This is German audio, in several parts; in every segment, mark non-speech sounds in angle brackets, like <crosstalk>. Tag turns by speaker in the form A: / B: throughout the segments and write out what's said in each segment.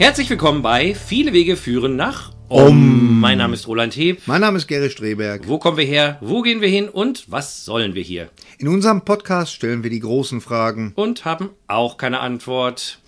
A: Herzlich willkommen bei Viele Wege führen nach Om. Mein Name ist Roland Heb.
B: Mein Name ist Gary Streberg.
A: Wo kommen wir her? Wo gehen wir hin? Und was sollen wir hier?
B: In unserem Podcast stellen wir die großen Fragen.
A: Und haben auch keine Antwort.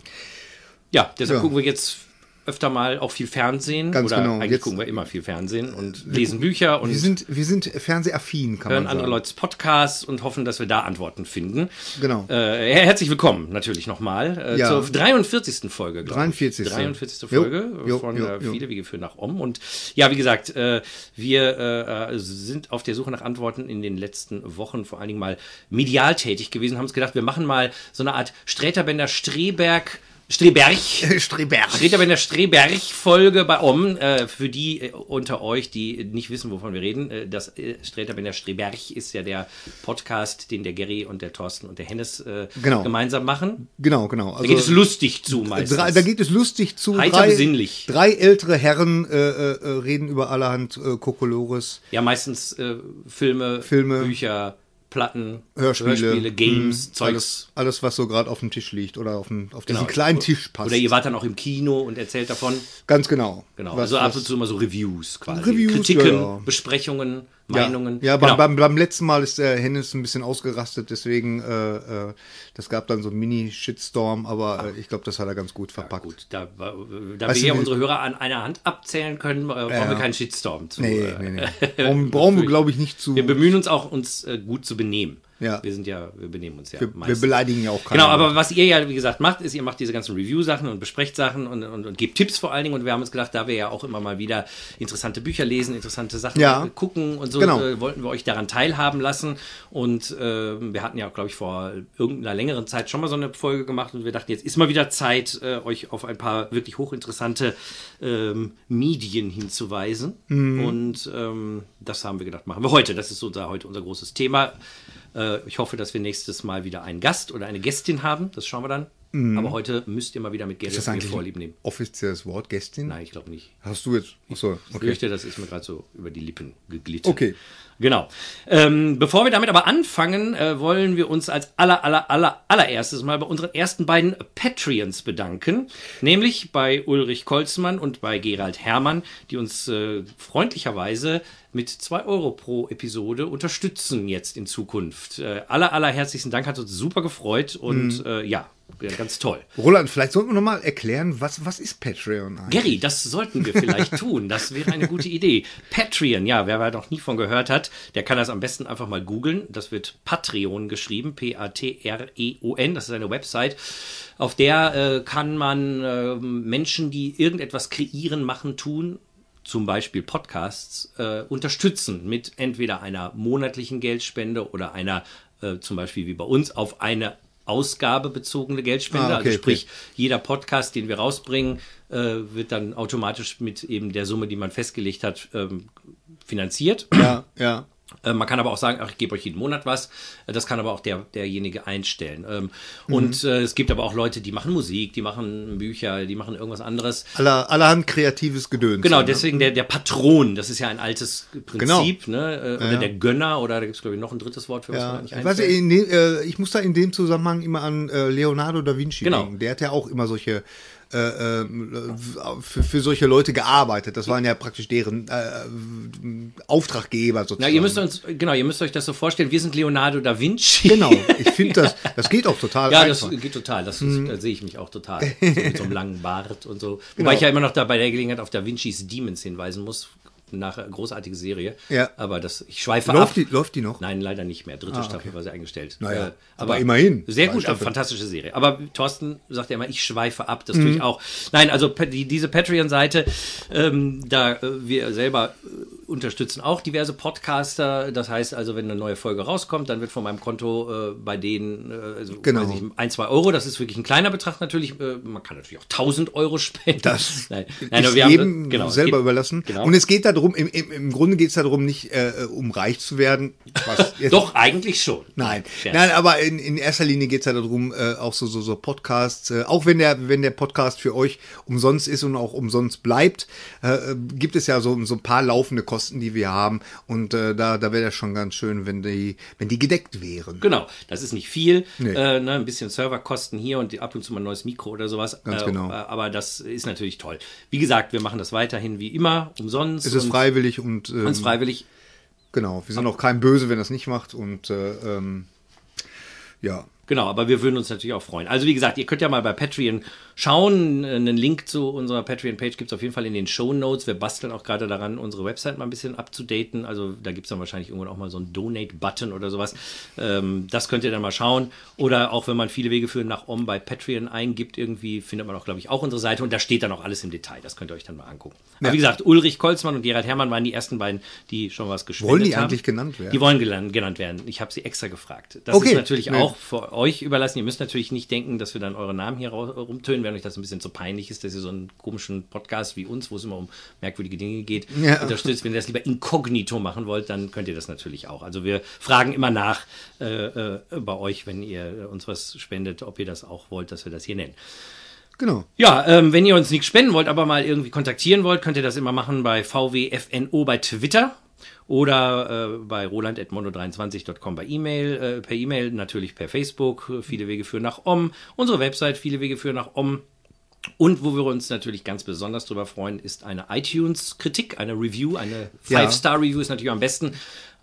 A: Ja, deshalb
B: Ja.
A: gucken wir jetzt öfter mal auch viel Fernsehen.
B: Ganz
A: Oder
B: genau.
A: eigentlich
B: Jetzt-
A: gucken wir immer viel Fernsehen und lesen Bücher und
B: Wir sind, wir sind fernsehaffin, kann
A: hören
B: man
A: andere
B: sagen.
A: Leute Podcasts und hoffen, dass wir da Antworten finden.
B: Genau.
A: Äh, her- herzlich willkommen natürlich nochmal äh,
B: Ja.
A: zur 43. Folge, glaube
B: 43..
A: ich. 43.
B: Jo,
A: Folge
B: jo,
A: von
B: jo,
A: äh,
B: jo.
A: Viele Wege führen nach Om. Und ja, wie gesagt, äh, wir äh, sind auf der Suche nach Antworten in den letzten Wochen vor allen Dingen mal medial tätig gewesen, haben uns gedacht, wir machen mal so eine Art Sträterbender Streberg, Streberg. <laughs>
B: Streberg.
A: Steht aber in der Streberg-Folge bei Om. Äh, für die äh, unter euch, die nicht wissen, wovon wir reden, äh, das äh, Streterbender Streberg ist ja der Podcast, den der Gary und der Thorsten und der Hennes äh,
B: Genau.
A: gemeinsam machen.
B: Genau, genau.
A: Da geht es lustig zu meistens.
B: Drei, da geht es lustig zu.
A: Heiter
B: drei,
A: besinnlich.
B: Drei ältere Herren äh, äh, reden über allerhand äh, Kokolores.
A: ja, meistens Filme,
B: Filme.
A: Bücher, Platten,
B: Hörspiele,
A: Games,
B: mh,
A: Zeugs.
B: Alles, alles, was so gerade auf dem Tisch liegt oder auf, dem, auf
A: Genau.
B: diesen kleinen Tisch passt.
A: Oder ihr wart dann auch im Kino und erzählt davon.
B: Ganz genau.
A: Genau.
B: Was,
A: also ab und zu immer so Reviews quasi.
B: Reviews,
A: Kritiken,
B: ja.
A: Besprechungen, Meinungen.
B: Ja,
A: genau.
B: beim, beim, letzten Mal ist der Hennes ein bisschen ausgerastet, deswegen, äh, äh, das gab dann so einen Mini-Shitstorm, aber äh, ich glaube, das hat er ganz gut verpackt.
A: Gut, da, war- da
B: Weißt
A: wir ja
B: du,
A: unsere Hörer an einer Hand abzählen können, äh, brauchen wir keinen Shitstorm zu.
B: Nee,
A: äh,
B: nee, nee. <laughs> Brauchen, brauchen wir, glaube ich, nicht zu.
A: Wir bemühen uns auch, uns äh, gut zu benehmen.
B: Ja.
A: Wir sind ja, wir benehmen uns ja
B: wir, wir beleidigen ja auch keinen.
A: Genau, aber was ihr ja, wie gesagt, macht, ist, ihr macht diese ganzen Review-Sachen und besprecht Sachen und, und, und gebt Tipps vor allen Dingen. Und wir haben uns gedacht, da wir ja auch immer mal wieder interessante Bücher lesen, interessante Sachen
B: Ja.
A: gucken und so,
B: Genau.
A: äh, wollten wir euch daran teilhaben lassen. Und äh, wir hatten ja, glaube ich, vor irgendeiner längeren Zeit schon mal so eine Folge gemacht und wir dachten, jetzt ist mal wieder Zeit, äh, euch auf ein paar wirklich hochinteressante ähm, Medien hinzuweisen.
B: Mhm.
A: Und ähm, das haben wir gedacht, machen wir heute. Das ist unser, heute unser großes Thema. Äh, ich hoffe, dass wir nächstes Mal wieder einen Gast oder eine Gästin haben. Das schauen wir dann. Aber heute müsst ihr mal wieder mit
B: Mhm. ist das eigentlich
A: Vorlieb nehmen.
B: ein offizielles Wort, Gästin?
A: Nein, ich glaube nicht.
B: Hast du jetzt? Achso,
A: Ich
B: okay.
A: fürchte, das ist mir gerade so über die Lippen geglitten.
B: Okay.
A: Genau. Ähm, bevor wir damit aber anfangen, äh, wollen wir uns als aller, aller, aller, allererstes mal bei unseren ersten beiden Patreons bedanken. Nämlich bei Ulrich Kolzmann und bei Gerald Hermann, die uns äh, freundlicherweise mit zwei Euro pro Episode unterstützen jetzt in Zukunft. Äh, aller, aller herzlichen Dank, hat uns super gefreut und äh, ja, ganz toll.
B: Roland, vielleicht sollten wir nochmal erklären, was, was ist Patreon eigentlich?
A: Gary, das sollten wir vielleicht tun. Das wäre eine gute Idee. Patreon, ja, wer noch nie von gehört hat, der kann das am besten einfach mal googeln. Das wird Patreon geschrieben, P-A-T-R-E-O-N. Das ist eine Website, auf der äh, kann man äh, Menschen, die irgendetwas kreieren, machen, tun, zum Beispiel Podcasts, äh, unterstützen mit entweder einer monatlichen Geldspende oder einer, äh, zum Beispiel wie bei uns, auf eine Ausgabe bezogene Geldspende.
B: Ah, okay,
A: also sprich,
B: okay.
A: jeder Podcast, den wir rausbringen, äh, wird dann automatisch mit eben der Summe, die man festgelegt hat, ähm, finanziert.
B: Ja, ja.
A: Äh, man kann aber auch sagen, ach, ich gebe euch jeden Monat was. Äh, Das kann aber auch der, derjenige einstellen. Ähm, Und äh, es gibt aber auch Leute, die machen Musik, die machen Bücher, die machen irgendwas anderes.
B: Aller, allerhand kreatives Gedöns.
A: Genau,
B: ne?
A: deswegen der, der Patron, das ist ja ein altes Prinzip,
B: Genau.
A: ne? Äh, Oder
B: ja.
A: der Gönner, oder da gibt es, glaube ich, noch ein drittes Wort für was
B: Ja,
A: mir nicht
B: ich, weiß, ich muss da in dem Zusammenhang immer an Leonardo da Vinci
A: Genau.
B: denken. Der hat ja auch immer solche äh, äh, für, für solche Leute gearbeitet. Das waren ja praktisch deren äh, Auftraggeber
A: Na,
B: sozusagen.
A: ihr müsst uns, genau, ihr müsst euch das so vorstellen, wir sind Leonardo da Vinci.
B: genau, ich <laughs> finde das, das geht auch total
A: Ja, das
B: einfach.
A: geht total. Das ist, da sehe ich mich auch total. <laughs> So mit so einem langen Bart und so. Wobei
B: Genau.
A: ich ja immer noch da bei der Gelegenheit auf Da Vinci's Demons hinweisen muss. Nach großartige Serie.
B: Ja.
A: Aber das, ich schweife
B: läuft,
A: ab.
B: die, läuft die noch?
A: Nein, leider nicht mehr. Dritte
B: Ah,
A: Staffel
B: okay.
A: war sie eingestellt.
B: Naja,
A: Äh,
B: aber immerhin.
A: Sehr gut,
B: Staffeln.
A: fantastische Serie. Aber Thorsten sagt ja immer, ich schweife ab. Das
B: Mhm.
A: tue ich auch. Nein, also die, diese Patreon-Seite, ähm, da äh, wir selber äh, unterstützen auch diverse Podcaster. Das heißt also, wenn eine neue Folge rauskommt, dann wird von meinem Konto äh, bei denen äh, also,
B: Genau.
A: ich, ein, zwei Euro. Das ist wirklich ein kleiner Betrag natürlich. Äh, man kann natürlich auch 1000 Euro spenden.
B: Das
A: nein, <laughs> nein,
B: ist
A: wir haben,
B: jedem
A: genau,
B: selber
A: geht-
B: überlassen.
A: Genau.
B: Und es geht darum, im, im, im Grunde geht es darum, nicht äh, um reich zu werden. <laughs>
A: Doch, eigentlich schon.
B: Nein,
A: Scherz.
B: nein, aber in, in erster Linie geht es ja darum, äh, auch so, so, so Podcasts, äh, auch wenn der, wenn der Podcast für euch umsonst ist und auch umsonst bleibt, äh, äh, gibt es ja so, so ein paar laufende Kosten Kosten, die wir haben. Und äh, da, da wäre das schon ganz schön, wenn die, wenn die gedeckt wären.
A: Genau, das ist nicht viel.
B: Nee.
A: Äh, ne, ein bisschen Serverkosten hier und ab und zu mal ein neues Mikro oder sowas.
B: Ganz
A: äh,
B: genau.
A: Aber das ist natürlich toll. Wie gesagt, wir machen das weiterhin wie immer, umsonst.
B: Es ist freiwillig und ähm,
A: Ganz freiwillig.
B: genau, wir sind auch kein Böse, wenn das nicht macht. Und äh, ähm, ja,
A: Genau, aber wir würden uns natürlich auch freuen. Also wie gesagt, ihr könnt ja mal bei Patreon schauen. Einen Link zu unserer Patreon-Page gibt es auf jeden Fall in den Show Notes. Wir basteln auch gerade daran, unsere Website mal ein bisschen abzudaten. Also da gibt es dann wahrscheinlich irgendwann auch mal so einen Donate-Button oder sowas. Ähm, das könnt ihr dann mal schauen. Oder auch wenn man viele Wege führen nach Om bei Patreon eingibt, irgendwie findet man auch, glaube ich, auch unsere Seite. Und da steht dann auch alles im Detail. Das könnt ihr euch dann mal angucken. Aber
B: Ja.
A: wie gesagt, Ulrich Kolzmann und Gerald Hermann waren die ersten beiden, die schon was gespendet
B: Wollen die
A: haben.
B: eigentlich genannt werden?
A: Die wollen genannt werden. Ich habe sie extra gefragt. Das
B: Okay.
A: ist natürlich
B: Nee.
A: auch für euch überlassen. Ihr müsst natürlich nicht denken, dass wir dann eure Namen hier rau- rumtönen, wenn euch das ein bisschen zu peinlich ist, dass ihr so einen komischen Podcast wie uns, wo es immer um merkwürdige Dinge geht,
B: Ja.
A: unterstützt. Wenn ihr das lieber inkognito machen wollt, dann könnt ihr das natürlich auch. Also wir fragen immer nach äh, äh, bei euch, wenn ihr uns was spendet, ob ihr das auch wollt, dass wir das hier nennen.
B: genau.
A: Ja, ähm, wenn ihr uns nichts spenden wollt, aber mal irgendwie kontaktieren wollt, könnt ihr das immer machen bei VWFNO bei Twitter oder äh, bei roland.mono23.com bei E-Mail, äh, per E-Mail, natürlich per Facebook, viele Wege führen nach Om, unsere Website, viele Wege führen nach Om. Und wo wir uns natürlich ganz besonders drüber freuen, ist eine iTunes-Kritik, eine Review, eine. Five-Star-Review ist natürlich am besten.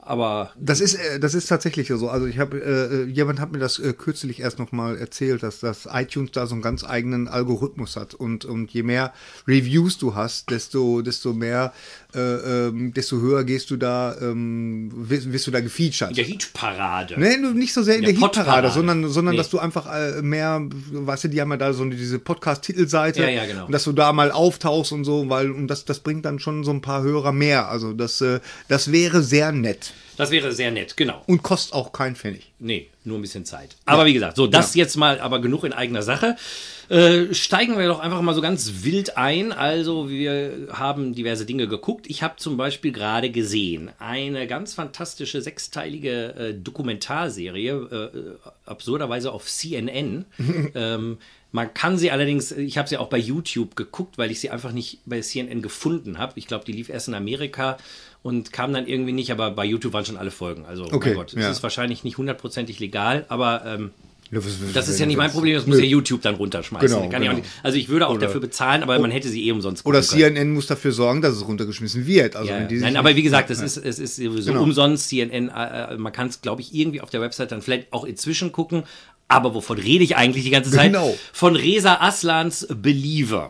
A: Aber
B: Das ist, äh, das ist tatsächlich so. Also ich habe, äh, jemand hat mir das äh, kürzlich erst noch mal erzählt, dass das iTunes da so einen ganz eigenen Algorithmus hat und und je mehr Reviews du hast, desto desto mehr, äh, ähm, desto höher gehst du da, ähm, wirst, wirst du da gefeatured.
A: in der Hitparade.
B: Nee, nicht so sehr in
A: Der
B: der Hitparade, sondern, sondern
A: Nee.
B: dass du einfach äh, mehr, weißt du, die haben ja da so diese Podcast-Titelseite.
A: Ja, ja, genau.
B: Und dass du da mal auftauchst und so, weil, und das, das bringt dann schon so ein paar Hörer mehr. Also das, äh, das wäre sehr nett.
A: Das wäre sehr nett, genau.
B: Und kostet auch keinen Pfennig.
A: Nee, nur ein bisschen Zeit. Aber wie gesagt, so, das jetzt mal aber genug in eigener Sache. Äh, steigen wir doch einfach mal so ganz wild ein. Also, wir haben diverse Dinge geguckt. Ich habe zum Beispiel gerade gesehen eine ganz fantastische sechsteilige äh, Dokumentarserie, äh, absurderweise auf CNN. <laughs> ähm, man kann sie allerdings, ich habe sie auch bei YouTube geguckt, weil ich sie einfach nicht bei CNN gefunden habe. Ich glaube, die lief erst in Amerika und kam dann irgendwie nicht, aber bei YouTube waren schon alle Folgen. Also,
B: Okay,
A: mein Gott,
B: ja.
A: es ist wahrscheinlich nicht hundertprozentig legal, aber ähm, das ist ja nicht mein Problem, das muss
B: Nö.
A: ja YouTube dann runterschmeißen.
B: Genau,
A: ich
B: genau.
A: nicht. Also ich würde auch
B: Oder-
A: dafür bezahlen, aber man hätte sie eh umsonst
B: Oder
A: können.
B: CNN muss dafür sorgen, dass es runtergeschmissen wird. Also
A: Ja, Nein, aber wie gesagt, es
B: Ja,
A: ist, es ist sowieso
B: Genau.
A: umsonst. CNN, äh, äh, man kann es, glaube ich, irgendwie auf der Website dann vielleicht auch inzwischen gucken. Aber wovon rede ich eigentlich die ganze Zeit?
B: Genau.
A: Von Reza Aslans Believer.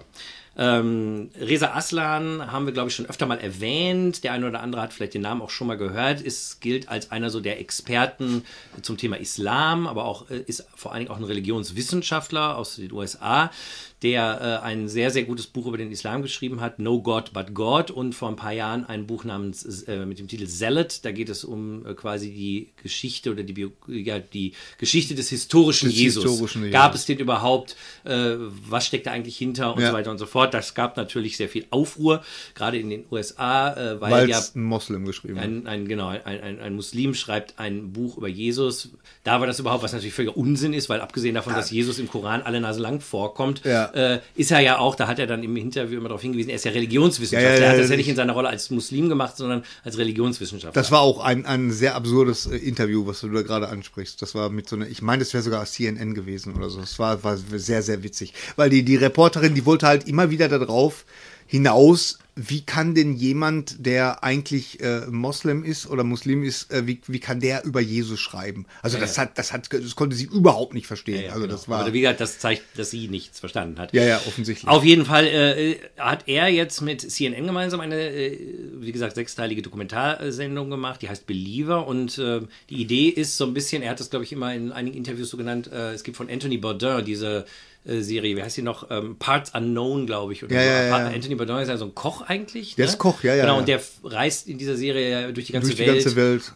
A: Ähm, Reza Aslan haben wir, glaube ich, schon öfter mal erwähnt. Der eine oder andere hat vielleicht den Namen auch schon mal gehört. Ist, gilt als einer so der Experten zum Thema Islam, aber auch äh, ist vor allen Dingen auch ein Religionswissenschaftler aus den USA, der äh, ein sehr, sehr gutes Buch über den Islam geschrieben hat, No God But God, und vor ein paar Jahren ein Buch namens äh, mit dem Titel Zealot. Da geht es um äh, quasi die Geschichte oder die, Bio ja, die Geschichte des historischen
B: Des
A: Jesus.
B: historischen Jesus.
A: Gab es den überhaupt? Äh, was steckt da eigentlich hinter und
B: Ja.
A: so weiter und so fort? Das gab natürlich sehr viel Aufruhr, gerade in den USA, äh, weil
B: Weil
A: ja
B: ein Moslem geschrieben hat.
A: ein, ein, genau, ein, ein, ein Muslim schreibt ein Buch über Jesus. Da war das überhaupt, was natürlich völliger Unsinn ist, weil abgesehen davon, dass Jesus im Koran alle Nase lang vorkommt,
B: Ja.
A: Äh, ist er ja auch, da hat er dann im Interview immer darauf hingewiesen, er ist ja Religionswissenschaftler.
B: Ja, ja, ja,
A: er hat das ja
B: ich-
A: nicht in seiner Rolle als Muslim gemacht, sondern als Religionswissenschaftler.
B: Das war auch ein, ein sehr absurdes äh, Interview, was du da gerade ansprichst. Das war mit so einer, ich meine, das wäre sogar CNN gewesen oder so. Das war, war sehr, sehr witzig. Weil die, die Reporterin, die wollte halt immer wieder darauf hinaus, wie kann denn jemand, der eigentlich äh, Moslem ist oder Muslim ist, äh, wie, wie kann der über Jesus schreiben? Also das hat, das hat, das konnte sie überhaupt nicht verstehen.
A: Ja, ja,
B: also
A: genau.
B: das war,
A: Aber wie gesagt, das zeigt, dass sie nichts verstanden hat.
B: ja, ja, offensichtlich.
A: Auf jeden Fall äh, hat er jetzt mit CNN gemeinsam eine, äh, wie gesagt, sechsteilige Dokumentarsendung gemacht, die heißt Believer. Und äh, die Idee ist so ein bisschen, er hat das, glaube ich, immer in einigen Interviews so genannt, äh, es gibt von Anthony Bourdain diese äh, Serie, wie heißt die noch? Ähm, Parts Unknown, glaube ich. Oder
B: Ja,
A: so.
B: ja, ja.
A: Anthony Bourdain ist ja so ein Koch eigentlich.
B: Der
A: ne?
B: ist Koch, ja, ja,
A: Genau,
B: ja.
A: und der reist in dieser Serie durch die ganze
B: durch die
A: Welt.
B: ganze Welt.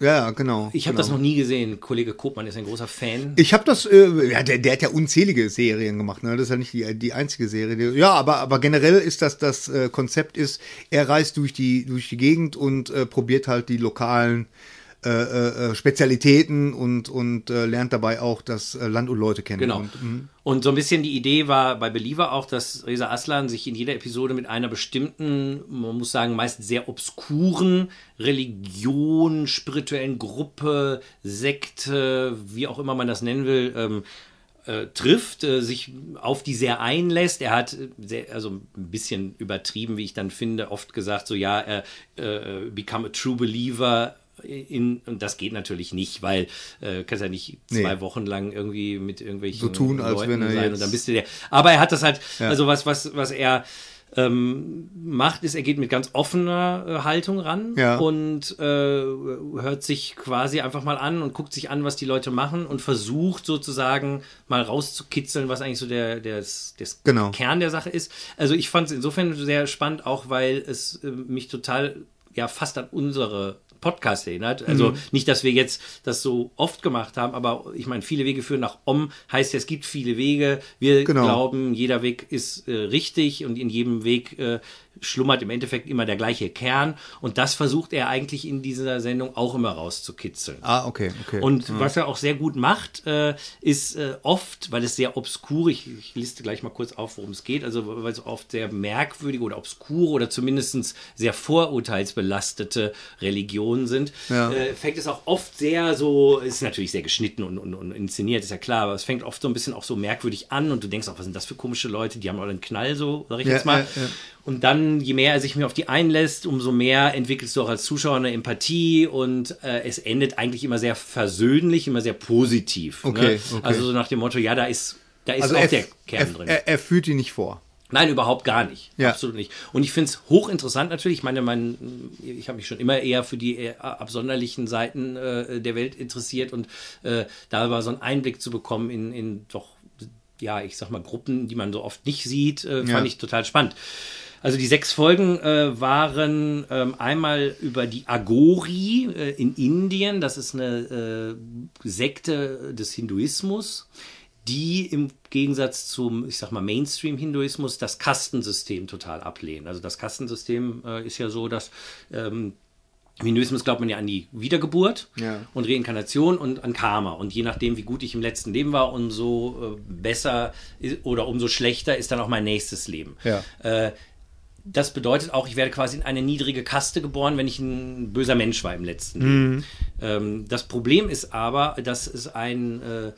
B: Ja, genau.
A: Ich habe
B: genau.
A: das noch nie gesehen. Kollege Kopmann ist ein großer Fan.
B: Ich habe das, äh, ja, der, der hat ja unzählige Serien gemacht, ne? Das ist ja nicht die, die einzige Serie. Die, ja, aber, aber generell ist das das äh, Konzept ist, er reist durch die durch die Gegend und äh, probiert halt die lokalen äh, äh, Spezialitäten und, und äh, lernt dabei auch das äh, Land und Leute kennen.
A: Genau.
B: Und, mhm.
A: Und so ein bisschen die Idee war bei Believer auch, dass Reza Aslan sich in jeder Episode mit einer bestimmten, man muss sagen, meist sehr obskuren Religion, spirituellen Gruppe, Sekte, wie auch immer man das nennen will, ähm, äh, trifft, äh, sich auf die sehr einlässt. Er hat sehr, also ein bisschen übertrieben, wie ich dann finde, oft gesagt, so ja, er äh, become a true believer in, und das geht natürlich nicht, weil äh, kannst ja nicht zwei
B: Nee.
A: Wochen lang irgendwie mit irgendwelchen
B: So tun, als
A: Leuten
B: wenn er
A: sein und dann bist du der. Aber er hat das halt,
B: Ja.
A: also was, was, was er ähm, macht, ist, er geht mit ganz offener äh, Haltung ran
B: Ja.
A: und äh, hört sich quasi einfach mal an und guckt sich an, was die Leute machen und versucht sozusagen mal rauszukitzeln, was eigentlich so der, der, der
B: Genau.
A: Kern der Sache ist. Also ich fand es insofern sehr spannend, auch weil es äh, mich total ja fast an unsere Podcast erinnert. Also
B: Mhm.
A: nicht, dass wir jetzt das so oft gemacht haben, aber ich meine, viele Wege führen nach Om heißt ja, es gibt viele Wege. Wir
B: Genau.
A: glauben, jeder Weg ist äh, richtig und in jedem Weg äh, schlummert im Endeffekt immer der gleiche Kern. Und das versucht er eigentlich in dieser Sendung auch immer rauszukitzeln.
B: Ah, okay, okay.
A: Und was er auch sehr gut macht, äh, ist äh, oft, weil es sehr obskur, ich, ich liste gleich mal kurz auf, worum es geht, also weil es oft sehr merkwürdige oder obskure oder zumindest sehr vorurteilsbelastete Religionen sind,
B: Ja.
A: äh, fängt es auch oft sehr so, ist natürlich sehr geschnitten und, und, und inszeniert, ist ja klar, aber es fängt oft so ein bisschen auch so merkwürdig an und du denkst auch, was sind das für komische Leute, die haben alle einen Knall, so, sag ich
B: Ja,
A: jetzt mal.
B: ja.
A: Und dann, je mehr er sich mir auf die einlässt, umso mehr entwickelst du auch als Zuschauer eine Empathie und äh, es endet eigentlich immer sehr versöhnlich, immer sehr positiv.
B: Okay,
A: ne?
B: okay.
A: Also so nach dem Motto, ja, da ist, da ist
B: also
A: auch
B: er,
A: der Kern
B: er,
A: drin.
B: er, er führt die nicht vor.
A: Nein, überhaupt gar nicht.
B: Ja.
A: Absolut nicht. Und ich finde es hochinteressant natürlich. Ich meine, mein, ich habe mich schon immer eher für die eher absonderlichen Seiten äh, der Welt interessiert und äh, da war so ein Einblick zu bekommen in, in doch, ja, ich sag mal, Gruppen, die man so oft nicht sieht, äh, fand
B: Ja.
A: ich total spannend. Also die sechs Folgen äh, waren ähm, einmal über die Agori äh, in Indien. Das ist eine äh, Sekte des Hinduismus, die im Gegensatz zum, ich sag mal, Mainstream-Hinduismus das Kastensystem total ablehnen. Also das Kastensystem äh, ist ja so, dass ähm, im Hinduismus glaubt man ja an die Wiedergeburt
B: Ja.
A: und Reinkarnation und an Karma. Und je nachdem, wie gut ich im letzten Leben war, umso äh, besser oder umso schlechter ist dann auch mein nächstes Leben.
B: Ja.
A: Äh, das bedeutet auch, ich werde quasi in eine niedrige Kaste geboren, wenn ich ein böser Mensch war im letzten Leben. Ähm, das Problem ist aber, dass es ein, äh,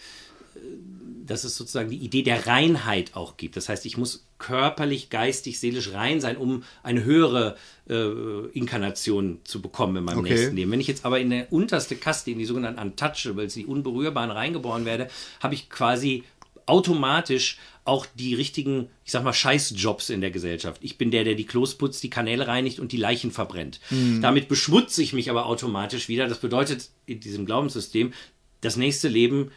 A: dass es sozusagen die Idee der Reinheit auch gibt. Das heißt, ich muss körperlich, geistig, seelisch rein sein, um eine höhere äh, Inkarnation zu bekommen in meinem
B: Okay.
A: nächsten Leben. Wenn ich jetzt aber in der unterste Kaste, in die sogenannten Untouchables, die Unberührbaren reingeboren werde, habe ich quasi automatisch auch die richtigen, ich sag mal, Scheißjobs in der Gesellschaft. Ich bin der, der die Klos putzt, die Kanäle reinigt und die Leichen verbrennt. Damit beschmutze ich mich aber automatisch wieder. Das bedeutet in diesem Glaubenssystem, das nächste Leben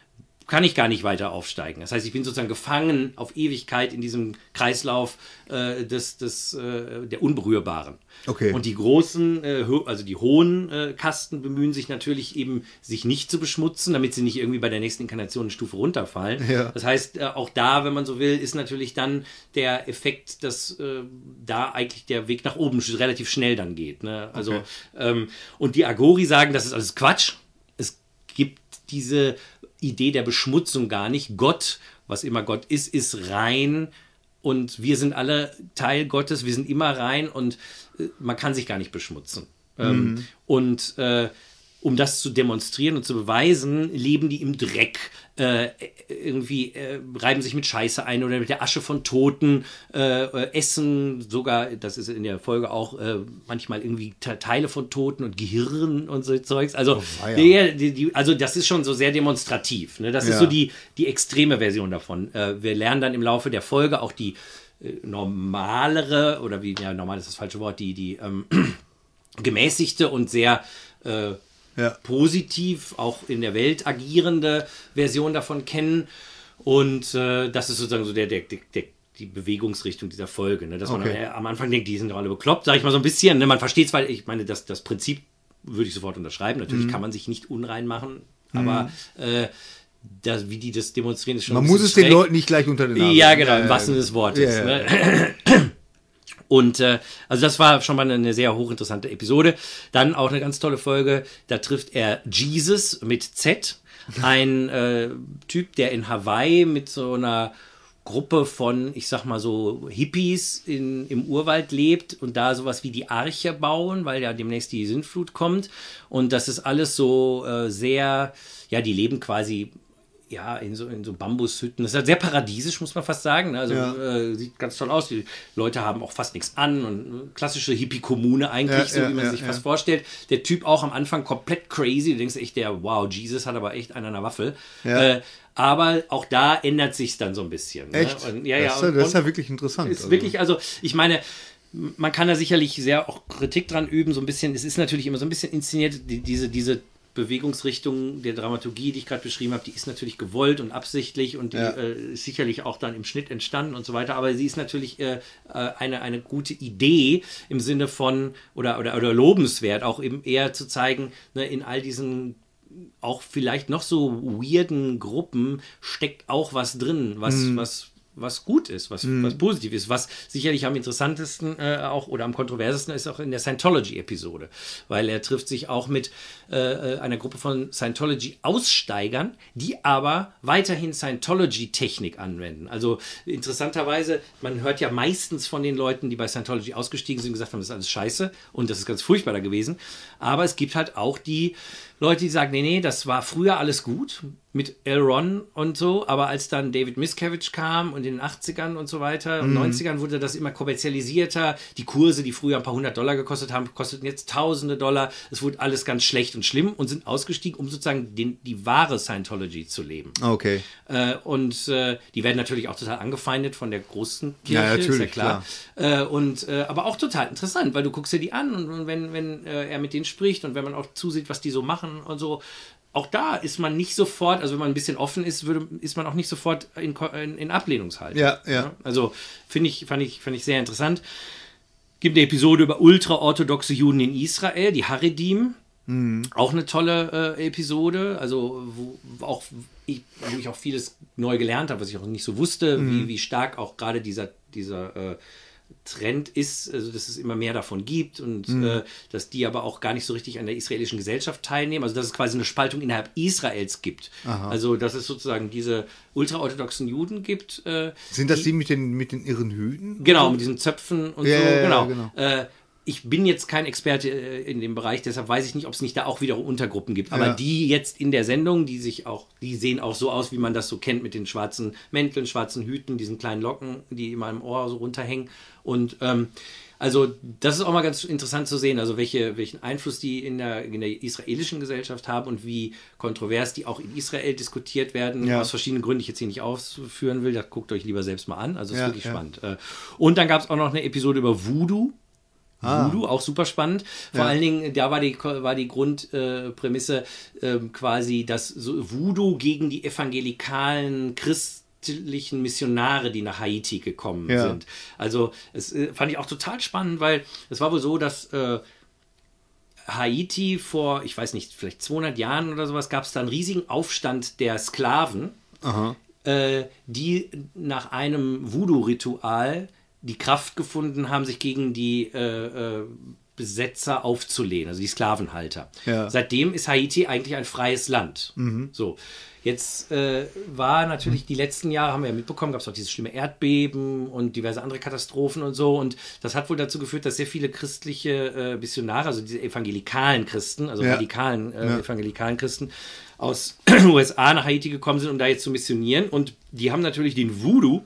A: kann ich gar nicht weiter aufsteigen. Das heißt, ich bin sozusagen gefangen auf Ewigkeit in diesem Kreislauf äh, des, des, äh, der Unberührbaren.
B: Okay.
A: Und die großen, äh, also die hohen äh, Kasten bemühen sich natürlich eben, sich nicht zu beschmutzen, damit sie nicht irgendwie bei der nächsten Inkarnation eine Stufe runterfallen.
B: Ja.
A: Das heißt, äh, auch da, wenn man so will, ist natürlich dann der Effekt, dass äh, da eigentlich der Weg nach oben relativ schnell dann geht. Ne? Also,
B: Okay.
A: ähm, und die Agori sagen, das ist alles Quatsch. Es gibt diese Idee der Beschmutzung gar nicht. Gott, was immer Gott ist, ist rein und wir sind alle Teil Gottes, wir sind immer rein und äh, man kann sich gar nicht beschmutzen. Ähm, und äh, um das zu demonstrieren und zu beweisen, leben die im Dreck, äh, irgendwie äh, reiben sich mit Scheiße ein oder mit der Asche von Toten, äh, äh, essen sogar, das ist in der Folge auch äh, manchmal irgendwie Te- Teile von Toten und Gehirn und so Zeugs. Also,
B: weia.
A: ja, die, die, also das ist schon so sehr demonstrativ. Ne? Das ist
B: Ja.
A: so die, die extreme Version davon. Äh, wir lernen dann im Laufe der Folge auch die äh, normalere, oder wie, ja, normal ist das falsche Wort, die, die ähm, <clears throat> gemäßigte und sehr äh,
B: Ja.
A: positiv auch in der Welt agierende Version davon kennen. Und äh, das ist sozusagen so der, der, der, die Bewegungsrichtung dieser Folge, ne? dass man
B: Okay.
A: am, am Anfang denkt, die sind doch alle bekloppt, sage ich mal so ein bisschen. Ne? Man versteht zwar, ich meine, das, das Prinzip würde ich sofort unterschreiben. Natürlich
B: Mhm.
A: kann man sich nicht unrein machen, aber äh, das, wie die das demonstrieren, ist schon
B: Man
A: ein
B: muss es den
A: schräg.
B: Leuten nicht gleich unter den Nagel.
A: Ja, genau, im wahrsten Sinne des Wortes.
B: Ja, ja.
A: Ne? Und äh, also das war schon mal eine sehr hochinteressante Episode. Dann auch eine ganz tolle Folge. Da trifft er Jesus mit Z, ein äh, Typ, der in Hawaii mit so einer Gruppe von, ich sag mal so, Hippies in, im Urwald lebt und da sowas wie die Arche bauen, weil ja demnächst die Sintflut kommt. Und das ist alles so äh, sehr, ja, die leben quasi ja, in so, in so Bambushütten. Das ist halt sehr paradiesisch, muss man fast sagen. Also
B: Ja.
A: äh, sieht ganz toll aus. Die Leute haben auch fast nichts an und äh, klassische Hippie-Kommune eigentlich,
B: Ja,
A: so
B: ja,
A: wie man sich fast vorstellt. Der Typ auch am Anfang komplett crazy. Du denkst echt, der, wow, Jesus hat aber echt einen an der Waffel. Äh, aber auch da ändert sich dann so ein bisschen.
B: Echt?
A: Ne? Und, ja, ja,
B: das, ist, ja- das ist ja wirklich interessant.
A: ist
B: also.
A: wirklich, also ich meine, man kann da sicherlich sehr auch Kritik dran üben, so ein bisschen. Es ist natürlich immer so ein bisschen inszeniert, die, diese, diese Bewegungsrichtung der Dramaturgie, die ich gerade beschrieben habe, die ist natürlich gewollt und absichtlich und die
B: Ja.
A: äh, ist sicherlich auch dann im Schnitt entstanden und so weiter. Aber sie ist natürlich äh, äh, eine, eine gute Idee im Sinne von oder, oder, oder lobenswert, auch eben eher zu zeigen, ne, in all diesen auch vielleicht noch so weirden Gruppen steckt auch was drin, was, was, was gut ist, was, was positiv ist, was sicherlich am interessantesten äh, auch oder am kontroversesten ist auch in der Scientology-Episode, weil er trifft sich auch mit äh, äh, einer Gruppe von Scientology-Aussteigern, die aber weiterhin Scientology-Technik anwenden. Also interessanterweise, man hört ja meistens von den Leuten, die bei Scientology ausgestiegen sind, gesagt haben, das ist alles scheiße und das ist ganz furchtbar da gewesen. Aber es gibt halt auch die Leute, die sagen, nee, nee, das war früher alles gut mit L. Ron und so, aber als dann David Miscavige kam und in den 80ern und so weiter und 90ern wurde das immer kommerzialisierter. Die Kurse, die früher ein paar hundert Dollar gekostet haben, kosteten jetzt tausende Dollar. Es wurde alles ganz schlecht und schlimm und sind ausgestiegen, um sozusagen den, die wahre Scientology zu leben.
B: Okay.
A: Äh, und äh, die werden natürlich auch total angefeindet von der großen Kirche,
B: Ja,
A: ist ja
B: natürlich,
A: klar. Äh, und äh, aber auch total interessant, weil du guckst dir die an und, und wenn, wenn äh, er mit denen spricht und wenn man auch zusieht, was die so machen und so, auch da ist man nicht sofort, also wenn man ein bisschen offen ist, würde, ist man auch nicht sofort in, in, in Ablehnungshaltung.
B: Ja, ja.
A: Also finde ich, fand ich, fand ich sehr interessant. Gibt eine Episode über ultraorthodoxe Juden in Israel, die Haredim. Auch eine tolle äh, Episode, also wo, auch ich, wo ich auch vieles neu gelernt habe, was ich auch nicht so wusste, wie, wie stark auch gerade dieser, dieser äh, Trend ist, also dass es immer mehr davon gibt und äh, dass die aber auch gar nicht so richtig an der israelischen Gesellschaft teilnehmen, also dass es quasi eine Spaltung innerhalb Israels gibt. Also dass es sozusagen diese ultraorthodoxen Juden gibt. Äh,
B: Sind das die mit den, mit den irren Hüten?
A: Genau, mit diesen Zöpfen und
B: Ja,
A: so.
B: ja, ja,
A: genau.
B: genau.
A: Äh, ich bin jetzt kein Experte äh, in dem Bereich, deshalb weiß ich nicht, ob es nicht da auch wiederum Untergruppen gibt. Aber
B: Ja.
A: die jetzt in der Sendung, die sich auch, die sehen auch so aus, wie man das so kennt mit den schwarzen Mänteln, schwarzen Hüten, diesen kleinen Locken, die immer im Ohr so runterhängen. Und ähm, also das ist auch mal ganz interessant zu sehen, also welche, welchen Einfluss die in der, in der israelischen Gesellschaft haben und wie kontrovers die auch in Israel diskutiert werden,
B: Ja.
A: aus verschiedenen Gründen, die ich jetzt hier nicht ausführen will. Da guckt euch lieber selbst mal an. Also ist
B: Ja,
A: wirklich
B: ja.
A: spannend. Äh, Und dann gab es auch noch eine Episode über Voodoo. Voodoo, auch super spannend. Vor
B: Ah. Ja.
A: allen Dingen, da war die, war die Grundprämisse ähm, quasi, dass so Voodoo gegen die evangelikalen christlichen Missionare, die nach Haiti gekommen
B: Ja.
A: sind. Also, es äh, fand ich auch total spannend, weil es war wohl so, dass äh, Haiti vor, ich weiß nicht, vielleicht 200 Jahren oder sowas, gab es da einen riesigen Aufstand der Sklaven äh, die nach einem Voodoo-Ritual die Kraft gefunden haben, sich gegen die äh, äh, Besetzer aufzulehnen, also die Sklavenhalter.
B: Ja. Mhm.
A: Seitdem ist Haiti eigentlich ein freies Land. So. Jetzt äh, war natürlich die letzten Jahre, haben wir ja mitbekommen, gab es auch dieses schlimme Erdbeben und diverse andere Katastrophen und so. Und das hat wohl dazu geführt, dass sehr viele christliche äh, Missionare, also diese evangelikalen Christen, also
B: Ja.
A: radikalen äh,
B: Ja.
A: evangelikalen Christen aus <clears throat> den USA nach Haiti gekommen sind, um da jetzt zu missionieren. Und die haben natürlich den Voodoo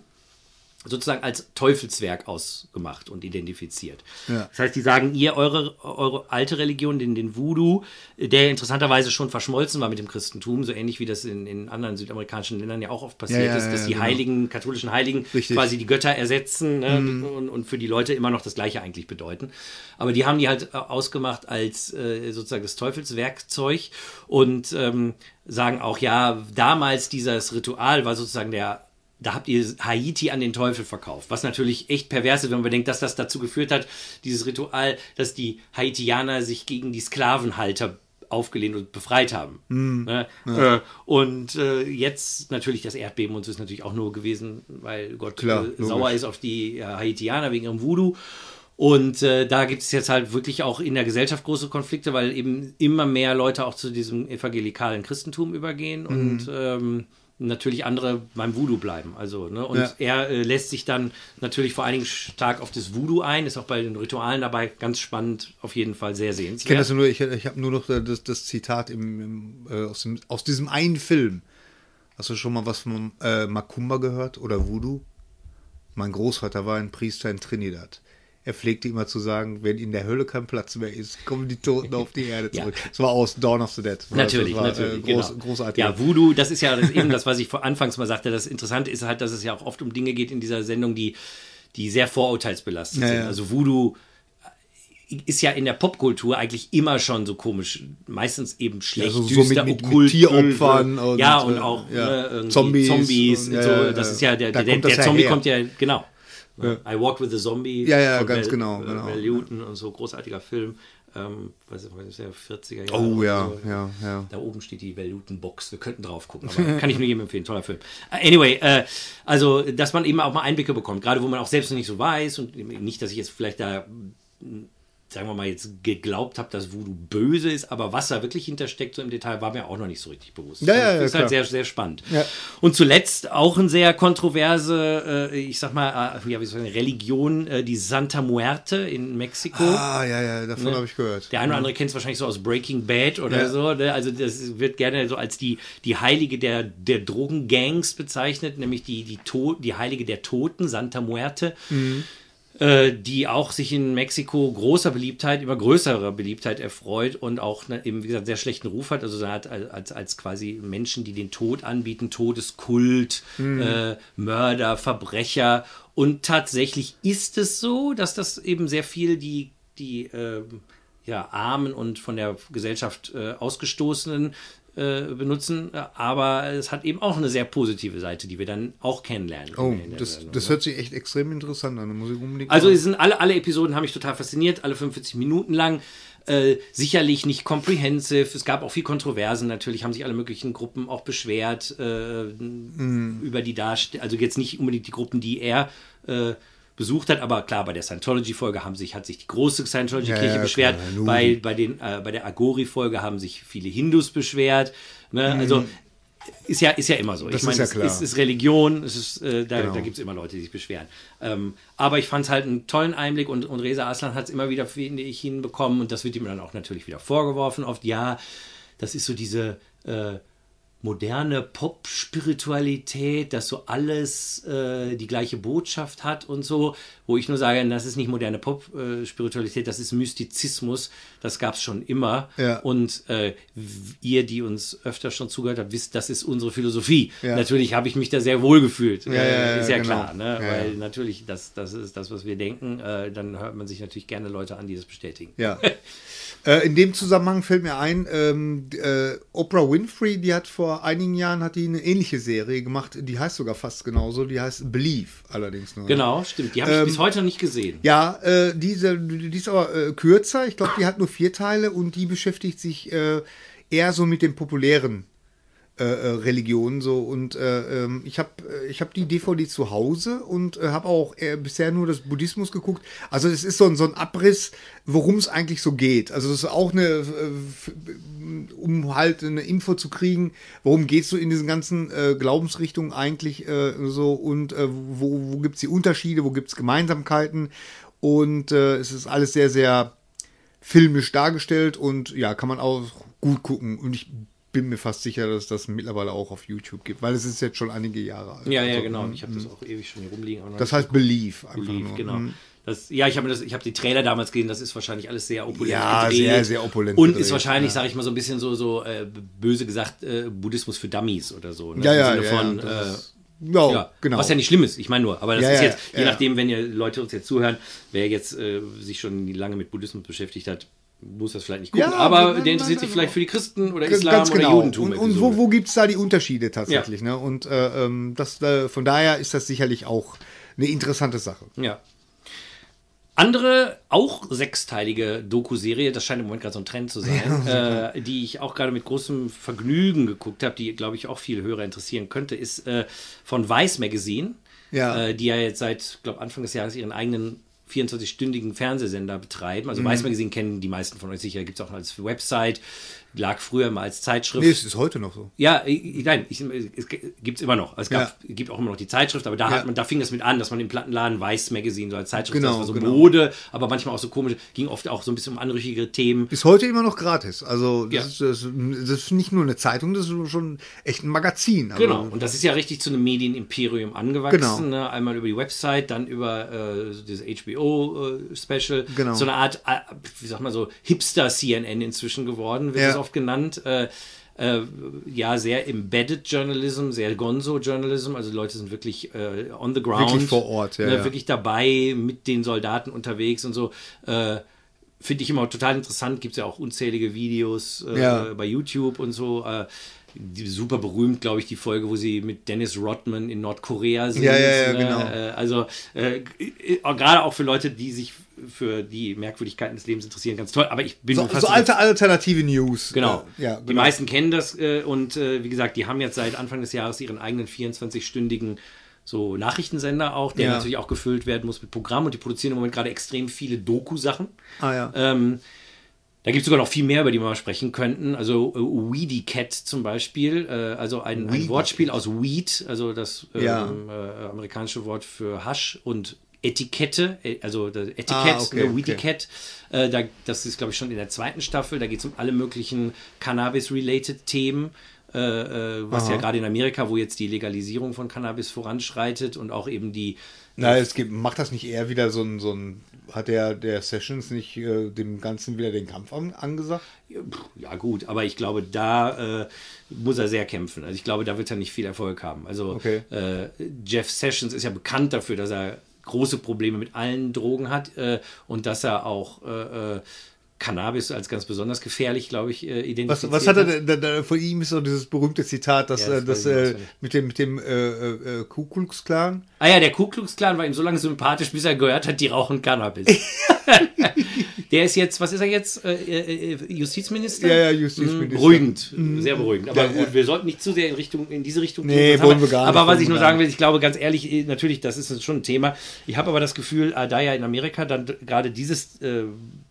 A: sozusagen als Teufelswerk ausgemacht und identifiziert.
B: Ja.
A: Das heißt, die sagen, ihr, eure, eure alte Religion, den, den Voodoo, der interessanterweise schon verschmolzen war mit dem Christentum, so ähnlich wie das in, in anderen südamerikanischen Ländern ja auch oft passiert
B: Ja, ja,
A: ist, dass die
B: genau.
A: Heiligen, katholischen Heiligen
B: Richtig.
A: quasi die Götter ersetzen ne,
B: Mhm.
A: und, und für die Leute immer noch das Gleiche eigentlich bedeuten. Aber die haben die halt äh, ausgemacht als äh, sozusagen das Teufelswerkzeug und ähm, sagen auch, ja, damals dieses Ritual war sozusagen der da habt ihr Haiti an den Teufel verkauft. Was natürlich echt pervers ist, wenn man bedenkt, dass das dazu geführt hat, dieses Ritual, dass die Haitianer sich gegen die Sklavenhalter aufgelehnt und befreit haben. Ne? Äh, und äh, jetzt natürlich das Erdbeben und so ist natürlich auch nur gewesen, weil Gott
B: Klar,
A: äh, sauer ist auf die äh, Haitianer wegen ihrem Voodoo. Und da gibt es jetzt halt wirklich auch in der Gesellschaft große Konflikte, weil eben immer mehr Leute auch zu diesem evangelikalen Christentum übergehen und ähm, natürlich andere beim Voodoo bleiben. Also, ne? Und
B: Ja.
A: er äh, lässt sich dann natürlich vor allen Dingen stark auf das Voodoo ein, ist auch bei den Ritualen dabei, ganz spannend, auf jeden Fall sehr
B: Ich kenne
A: sehenswert.
B: das nur, ich, ich habe nur noch das, das Zitat im, im, äh, aus, dem, aus diesem einen Film. Hast du schon mal was von äh, Macumba gehört oder Voodoo? Mein Großvater war ein Priester in Trinidad. Er pflegte immer zu sagen, wenn in der Hölle kein Platz mehr ist, kommen die Toten auf die Erde <laughs>
A: Ja.
B: zurück. Das war aus Dawn of the Dead. War-
A: Natürlich,
B: das war,
A: natürlich.
B: Äh, groß,
A: genau.
B: Großartig.
A: Ja, Voodoo, das ist ja das eben das, was ich vor anfangs mal sagte. Das Interessante ist halt, dass es ja auch oft um Dinge geht in dieser Sendung, die, die sehr vorurteilsbelastet
B: Ja,
A: sind.
B: ja.
A: Also Voodoo ist ja in der Popkultur eigentlich immer schon so komisch, meistens eben schlecht,
B: so- so
A: düster,
B: mit- mit- mit
A: okkult,
B: Tieropfern
A: böse.
B: und,
A: ja und
B: äh,
A: auch
B: ja.
A: ne,
B: Zombies
A: Zombies,
B: und- ja,
A: so,
B: ja,
A: das
B: ja.
A: ist ja der,
B: Da
A: der, der
B: ja
A: Zombie
B: her.
A: kommt ja genau. I Walk with the Zombie.
B: Ja, ja, ganz
A: Val-
B: genau,
A: äh,
B: genau.
A: Val Newton und so großartiger Film. Ähm, weiß ich, ich, 40er Jahre.
B: Oh ja,
A: so.
B: ja, ja.
A: Da oben steht die Veluten-Box. Wir könnten drauf gucken, aber kann ich nur jedem empfehlen. Toller Film. Äh, Anyway, äh, also, dass man eben auch mal Einblicke bekommt, gerade wo man auch selbst noch nicht so weiß und nicht, dass ich jetzt vielleicht da, sagen wir mal, jetzt geglaubt habe, dass Voodoo böse ist, aber was da wirklich hintersteckt, so im Detail, war mir auch noch nicht so richtig bewusst.
B: Ja, ja,
A: das
B: ja,
A: ist halt
B: klar.
A: sehr, sehr spannend.
B: Ja.
A: Und zuletzt auch ein sehr kontroverse, äh, ich sag mal, äh, ja, wie soll ich sagen, Religion, äh, die Santa Muerte in Mexiko.
B: Ah, ja, ja, davon habe ich gehört.
A: Der eine oder andere kennt es wahrscheinlich so aus Breaking Bad oder
B: Ja.
A: so. Ne? Also das wird gerne so als die, die Heilige der, der Drogengangs bezeichnet, nämlich die, die, to die Heilige der Toten, Santa Muerte. Äh, die auch sich in Mexiko großer Beliebtheit, immer größerer Beliebtheit erfreut und auch ne, eben, wie gesagt, sehr schlechten Ruf hat. Also hat als, als quasi Menschen, die den Tod anbieten, Todeskult, äh, Mörder, Verbrecher. Und tatsächlich ist es so, dass das eben sehr viel die, die ähm, ja, Armen und von der Gesellschaft äh, Ausgestoßenen äh, benutzen, aber es hat eben auch eine sehr positive Seite, die wir dann auch kennenlernen.
B: Oh, das,
A: Sendung,
B: das
A: ne?
B: hört sich echt extrem interessant an. Da muss ich unbedingt
A: Also sind alle, alle Episoden haben mich total fasziniert, alle 45 Minuten lang. Äh, sicherlich nicht comprehensive. Es gab auch viel Kontroversen. Natürlich haben sich alle möglichen Gruppen auch beschwert äh, über die Darstellung. Also jetzt nicht unbedingt die Gruppen, die er äh, besucht hat, aber klar, bei der Scientology-Folge haben sich, hat sich die große Scientology-Kirche
B: Ja, ja,
A: beschwert.
B: klar,
A: bei, bei, den, äh, bei der Agori-Folge haben sich viele Hindus beschwert. Ne? Also ist ja, ist ja immer so.
B: Mhm. Das
A: ich meine,
B: ja
A: es ist, ist Religion, es ist, äh, da,
B: Genau.
A: da gibt es immer Leute, die sich beschweren. Ähm, aber ich fand es halt einen tollen Einblick und, und Reza Aslan hat es immer wieder, finde ich, hinbekommen und das wird ihm dann auch natürlich wieder vorgeworfen. Oft, ja, das ist so diese äh, moderne Pop-Spiritualität, dass so alles äh, die gleiche Botschaft hat und so, wo ich nur sage, das ist nicht moderne Pop-Spiritualität, das ist Mystizismus, das gab es schon immer.
B: Ja.
A: Und äh, ihr, die uns öfter schon zugehört habt, wisst, das ist unsere Philosophie.
B: Ja.
A: Natürlich habe ich mich da sehr wohl gefühlt.
B: Ja, ja,
A: ist ja
B: genau.
A: klar, ne? Weil natürlich das, das ist das, was wir denken. Äh, dann hört man sich natürlich gerne Leute an, die das bestätigen.
B: Ja. <laughs> äh, in dem Zusammenhang fällt mir ein, ähm, äh, Oprah Winfrey, die hat vor einigen Jahren hat die eine ähnliche Serie gemacht, die heißt sogar fast genauso, die heißt Believe allerdings nur.
A: Genau, stimmt. Die habe ich
B: Ähm,
A: bis heute noch nicht gesehen.
B: Ja, äh, diese, die ist aber äh, kürzer. Ich glaube, die hat nur vier Teile und die beschäftigt sich äh, eher so mit den populären äh, äh, Religionen so und äh, ähm, ich habe ich habe die DVD zu Hause und äh, habe auch äh, bisher nur das Buddhismus geguckt. Also es ist so ein, so ein Abriss, worum es eigentlich so geht. Also das ist auch eine, äh, um halt eine Info zu kriegen, worum geht es so in diesen ganzen äh, Glaubensrichtungen eigentlich äh, so und äh, wo, wo gibt es die Unterschiede, wo gibt es Gemeinsamkeiten und äh, es ist alles sehr, sehr filmisch dargestellt und ja, kann man auch gut gucken und ich bin mir fast sicher, dass das mittlerweile auch auf YouTube gibt, weil es ist jetzt schon einige Jahre alt.
A: Ja, ja,
B: Also,
A: genau. Ich habe das auch ewig schon hier rumliegen.
B: Das heißt Believe einfach
A: Believe,
B: nur.
A: genau.
B: Mhm.
A: Das, ja, ich habe das, ich habe die Trailer damals gesehen. Das ist wahrscheinlich alles sehr opulent
B: Ja,
A: gedreht.
B: sehr, sehr opulent
A: Und
B: gedreht,
A: ist wahrscheinlich,
B: ja.
A: sage ich mal, so ein bisschen so, so äh, böse gesagt, äh, Buddhismus für Dummies oder so. Ne?
B: Ja, ja,
A: Im Sinne
B: ja,
A: von,
B: ja,
A: äh,
B: ist- ja,
A: ja,
B: genau.
A: Was ja nicht schlimm ist, ich meine nur, aber das
B: Ja,
A: ist
B: ja,
A: jetzt, je
B: ja.
A: nachdem, wenn ihr Leute uns jetzt zuhören, wer jetzt äh, sich schon lange mit Buddhismus beschäftigt hat, muss das vielleicht nicht gucken.
B: Ja,
A: aber der interessiert sich vielleicht für die Christen oder Islam oder Judentum.
B: Und, und wo, wo gibt es da die Unterschiede tatsächlich? Ne? Und äh, ähm, das, äh, von daher ist das sicherlich auch eine interessante Sache.
A: Ja. Andere, auch sechsteilige Doku-Serie, das scheint im Moment gerade so ein Trend zu sein, <laughs> äh, die ich auch gerade mit großem Vergnügen geguckt habe, die, glaube ich, auch viele Hörer interessieren könnte, ist äh, von Vice Magazine,
B: Ja.
A: äh, die ja jetzt seit, glaube Anfang des Jahres ihren eigenen 24-stündigen Fernsehsender betreiben. Also mhm. Weiß Magazine kennen die meisten von euch sicher, gibt es auch als Website lag früher mal als Zeitschrift.
B: Nee, es ist heute noch so.
A: Ja, ich, nein, ich, es gibt es immer noch. Es gab, ja. gibt auch immer noch die Zeitschrift, aber da ja. hat man, da fing es mit an, dass man im Plattenladen Weiß Magazine so als Zeitschrift, genau, das war so genau. Mode, aber manchmal auch so komisch, ging oft auch so ein bisschen um anrüchige Themen.
B: Ist heute immer noch gratis. Also das, ja. ist, das, das, ist nicht nur eine Zeitung, das ist schon echt ein Magazin.
A: Also, genau, und das ist ja richtig zu einem Medienimperium angewachsen. Genau. Ne? Einmal über die Website, dann über äh, dieses HBO-Special. Äh, genau. So eine Art, äh, wie sag mal so, Hipster-CNN inzwischen geworden, wird es oft genannt. Äh, äh, ja, sehr embedded Journalism, sehr Gonzo Journalism. Also Leute sind wirklich äh, on the ground.
B: Wirklich vor Ort, ja,
A: ne,
B: ja.
A: Wirklich dabei, mit den Soldaten unterwegs und so. Äh, Finde ich immer total interessant. Gibt es ja auch unzählige Videos äh, ja. bei YouTube und so. Äh, super berühmt, glaube ich, die Folge, wo sie mit Dennis Rodman in Nordkorea sind.
B: Ja, ja, ja,
A: ne?
B: genau.
A: Äh, also gerade auch für Leute, die sich für die Merkwürdigkeiten des Lebens interessieren, ganz toll. Aber ich bin
B: so, so alte alternative News.
A: Genau.
B: Äh, ja,
A: genau. Die meisten kennen das äh, und äh, wie gesagt, die haben jetzt seit Anfang des Jahres ihren eigenen 24-stündigen so Nachrichtensender auch, der ja. natürlich auch gefüllt werden muss mit Programm und die produzieren im Moment gerade extrem viele Doku-Sachen.
B: Ah ja.
A: Ähm, da gibt es sogar noch viel mehr, über die wir mal sprechen könnten. Also äh, Weedy Cat zum Beispiel, äh, also ein, ein, Wortspiel aus Weed, also das ähm, ja. äh, amerikanische Wort für Hasch und Etikette, äh, also Etikett, ah, okay, ne, okay. Äh, da, das ist, glaube ich, schon in der zweiten Staffel. Da geht es um alle möglichen Cannabis-related Themen. Äh, äh, was Aha. ja gerade in Amerika, wo jetzt die Legalisierung von Cannabis voranschreitet und auch eben die.
B: Na, es gibt, macht das nicht eher wieder so ein, so ein hat der, der Sessions nicht äh, dem Ganzen wieder den Kampf an, angesagt?
A: Ja, gut, aber ich glaube, da äh, muss er sehr kämpfen. Also ich glaube, da wird er nicht viel Erfolg haben. Also okay. äh, Jeff Sessions ist ja bekannt dafür, dass er große Probleme mit allen Drogen hat äh, und dass er auch äh, äh, Cannabis als ganz besonders gefährlich, glaube ich, äh,
B: identifiziert. Was, was hat er denn, da, von ihm ist so dieses berühmte Zitat, dass, ja, das, äh, das äh, mit dem, mit dem äh, äh, Ku Klux Klan.
A: Ah ja, der Ku Klux Klan war ihm so lange sympathisch, bis er gehört hat, die rauchen Cannabis. <laughs> der ist jetzt, was ist er jetzt? Äh, äh, Justizminister?
B: Ja, ja, Justizminister.
A: Mhm, beruhigend, mhm. sehr beruhigend. Aber ja, gut, ja. wir sollten nicht zu sehr in, Richtung, in diese Richtung
B: nee, gehen. Wollen wir gar
A: nicht, aber was ich nur sagen will, ich glaube ganz ehrlich, natürlich, das ist schon ein Thema. Ich habe aber das Gefühl, da ja in Amerika dann gerade dieses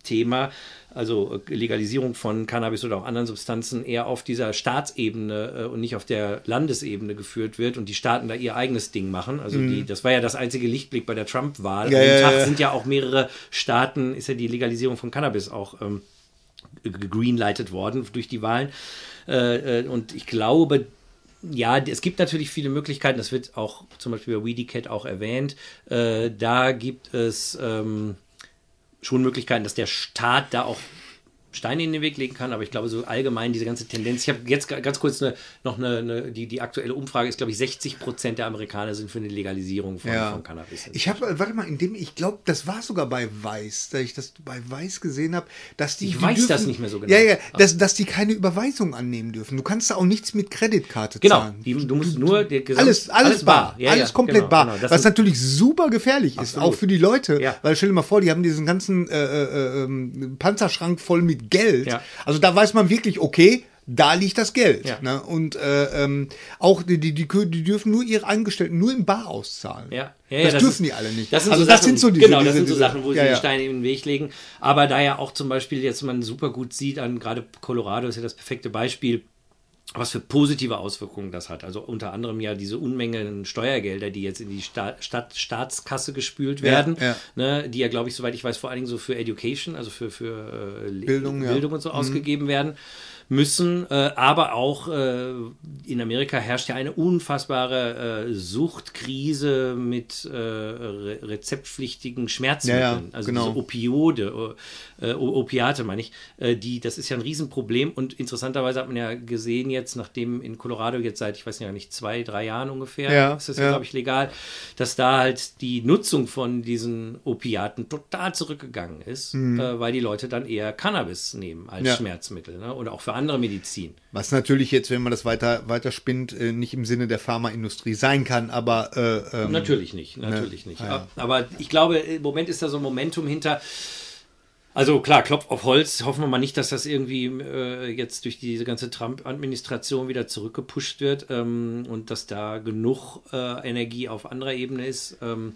A: Thema also äh, Legalisierung von Cannabis oder auch anderen Substanzen, eher auf dieser Staatsebene äh, und nicht auf der Landesebene geführt wird und die Staaten da ihr eigenes Ding machen. Also mhm. die, das war ja das einzige Lichtblick bei der Trump-Wahl.
B: Ja, dem
A: ja,
B: Tag
A: ja. sind ja auch mehrere Staaten, ist ja die Legalisierung von Cannabis auch ähm, gegreenlightet worden durch die Wahlen. Äh, äh, und ich glaube, ja, es gibt natürlich viele Möglichkeiten, das wird auch zum Beispiel bei Weedy Cat auch erwähnt. Äh, da gibt es ähm, schon Möglichkeiten, dass der Staat da auch Steine in den Weg legen kann, aber ich glaube, so allgemein diese ganze Tendenz. Ich habe jetzt ganz kurz eine, noch eine, eine, die, die aktuelle Umfrage ist, glaube ich, 60 Prozent der Amerikaner sind für eine Legalisierung von, ja. von Cannabis.
B: Ich habe, warte mal, in dem, ich glaube, das war sogar bei Weiß, da ich das bei Weiß gesehen habe, dass die.
A: Ich
B: die
A: weiß
B: dürfen,
A: das nicht mehr so genau.
B: Ja, ja, dass, dass die keine Überweisung annehmen dürfen. Du kannst da auch nichts mit Kreditkarte
A: genau,
B: zahlen.
A: Genau, du musst nur
B: Gesamt, alles, alles, alles bar. Ja, alles komplett genau, bar. Genau. Was natürlich super gefährlich Absolut. ist, auch für die Leute. Weil stell dir mal vor, die haben diesen ganzen äh, äh, äh, ähm, Panzerschrank voll mit Geld. Ja. Also da weiß man wirklich, okay, da liegt das Geld. Ja. Ne? Und äh, ähm, auch die, die, die, die, dürfen nur ihre Angestellten nur im Bar auszahlen.
A: Ja.
B: Ja, ja, das, das, dürfen ist, die alle nicht.
A: Das sind also so das Sachen, sind so diese, Genau, das diese, sind so Sachen, wo sie die Steine in den Weg legen. Aber da ja auch zum Beispiel jetzt man super gut sieht, an gerade Colorado ist ja das perfekte Beispiel, was für positive Auswirkungen das hat. Also unter anderem ja diese Unmengen Steuergelder, die jetzt in die Sta Stadt Staatskasse gespült werden, ja, ja. Ne, die ja, glaube ich, soweit ich weiß, vor allen Dingen so für Education, also für, für äh, Bildung, Bildung ja. und so mhm. ausgegeben werden müssen. Äh, aber auch äh, in Amerika herrscht ja eine unfassbare äh, Suchtkrise mit äh, re rezeptpflichtigen Schmerzmitteln, ja, ja, also genau. diese Opiode, äh, Opiate meine ich, äh, die, das ist ja ein Riesenproblem und interessanterweise hat man ja gesehen jetzt, nachdem in Colorado jetzt seit, ich weiß nicht, zwei, drei Jahren ungefähr,
B: ja,
A: ist das ja, glaube ich, legal, dass da halt die Nutzung von diesen Opiaten total zurückgegangen ist, mhm. weil die Leute dann eher Cannabis nehmen als Schmerzmittel ne? und auch für andere Medizin.
B: Was natürlich jetzt, wenn man das weiter, weiter spinnt, äh, nicht im Sinne der Pharmaindustrie sein kann, aber.
A: Äh, ähm, natürlich nicht, ne? natürlich ne? nicht. Ah, ja. Aber ich glaube, im Moment ist da so ein Momentum hinter. Also klar, Klopf auf Holz, hoffen wir mal nicht, dass das irgendwie äh, jetzt durch diese ganze Trump-Administration wieder zurückgepusht wird ähm, und dass da genug äh, Energie auf anderer Ebene ist. Ähm,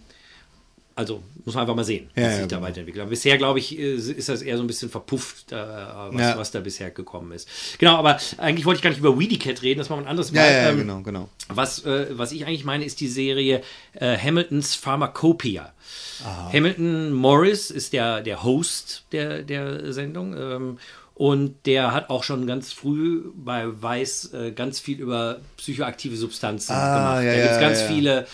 A: Also muss man einfach mal sehen, wie
B: Ja,
A: sich
B: ja,
A: da
B: genau.
A: weiterentwickelt. Aber bisher, glaube ich, äh, ist das eher so ein bisschen verpufft, äh, was,
B: Ja.
A: was da bisher gekommen ist. Genau, aber eigentlich wollte ich gar nicht über Weedy Cat reden, das machen wir ein anderes Mal.
B: Ja,
A: Ähm,
B: genau, genau.
A: was, äh, was ich eigentlich meine, ist die Serie äh, Hamiltons Pharmacopoeia. Hamilton Morris ist der, der Host der, der Sendung. Ähm, und der hat auch schon ganz früh bei Weiß äh, ganz viel über psychoaktive Substanzen
B: Ah,
A: gemacht.
B: ja,
A: da gibt es
B: ja,
A: ganz
B: ja.
A: viele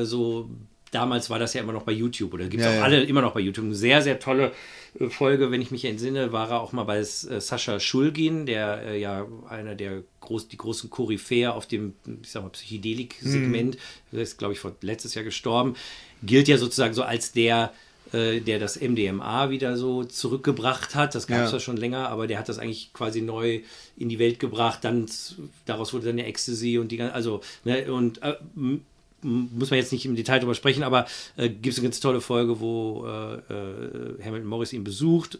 A: äh, so. Damals war das ja immer noch bei YouTube oder gibt es
B: Ja,
A: auch
B: ja.
A: alle immer noch bei YouTube. Eine sehr, sehr tolle äh, Folge, wenn ich mich entsinne, war er auch mal bei äh, Sascha Schulgin, der äh, ja einer der groß, die großen Koryphäe auf dem, ich sag mal, Psychedelik-Segment, der ist, glaube ich, vor letztes Jahr gestorben, gilt ja sozusagen so als der, der das MDMA wieder so zurückgebracht hat. Das gab es
B: Ja.
A: ja schon länger, aber der hat das eigentlich quasi neu in die Welt gebracht. Dann daraus wurde dann der Ecstasy und die gan- also ne, und äh, muss man jetzt nicht im Detail drüber sprechen, aber äh, gibt es eine ganz tolle Folge, wo äh, äh, Hamilton Morris ihn besucht.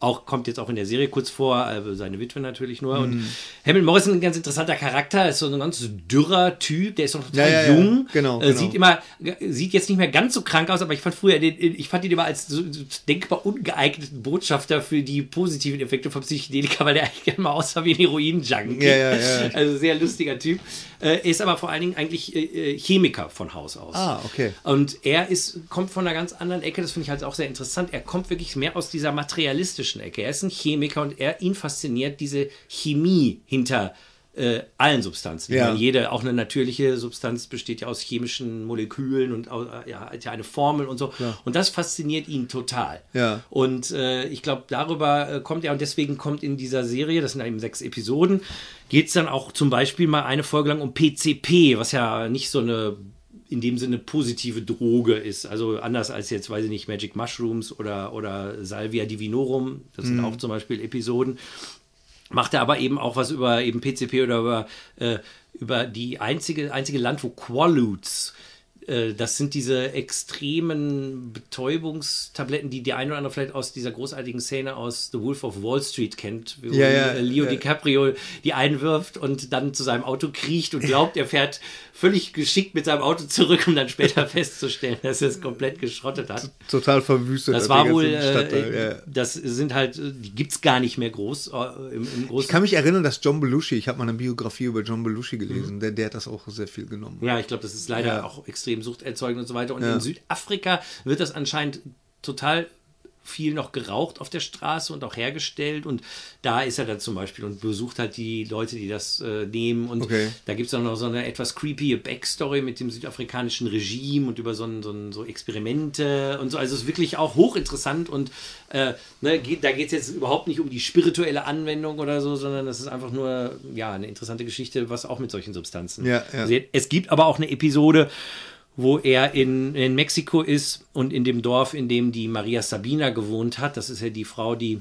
A: Auch kommt jetzt auch in der Serie kurz vor, also seine Witwe natürlich nur.
B: Mhm.
A: Und Hamilton Morris ist ein ganz interessanter Charakter, ist so ein ganz dürrer Typ, der ist noch total
B: Ja, ja,
A: jung.
B: Genau,
A: äh,
B: genau.
A: Sieht immer, sieht jetzt nicht mehr ganz so krank aus, aber ich fand früher, den, ich fand ihn immer als so, so denkbar ungeeigneten Botschafter für die positiven Effekte von Psychedelika, weil der eigentlich immer aussah wie ein Heroin-Junkie.
B: Ja.
A: Also sehr lustiger Typ. Äh, Er ist aber vor allen Dingen eigentlich äh, äh, Chemiker von Haus aus.
B: Ah, okay.
A: Und er ist, kommt von einer ganz anderen Ecke, das finde ich halt auch sehr interessant. Er kommt wirklich mehr aus dieser materialistischen Ecke. Er ist ein Chemiker und er ihn fasziniert diese Chemie hinter äh, allen Substanzen.
B: Ja.
A: Meine, jede, auch eine natürliche Substanz besteht ja aus chemischen Molekülen und au- ja, hat ja eine Formel und so. Und das fasziniert ihn total.
B: Ja.
A: Und äh, ich glaube, darüber äh, kommt er und deswegen kommt in dieser Serie, das sind eben sechs Episoden, geht es dann auch zum Beispiel mal eine Folge lang um PCP, was ja nicht so eine in dem Sinne positive Droge ist. Also anders als jetzt, weiß ich nicht, Magic Mushrooms oder, oder Salvia Divinorum. Das sind auch zum Beispiel Episoden. Macht er aber eben auch was über eben PCP oder über, äh, über die einzige, einzige Land, wo Quaaludes äh, das sind diese extremen Betäubungstabletten, die die eine oder andere vielleicht aus dieser großartigen Szene aus The Wolf of Wall Street kennt, wo
B: Ja, ja,
A: äh, Leo
B: ja.
A: DiCaprio die einwirft und dann zu seinem Auto kriecht und glaubt, er fährt völlig geschickt mit seinem Auto zurück, um dann später <laughs> festzustellen, dass er es komplett geschrottet hat.
B: Total verwüstet.
A: Das war wohl, äh, das sind halt, äh, die gibt's gar nicht mehr groß äh, im, im
B: Ich kann mich erinnern, dass John Belushi, ich habe mal eine Biografie über John Belushi
A: Mhm.
B: gelesen, der, der hat das auch sehr viel genommen.
A: Ja, ich glaube, das ist leider auch extrem suchterzeugend und so weiter. Und
B: Ja.
A: in Südafrika wird das anscheinend total viel noch geraucht auf der Straße und auch hergestellt. Und da ist er dann zum Beispiel und besucht halt die Leute, die das äh, nehmen. Und
B: Okay.
A: da gibt es auch noch so eine etwas creepy Backstory mit dem südafrikanischen Regime und über so, ein, so, ein, so Experimente und so. Also es ist wirklich auch hochinteressant und äh, ne, geht, da geht es jetzt überhaupt nicht um die spirituelle Anwendung oder so, sondern das ist einfach nur ja, eine interessante Geschichte, was auch mit solchen Substanzen
B: Ja, ja.
A: passiert. Es gibt aber auch eine Episode, wo er in, in Mexiko ist und in dem Dorf, in dem die Maria Sabina gewohnt hat. Das ist ja die Frau, die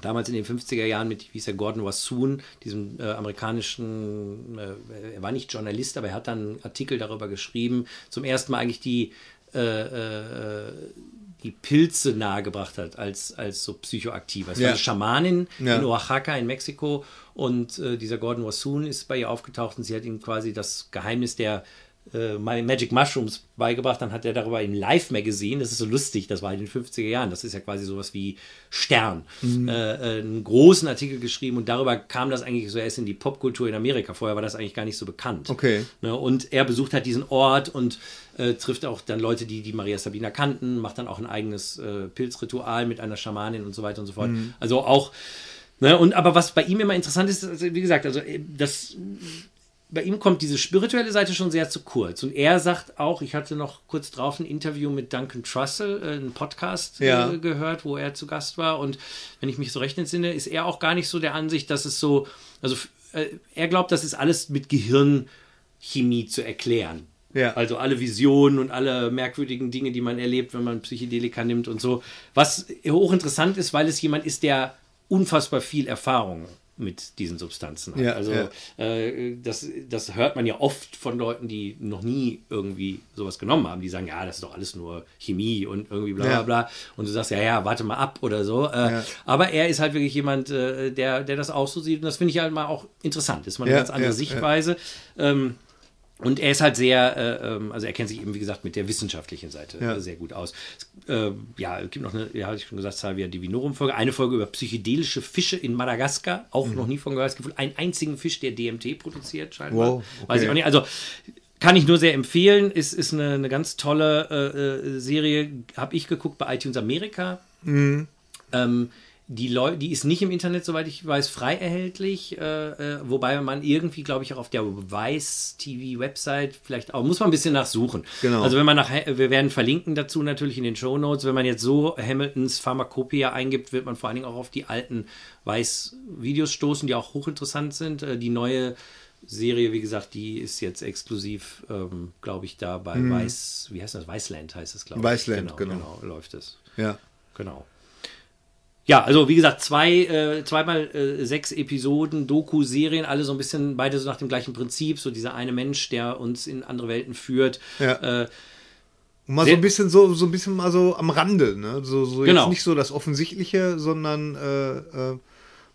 A: damals in den 50er Jahren mit, wie hieß er, Gordon Wassoon, diesem äh, amerikanischen, äh, er war nicht Journalist, aber er hat dann einen Artikel darüber geschrieben, zum ersten Mal eigentlich die, äh, äh, die Pilze nahegebracht hat als, als so psychoaktiv. Es
B: Ja.
A: war eine Schamanin
B: Ja.
A: in Oaxaca in Mexiko und äh, dieser Gordon Wassoon ist bei ihr aufgetaucht und sie hat ihm quasi das Geheimnis der äh, Magic Mushrooms beigebracht, dann hat er darüber im Live-Magazin, das ist so lustig, das war in den 50er Jahren, das ist ja quasi sowas wie Stern,
B: Mhm.
A: äh, äh, einen großen Artikel geschrieben und darüber kam das eigentlich so erst in die Popkultur in Amerika. Vorher war das eigentlich gar nicht so bekannt.
B: Okay.
A: Ne, und er besucht halt diesen Ort und äh, trifft auch dann Leute, die die Maria Sabina kannten, macht dann auch ein eigenes äh, Pilzritual mit einer Schamanin und so weiter und so fort.
B: Mhm.
A: Also auch, ne, und aber was bei ihm immer interessant ist, also, wie gesagt, also äh, das bei ihm kommt diese spirituelle Seite schon sehr zu kurz. Und er sagt auch, ich hatte noch kurz drauf ein Interview mit Duncan Trussell, äh, einen Podcast
B: Ja.
A: äh, gehört, wo er zu Gast war. Und wenn ich mich so recht entsinne, ist er auch gar nicht so der Ansicht, dass es so, also äh, er glaubt, das ist alles mit Gehirnchemie zu erklären.
B: Ja.
A: Also alle Visionen und alle merkwürdigen Dinge, die man erlebt, wenn man Psychedelika nimmt und so. Was hochinteressant ist, weil es jemand ist, der unfassbar viel Erfahrung mit diesen Substanzen hat.
B: Ja,
A: also
B: ja.
A: Äh, das, das hört man ja oft von Leuten, die noch nie irgendwie sowas genommen haben. Die sagen, ja, das ist doch alles nur Chemie und irgendwie bla bla
B: Ja.
A: bla. Und du sagst, ja, ja, warte mal ab oder so. Äh. Aber er ist halt wirklich jemand, äh, der, der das auch so sieht. Und das finde ich halt mal auch interessant. Das ist mal eine ganz andere. Sichtweise. Ähm, Und er ist halt sehr, äh, ähm, also er kennt sich eben, wie gesagt, mit der wissenschaftlichen Seite
B: Ja.
A: äh, sehr gut aus. Es, äh, ja, es gibt noch eine, ja, hatte ich schon gesagt, Salvia Divinorum-Folge, eine Folge über psychedelische Fische in Madagaskar, auch
B: Mhm.
A: noch nie von gehört. Es gibt einen einzigen Fisch, der DMT produziert, scheinbar.
B: Wow,
A: Weiß ich
B: okay.
A: auch nicht. Also kann ich nur sehr empfehlen. Ist, ist eine, eine ganz tolle äh, äh, Serie. Habe ich geguckt bei iTunes Amerika.
B: Mhm.
A: Ähm, die, Leu die ist nicht im Internet, soweit ich weiß, frei erhältlich, äh, äh, wobei man irgendwie, glaube ich, auch auf der Weiß TV Website vielleicht auch muss man ein bisschen nachsuchen.
B: Genau.
A: Also wenn man nach, wir werden verlinken dazu natürlich in den Show Notes. Wenn man jetzt so Hamiltons Pharmacopoeia eingibt, wird man vor allen Dingen auch auf die alten Weiß Videos stoßen, die auch hochinteressant sind. Äh, die neue Serie, wie gesagt, die ist jetzt exklusiv, ähm, glaube ich, da bei Weiß, wie heißt das? Weißland heißt es, glaube ich.
B: Weißland, genau.
A: genau. läuft es.
B: Ja.
A: Genau. Ja, also wie gesagt, zwei, äh, zweimal äh, sechs Episoden, Doku-Serien, alle so ein bisschen, beide so nach dem gleichen Prinzip, so dieser eine Mensch, der uns in andere Welten führt.
B: Ja.
A: Äh,
B: Und mal so ein bisschen so, so ein bisschen mal so am Rande, ne? So, so
A: Genau.
B: jetzt nicht so das Offensichtliche, sondern äh, äh,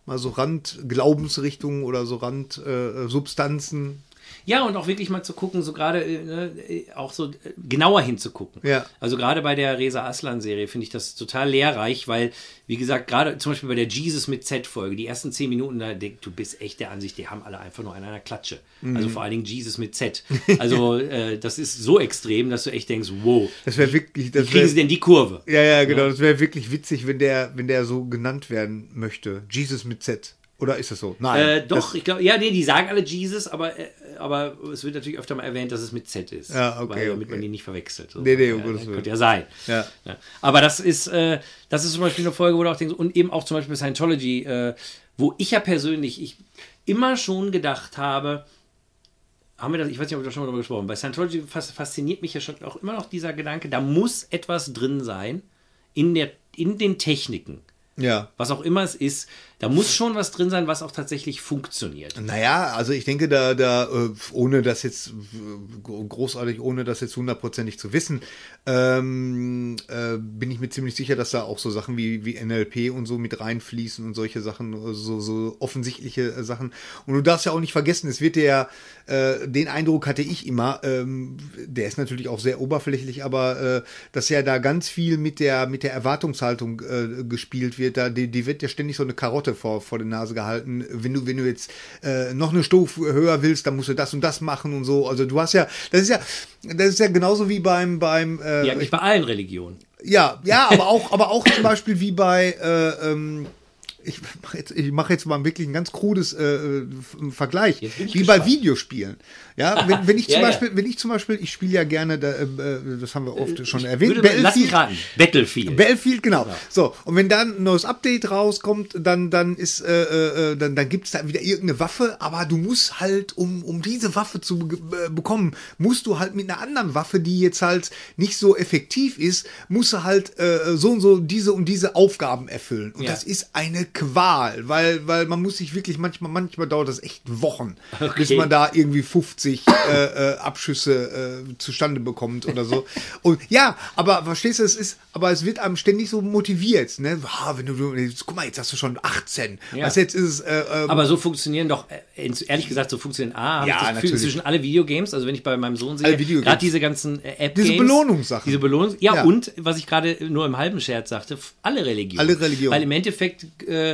B: mal so Rand-Glaubensrichtungen oder so Rand-Substanzen.
A: Ja, und auch wirklich mal zu gucken, so gerade äh, ne, äh, auch so äh, genauer hinzugucken.
B: Ja.
A: Also gerade bei der Reza Aslan-Serie finde ich das total lehrreich, weil, wie gesagt, gerade zum Beispiel bei der Jesus mit Z-Folge, die ersten zehn Minuten, da denk, du bist echt der Ansicht, die haben alle einfach nur an einer Klatsche.
B: Mhm.
A: Also vor allen Dingen Jesus mit Z. Also <laughs> äh, das ist so extrem, dass du echt denkst, wow,
B: das wäre wirklich,
A: wie
B: das
A: kriegen
B: wär,
A: sie denn die Kurve?
B: ja, ja, genau, das wäre wirklich witzig, wenn der, wenn der so genannt werden möchte. Jesus mit Z. Oder ist das so? Nein.
A: Äh, doch, ich glaube, ja, nee, die sagen alle Jesus, aber, äh, aber es wird natürlich öfter mal erwähnt, dass es mit Z ist.
B: Ja, okay,
A: weil, damit
B: okay.
A: man die nicht verwechselt. So.
B: Nee, nee, um
A: ja,
B: Gottes Willen.
A: Könnte ja sein.
B: Ja.
A: Aber das ist, äh, das ist zum Beispiel eine Folge, wo du auch denkst, und eben auch zum Beispiel Scientology, äh, wo ich ja persönlich ich immer schon gedacht habe, haben wir das, ich weiß nicht, ob wir da schon mal drüber gesprochen haben, bei Scientology fas- fasziniert mich ja schon auch immer noch dieser Gedanke, da muss etwas drin sein in, der, in den Techniken.
B: ja.
A: Was auch immer es ist, da muss schon was drin sein, was auch tatsächlich funktioniert.
B: Naja, also ich denke, da, da, äh, ohne das jetzt großartig, ohne das jetzt hundertprozentig zu wissen, ähm, äh, bin ich mir ziemlich sicher, dass da auch so Sachen wie, wie NLP und so mit reinfließen und solche Sachen, äh, so, so offensichtliche äh, Sachen. Und du darfst ja auch nicht vergessen, es wird ja, äh, den Eindruck hatte ich immer, ähm, der ist natürlich auch sehr oberflächlich, aber äh, dass ja da ganz viel mit der, mit der Erwartungshaltung gespielt wird, da, die, die wird ja ständig so eine Karotte vor, vor der Nase gehalten. Wenn du, wenn du jetzt äh, noch eine Stufe höher willst, dann musst du das und das machen und so. Also du hast ja, das ist ja, das ist ja genauso wie beim, beim äh,
A: Ja, nicht bei allen Religionen.
B: ja, ja, aber auch, aber auch zum Beispiel wie bei, äh, ähm, ich mache jetzt, ich mach jetzt mal wirklich ein ganz krudes äh, äh, Vergleich,
A: ich
B: wie bei. Videospielen. Ja, wenn, wenn ich <laughs> zum
A: Ja, ja.
B: Beispiel, wenn ich zum Beispiel, ich spiele ja gerne, da, äh, äh, das haben wir oft schon erwähnt,
A: Würde, lass mich raten. Battlefield.
B: Battlefield, genau. So, und wenn dann ein neues Update rauskommt, dann, dann ist, äh, äh, dann, dann gibt's da wieder irgendeine Waffe, aber du musst halt, um, um diese Waffe zu be äh, bekommen, musst du halt mit einer anderen Waffe, die jetzt halt nicht so effektiv ist, musst du halt äh, so und so diese und diese Aufgaben erfüllen. Und
A: Ja.
B: das ist eine Qual, weil, weil man muss sich wirklich manchmal, manchmal dauert das echt Wochen, bis
A: Okay.
B: man da irgendwie 50 äh, äh, Abschüsse äh, zustande bekommt oder so. Und ja, aber verstehst du, es ist, aber es wird einem ständig so motiviert, ne? Ah, wenn du, jetzt, guck mal, jetzt hast du schon 18.
A: Ja.
B: Was jetzt ist es, äh, ähm,
A: Aber so funktionieren doch, äh, ehrlich gesagt, so funktionieren A, habe
B: Ja,
A: ich das Gefühl, zwischen alle Videogames, also wenn ich bei meinem Sohn sehe, gerade diese ganzen äh, App-Games.
B: Diese Belohnungssachen.
A: Diese Belohnungs ja,
B: Ja.
A: und was ich gerade nur im halben Scherz sagte, alle Religionen.
B: Alle Religionen.
A: Weil im Endeffekt, äh,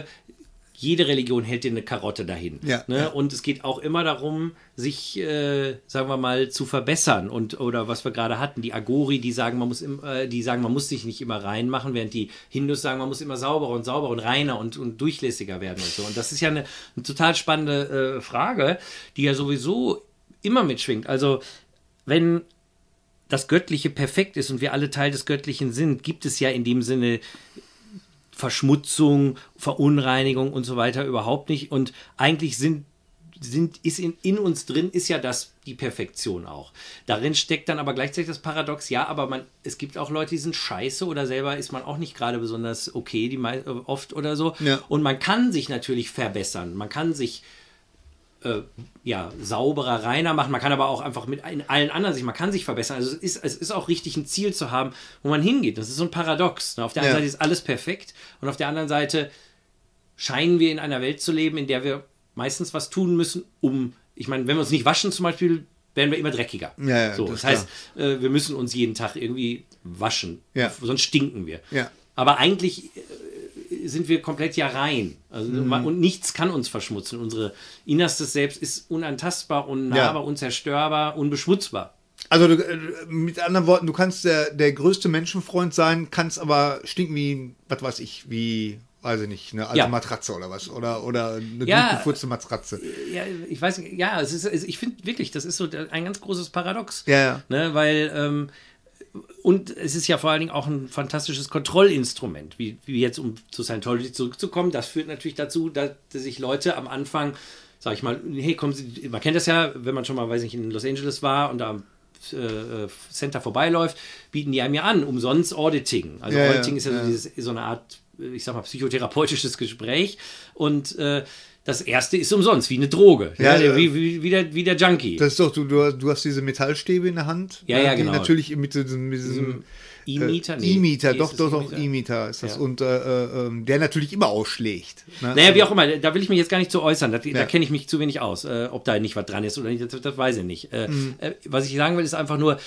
A: jede Religion hält dir eine Karotte dahin.
B: Ja,
A: ne?
B: ja.
A: Und es geht auch immer darum, sich, äh, sagen wir mal, zu verbessern. Und, oder was wir gerade hatten, die Agori, die sagen, man muss im, äh, die sagen, man muss sich nicht immer reinmachen, während die Hindus sagen, man muss immer sauberer und sauberer und reiner und, und durchlässiger werden und so. Und das ist ja eine, eine total spannende äh, Frage, die ja sowieso immer mitschwingt. Also, wenn das Göttliche perfekt ist und wir alle Teil des Göttlichen sind, gibt es ja in dem Sinne Verschmutzung, Verunreinigung und so weiter überhaupt nicht. Und eigentlich sind, sind, ist in, in uns drin, ist ja das die Perfektion auch. Darin steckt dann aber gleichzeitig das Paradox, ja, aber man, es gibt auch Leute, die sind scheiße oder selber ist man auch nicht gerade besonders okay, die oft oder so.
B: Ja.
A: Und man kann sich natürlich verbessern. Man kann sich äh, ja, sauberer, reiner machen. Man kann aber auch einfach mit in allen anderen sich, man kann sich verbessern. Also es ist, es ist auch richtig, ein Ziel zu haben, wo man hingeht. Das ist so ein Paradox. ne? Auf der einen
B: Ja.
A: Seite ist alles perfekt und auf der anderen Seite scheinen wir in einer Welt zu leben, in der wir meistens was tun müssen, um, ich meine, wenn wir uns nicht waschen zum Beispiel, werden wir immer dreckiger.
B: Ja, ja,
A: so,
B: das
A: das, heißt, äh, wir müssen uns jeden Tag irgendwie waschen,
B: Ja.
A: sonst stinken wir.
B: Ja.
A: Aber eigentlich äh, sind wir komplett ja rein. Also,
B: Mhm.
A: Und nichts kann uns verschmutzen. Unsere innerstes Selbst ist unantastbar, unnahbar, unzerstörbar, unbeschmutzbar.
B: Also du, äh, mit anderen Worten, du kannst der, der größte Menschenfreund sein, kannst aber stinken wie, was weiß ich, wie, weiß ich nicht, eine alte
A: Ja.
B: Matratze oder was. Oder, oder eine
A: Ja.
B: gut gefurzte Matratze.
A: Ja, ich weiß ja, es ist, ich finde wirklich, das ist so ein ganz großes Paradox.
B: Ja, ja.
A: Ne, weil, ähm, und es ist ja vor allen Dingen auch ein fantastisches Kontrollinstrument, wie, wie jetzt, um zu Scientology zurückzukommen. Das führt natürlich dazu, dass sich Leute am Anfang, sag ich mal, hey, kommen Sie, man kennt das ja, wenn man schon mal, weiß ich, in Los Angeles war und da am äh, Center vorbeiläuft, bieten die einem ja an, umsonst Auditing. Also
B: Ja, ja,
A: Auditing ist ja,
B: ja.
A: So, dieses, so eine Art, äh, ich sag mal, psychotherapeutisches Gespräch und äh, das erste ist umsonst, wie eine Droge.
B: Ja, ja.
A: Wie, wie, wie, der, wie der Junkie.
B: Das ist doch, du, du, hast diese Metallstäbe in der Hand.
A: Ja,
B: ne,
A: ja,
B: die
A: genau.
B: natürlich mit diesem, mit diesem
A: E-Meter?
B: äh,
A: Nee.
B: E-Meter, doch, doch, doch,
A: E-Meter?
B: Ist das.
A: Ja.
B: Und äh, äh, ähm, der natürlich immer ausschlägt. Ne?
A: Naja, wie auch immer, da will ich mich jetzt gar nicht zu äußern. Da, da
B: Ja.
A: kenne ich mich zu wenig aus. Äh, ob da nicht was dran ist oder nicht, das, das weiß ich nicht. Äh,
B: Mhm.
A: äh, was ich sagen will, ist einfach nur,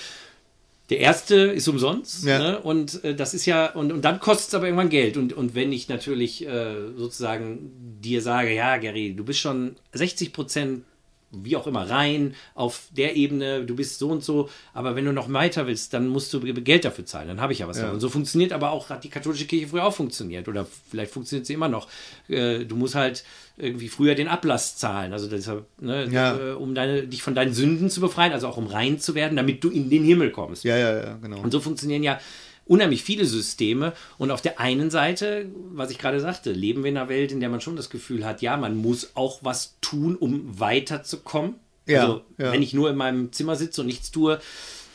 A: der erste ist umsonst.
B: Ja.
A: Ne? Und äh, das ist ja, und, und dann kostet es aber irgendwann Geld. Und, und wenn ich natürlich äh, sozusagen dir sage, ja, Gary, du bist schon 60 Prozent wie auch immer rein auf der Ebene, du bist so und so, aber wenn du noch weiter willst, dann musst du Geld dafür zahlen, dann habe ich ja was
B: Ja.
A: Und so funktioniert aber auch, hat die katholische Kirche früher auch funktioniert oder vielleicht funktioniert sie immer noch. Äh, Du musst halt irgendwie früher den Ablass zahlen, also deshalb, ne,
B: Ja.
A: äh, um deine, dich von deinen Sünden zu befreien, also auch um rein zu werden, damit du in den Himmel kommst.
B: Ja, ja, ja, genau.
A: Und so funktionieren ja unheimlich viele Systeme. Und auf der einen Seite, was ich gerade sagte, leben wir in einer Welt, in der man schon das Gefühl hat, ja, man muss auch was tun, um weiterzukommen.
B: Ja,
A: also,
B: ja.
A: wenn ich nur in meinem Zimmer sitze und nichts tue,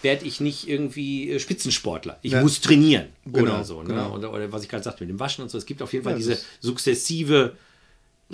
A: werde ich nicht irgendwie äh, Spitzensportler. Ich
B: Ja.
A: muss trainieren
B: Genau,
A: oder so. Ne?
B: genau.
A: Oder, oder was ich gerade sagte mit dem Waschen und so. Es gibt auf jeden Fall
B: Ja,
A: diese sukzessive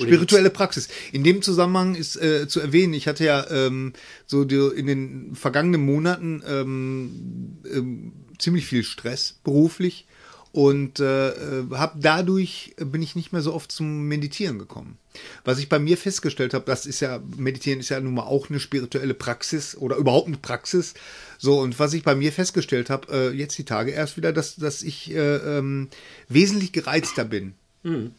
B: Spirituelle Praxis. In dem Zusammenhang ist äh, zu erwähnen, ich hatte ja ähm, so die, in den vergangenen Monaten ähm, ähm, ziemlich viel Stress beruflich und äh, äh, habe dadurch bin ich nicht mehr so oft zum Meditieren gekommen. Was ich bei mir festgestellt habe, das ist ja Meditieren ist ja nun mal auch eine spirituelle Praxis oder überhaupt eine Praxis. So und was ich bei mir festgestellt habe, äh, jetzt die Tage erst wieder, dass dass ich äh, ähm, wesentlich gereizter bin.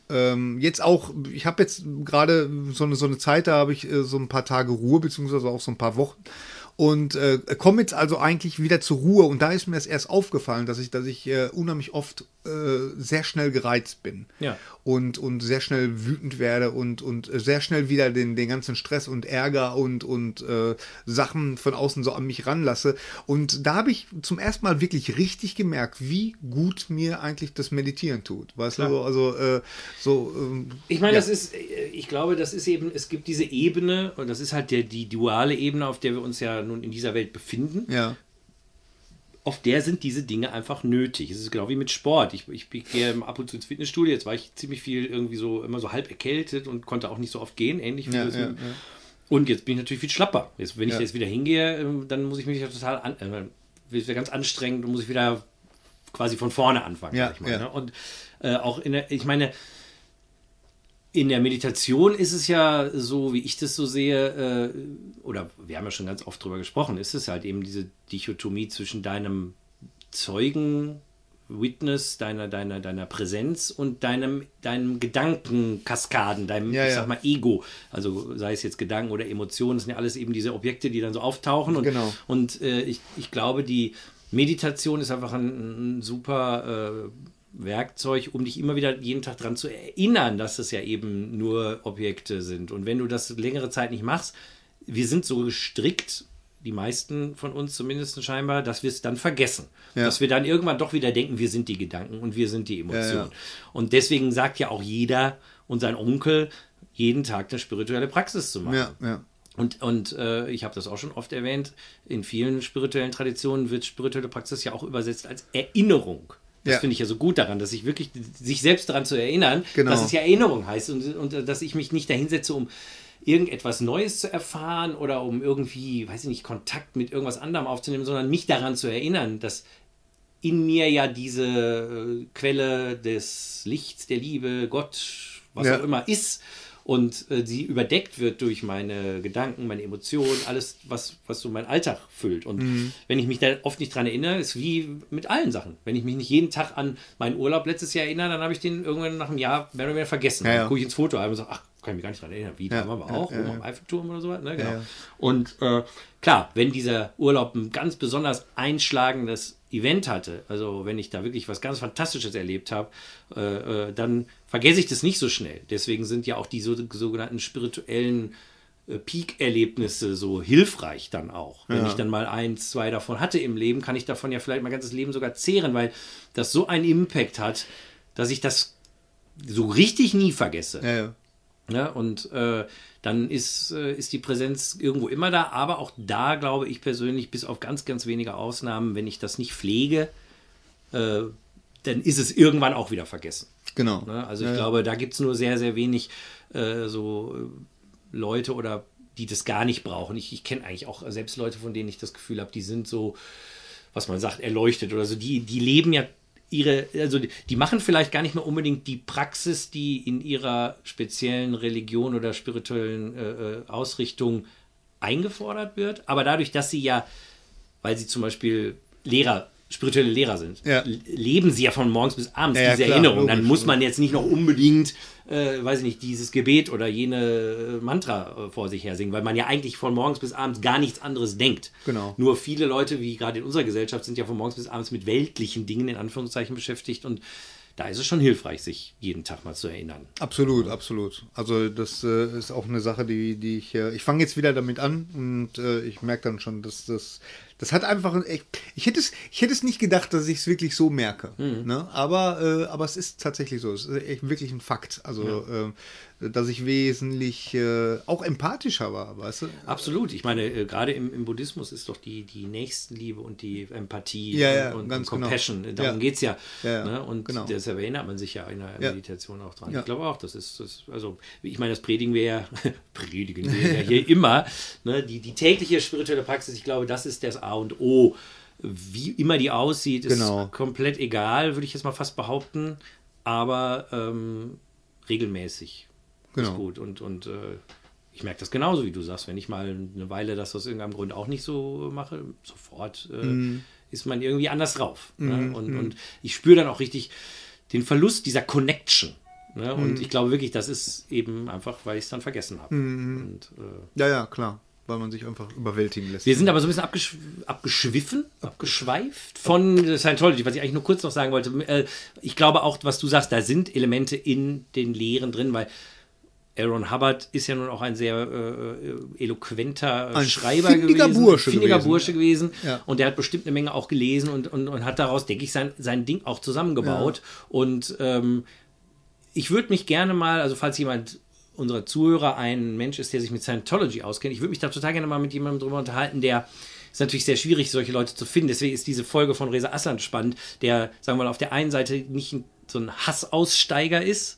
B: Ähm, jetzt auch, ich habe jetzt gerade so eine, so eine Zeit, da habe ich äh, so ein paar Tage Ruhe, beziehungsweise auch so ein paar Wochen. Und äh, komme jetzt also eigentlich wieder zur Ruhe. Und da ist mir das erst aufgefallen, dass ich, dass ich äh, unheimlich oft sehr schnell gereizt bin.
A: Ja.
B: Und, und sehr schnell wütend werde und, und sehr schnell wieder den, den ganzen Stress und Ärger und, und äh, Sachen von außen so an mich ranlasse. Und da habe ich zum ersten Mal wirklich richtig gemerkt, wie gut mir eigentlich das Meditieren tut. Weißt du,
A: Klar.
B: also, also äh, so. Ähm,
A: Ich meine,
B: ja.
A: das ist, äh, ich glaube, das ist eben, es gibt diese Ebene, und das ist halt der, die duale Ebene, auf der wir uns ja nun in dieser Welt befinden.
B: Ja.
A: Auf der sind diese Dinge einfach nötig. Es ist genau wie mit Sport. Ich, ich gehe ab und zu ins Fitnessstudio, jetzt war ich ziemlich viel irgendwie so, immer so halb erkältet und konnte auch nicht so oft gehen, ähnlich wie
B: Ja,
A: das
B: ja, ja.
A: Und jetzt bin ich natürlich viel schlapper. Jetzt, wenn ich jetzt wieder hingehe, ähm, dann muss ich mich ja total an, äh, wieder ganz anstrengend und muss ich wieder quasi von vorne anfangen.
B: Ja,
A: sag ich mal, ne? Und äh, auch in der, ich meine, in der Meditation ist es ja so, wie ich das so sehe, äh, oder wir haben ja schon ganz oft drüber gesprochen, ist es halt eben diese Dichotomie zwischen deinem Zeugen, Witness, deiner, deiner, deiner Präsenz und deinem, deinem Gedankenkaskaden, deinem,
B: Ja,
A: ich sag mal, Ego. Also sei es jetzt Gedanken oder Emotionen, das sind ja alles eben diese Objekte, die dann so auftauchen. Und,
B: Genau.
A: und äh, ich, ich glaube, die Meditation ist einfach ein, ein super äh, Werkzeug, um dich immer wieder jeden Tag daran zu erinnern, dass es ja eben nur Objekte sind. Und wenn du das längere Zeit nicht machst, wir sind so gestrickt, die meisten von uns zumindest scheinbar, dass wir es dann vergessen.
B: Ja.
A: Dass wir dann irgendwann doch wieder denken, wir sind die Gedanken und wir sind die Emotionen.
B: Ja, ja.
A: Und deswegen sagt ja auch jeder und sein Onkel, jeden Tag eine spirituelle Praxis zu machen. Und, und äh, ich habe das auch schon oft erwähnt, in vielen spirituellen Traditionen wird spirituelle Praxis ja auch übersetzt als Erinnerung. Das
B: Ja.
A: finde ich ja so gut daran, dass ich wirklich sich selbst daran zu erinnern,
B: Genau.
A: dass es ja Erinnerung heißt und, und äh, dass ich mich nicht dahinsetze, um irgendetwas Neues zu erfahren oder um irgendwie, weiß ich nicht, Kontakt mit irgendwas anderem aufzunehmen, sondern mich daran zu erinnern, dass in mir ja diese äh, Quelle des Lichts, der Liebe, Gott, was
B: Ja.
A: auch immer ist. Und äh, sie überdeckt wird durch meine Gedanken, meine Emotionen, alles, was, was so mein Alltag füllt. Und
B: Mhm.
A: wenn ich mich da oft nicht dran erinnere, ist wie mit allen Sachen. Wenn ich mich nicht jeden Tag an meinen Urlaub letztes Jahr erinnere, dann habe ich den irgendwann nach einem Jahr mehr oder weniger vergessen.
B: Ja, ja.
A: Dann gucke ich ins Foto und sage, ach, kann ich mich gar nicht dran erinnern. Wie, da
B: Ja,
A: waren wir
B: ja,
A: auch,
B: ja,
A: oben am Eiffelturm oder so. Ne? Genau. Und äh, klar, wenn dieser Urlaub ein ganz besonders einschlagendes Event hatte, also wenn ich da wirklich was ganz Fantastisches erlebt habe, äh, äh, dann vergesse ich das nicht so schnell. Deswegen sind ja auch die so, sogenannten spirituellen äh, Peak-Erlebnisse so hilfreich dann auch. Wenn
B: Ja.
A: ich dann mal eins, zwei davon hatte im Leben, kann ich davon ja vielleicht mein ganzes Leben sogar zehren, weil das so einen Impact hat, dass ich das so richtig nie vergesse.
B: Ja, ja.
A: Ne? Und äh, dann ist, äh, ist die Präsenz irgendwo immer da, aber auch da glaube ich persönlich, bis auf ganz, ganz wenige Ausnahmen, wenn ich das nicht pflege, äh, dann ist es irgendwann auch wieder vergessen.
B: Genau.
A: Ne? Also ich
B: Ja, ja.
A: glaube, da gibt es nur sehr, sehr wenig äh, so äh, Leute oder die das gar nicht brauchen. Ich, ich kenne eigentlich auch selbst Leute, von denen ich das Gefühl habe, die sind so, was man sagt, erleuchtet oder so. Die, die leben ja ihre, also die, die machen vielleicht gar nicht mehr unbedingt die Praxis, die in ihrer speziellen Religion oder spirituellen äh, äh, Ausrichtung eingefordert wird. Aber dadurch, dass sie ja, weil sie zum Beispiel Lehrer, spirituelle Lehrer sind,
B: Ja.
A: leben sie ja von morgens bis abends
B: Ja, ja,
A: diese
B: klar,
A: Erinnerung. Dann
B: logisch.
A: muss man jetzt nicht noch unbedingt, äh, weiß ich nicht, dieses Gebet oder jene äh, Mantra äh, vor sich her singen, weil man ja eigentlich von morgens bis abends gar nichts anderes denkt.
B: Genau.
A: Nur viele Leute, wie gerade in unserer Gesellschaft, sind ja von morgens bis abends mit weltlichen Dingen in Anführungszeichen beschäftigt und da ist es schon hilfreich, sich jeden Tag mal zu erinnern.
B: Absolut, absolut. Also das äh, ist auch eine Sache, die, die ich, äh, ich fange jetzt wieder damit an und äh, ich merke dann schon, dass das, das hat einfach, ein echt- ich hätte es, ich hätte es nicht gedacht, dass ich es wirklich so merke. Ne? Aber, äh, aber es ist tatsächlich so. Es ist echt wirklich ein Fakt. Also, äh, dass ich wesentlich äh, auch empathischer war, weißt du?
A: Absolut. Ich meine, äh, gerade im, im Buddhismus ist doch die, die Nächstenliebe und die Empathie
B: Ja, ja,
A: und, und,
B: genau.
A: Compassion. Darum
B: Ja.
A: geht es ja.
B: Ja, ja,
A: Ne? Und
B: genau.
A: deshalb erinnert man sich ja in der
B: Ja.
A: Meditation auch dran.
B: Ja.
A: Ich glaube auch, das ist, das, also ich meine, das predigen wir ja, <laughs> predigen wir <laughs> ja hier immer. Ne? Die, die tägliche spirituelle Praxis, ich glaube, das ist das A und O. Wie immer die aussieht, ist
B: Genau.
A: komplett egal, würde ich jetzt mal fast behaupten. Aber ähm, regelmäßig
B: Genau.
A: ist gut. Und, und äh, ich merke das genauso, wie du sagst. Wenn ich mal eine Weile das aus irgendeinem Grund auch nicht so mache, sofort äh,
B: Mhm.
A: ist man irgendwie anders drauf. Ne? Und, und ich spüre dann auch richtig den Verlust dieser Connection. Ne? Und
B: Mhm.
A: ich glaube wirklich, das ist eben einfach, weil ich es dann vergessen habe. Und, äh,
B: Ja, ja, klar. Weil man sich einfach überwältigen lässt.
A: wir sind aber so ein bisschen abgesch abgeschwiffen, abgeschweift von Scientology, was ich eigentlich nur kurz noch sagen wollte. Äh, Ich glaube auch, was du sagst, da sind Elemente in den Lehren drin, weil Aaron Hubbard ist ja nun auch ein sehr äh, eloquenter äh,
B: Ein
A: Schreiber gewesen.
B: Bursche
A: findiger
B: gewesen.
A: Bursche gewesen.
B: Ja.
A: Und der hat bestimmt eine Menge auch gelesen und, und, und hat daraus, denke ich, sein, sein Ding auch zusammengebaut. Und ähm, ich würde mich gerne mal, also falls jemand unserer Zuhörer ein Mensch ist, der sich mit Scientology auskennt, ich würde mich da total gerne mal mit jemandem drüber unterhalten, der ist natürlich sehr schwierig, solche Leute zu finden. Deswegen ist diese Folge von Reza Aslan spannend, der, sagen wir mal, auf der einen Seite nicht ein, so ein Hassaussteiger ist,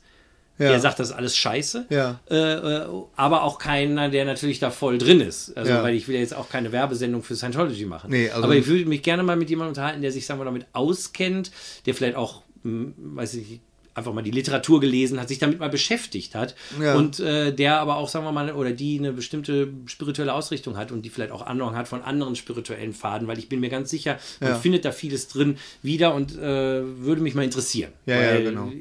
B: Ja.
A: der sagt, das ist alles scheiße,
B: Ja.
A: äh, äh, aber auch keiner, der natürlich da voll drin ist. Also,
B: Ja.
A: weil ich will ja jetzt auch keine Werbesendung für Scientology machen.
B: Nee, also-
A: aber ich würde mich gerne mal mit jemandem unterhalten, der sich, sagen wir, damit auskennt, der vielleicht auch, hm, weiß ich nicht, einfach mal die Literatur gelesen hat, sich damit mal beschäftigt hat
B: Ja.
A: und äh, der aber auch, sagen wir mal, oder die eine bestimmte spirituelle Ausrichtung hat und die vielleicht auch Ahnung hat von anderen spirituellen Faden, weil ich bin mir ganz sicher, man
B: Ja.
A: findet da vieles drin wieder und äh, würde mich mal interessieren.
B: Ja, ja,
A: weil
B: genau.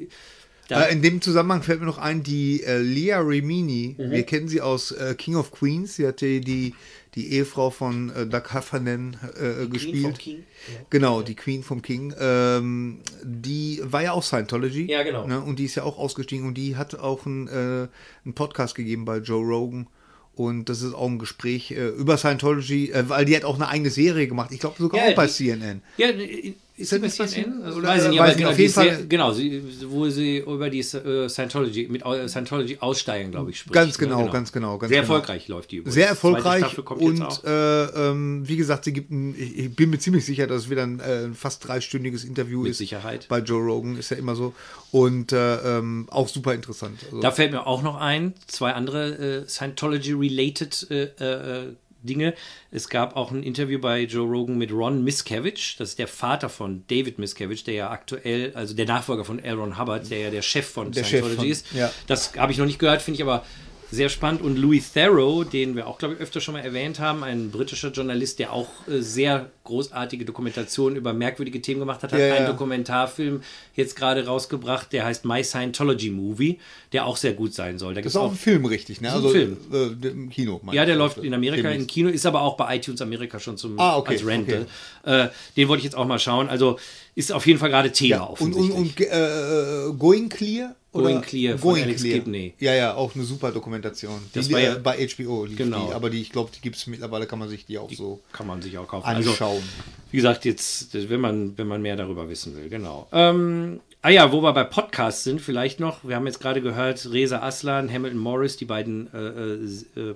A: Da,
B: Äh, in dem Zusammenhang fällt mir noch ein, die äh, Leah Remini,
A: Mhm.
B: wir kennen sie aus äh, King of Queens, sie hatte die, die Ehefrau von äh, Doug Heffernan äh, gespielt.
A: vom King?
B: Genau, die Queen vom King. Ähm, die war ja auch Scientology.
A: Ja, genau.
B: Ne? Und die ist ja auch ausgestiegen und die hat auch einen, äh, einen Podcast gegeben bei Joe Rogan. Und das ist auch ein Gespräch äh, über Scientology, äh, weil die hat auch eine eigene Serie gemacht. Ich glaube sogar
A: Ja,
B: auch bei
A: die-
B: CNN.
A: Ja, ist
B: Ist
A: sie
B: das nicht?
A: CNN? Also,
B: Oder,
A: weiß ich nicht,
B: äh,
A: aber
B: weiß nicht,
A: genau,
B: auf jeden Fall-
A: genau, sie, wo sie über die äh, Scientology, mit Scientology aussteigen, glaube ich, spricht.
B: Ganz
A: ne?
B: genau, ganz genau, ganz
A: sehr
B: genau.
A: erfolgreich läuft die übrigens.
B: Sehr erfolgreich und äh, ähm, wie gesagt, sie gibt ein, ich, ich bin mir ziemlich sicher, dass es wieder ein äh, fast dreistündiges Interview
A: Mit
B: ist.
A: Sicherheit.
B: Bei Joe Rogan ist ja immer so. Und äh, ähm, auch super interessant. Also,
A: Da fällt mir auch noch ein, zwei andere äh, Scientology-related äh, äh, Dinge. Es gab auch ein Interview bei Joe Rogan mit Ron Miscavige. Das ist der Vater von David Miscavige, der ja aktuell, also der Nachfolger von L. Ron Hubbard, der ja der Chef von
B: Der
A: Scientology
B: Chef von-
A: ist.
B: ja.
A: Das habe ich noch nicht gehört, finde ich aber sehr spannend. Und Louis Theroux, den wir auch, glaube ich, öfter schon mal erwähnt haben, ein britischer Journalist, der auch äh, sehr großartige Dokumentationen über merkwürdige Themen gemacht hat, hat
B: Ja, ja.
A: einen Dokumentarfilm jetzt gerade rausgebracht, der heißt My Scientology Movie, der auch sehr gut sein soll. Da
B: Das ist auch ein Film, richtig, ne? Also
A: Film.
B: Äh, im Kino.
A: ja, der läuft in Amerika im. Kino, ist aber auch bei iTunes Amerika schon zum
B: Ah, okay,
A: als Rental. Äh, den wollte ich jetzt auch mal schauen. Also ist auf jeden Fall gerade Thema
B: Ja, und, und,
A: offensichtlich.
B: und äh, Going Clear?
A: Going Clear von Alex Gibney.
B: Ja, ja, auch eine super Dokumentation. Die,
A: Das war ja-
B: äh, bei HBO lief
A: Genau.
B: die, aber die, ich glaube, die gibt es mittlerweile, kann man sich die auch so
A: Kann man sich auch kaufen. Also,
B: anschauen.
A: wie gesagt, jetzt, wenn man, wenn man mehr darüber wissen will, genau. Ähm, ah ja, wo wir bei Podcasts sind, vielleicht noch, wir haben jetzt gerade gehört, Reza Aslan, Hamilton Morris, die beiden äh, äh, äh,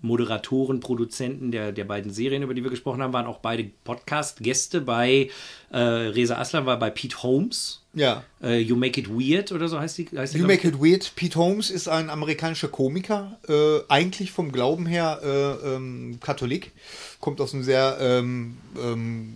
A: Moderatoren, Produzenten der, der beiden Serien, über die wir gesprochen haben, waren auch beide Podcast-Gäste bei äh, Reza Aslan war bei Pete Holmes.
B: ja.
A: Äh, you Make It Weird oder so heißt die. Heißt
B: You? Make It Weird. Pete Holmes ist ein amerikanischer Komiker, äh, eigentlich vom Glauben her äh, ähm, Katholik, kommt aus einem sehr ähm, ähm,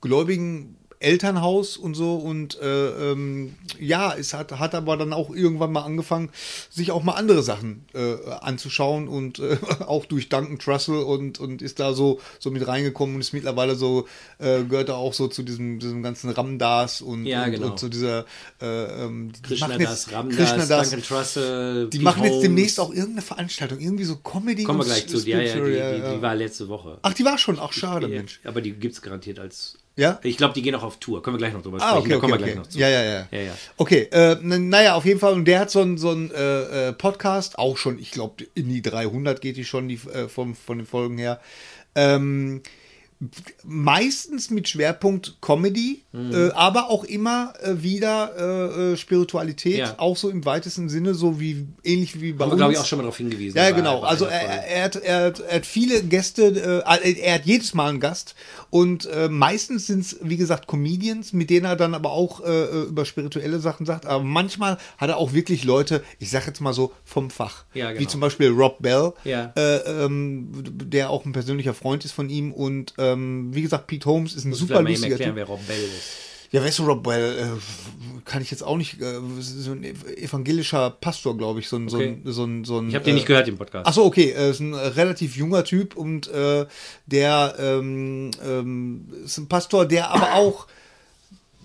B: gläubigen Elternhaus und so und äh, ähm, ja, es hat, hat aber dann auch irgendwann mal angefangen, sich auch mal andere Sachen äh, anzuschauen und äh, <laughs> auch durch Duncan Trussell und, und ist da so, so mit reingekommen und ist mittlerweile so, äh, gehört er auch so zu diesem, diesem ganzen Ramdas und,
A: Ja,
B: und,
A: genau.
B: und zu dieser äh, ähm, die
A: Krishna Das, Ramdas, Duncan Trussell,
B: die
A: Pete
B: machen jetzt
A: Holmes.
B: demnächst auch irgendeine Veranstaltung, irgendwie so Comedy
A: Kommen wir gleich zu. Ja, ja, die, die,
B: ja.
A: die war letzte Woche.
B: Ach, die war schon, ach schade, Mensch.
A: Aber die gibt es garantiert als.
B: Ja?
A: Ich glaube, die gehen auch auf Tour. Können wir gleich noch drüber sprechen.
B: Ah, okay,
A: da
B: okay,
A: kommen wir
B: okay.
A: gleich noch zu.
B: Ja, ja, ja.
A: Ja, ja.
B: Okay, äh, naja, auf jeden Fall. Und der hat so einen so einen, äh, äh, Podcast, auch schon, ich glaube, in die 300 geht die schon, die, äh, vom, von den Folgen her. Ähm, meistens mit Schwerpunkt Comedy,
A: Mhm.
B: äh, aber auch immer äh, wieder äh, äh, Spiritualität,
A: Ja.
B: auch so im weitesten Sinne, so wie ähnlich wie bei
A: Haben
B: uns.
A: glaube ich, auch schon mal darauf hingewiesen.
B: Ja, genau. Also er, er, hat, er, hat, er hat viele Gäste, äh, er hat jedes Mal einen Gast und äh, meistens sind es, wie gesagt, Comedians, mit denen er dann aber auch äh, über spirituelle Sachen sagt. Aber manchmal hat er auch wirklich Leute, ich sag jetzt mal so, vom Fach.
A: Ja, genau.
B: Wie zum Beispiel Rob Bell,
A: Ja.
B: äh, ähm, der auch ein persönlicher Freund ist von ihm. Und ähm, wie gesagt, Pete Holmes ist ein
A: Muss
B: super lustiger
A: erklären,
B: Typ.
A: wer Rob Bell ist.
B: Ja, weißt du, Rob Bell, äh, kann ich jetzt auch nicht, äh, so ein evangelischer Pastor, glaube ich, so ein,
A: Okay.
B: so ein, so ein, so ein
A: Ich habe den
B: äh,
A: nicht gehört, den Podcast.
B: Ach so, okay, er ist ein relativ junger Typ und äh, der ähm, ähm, ist ein Pastor, der aber auch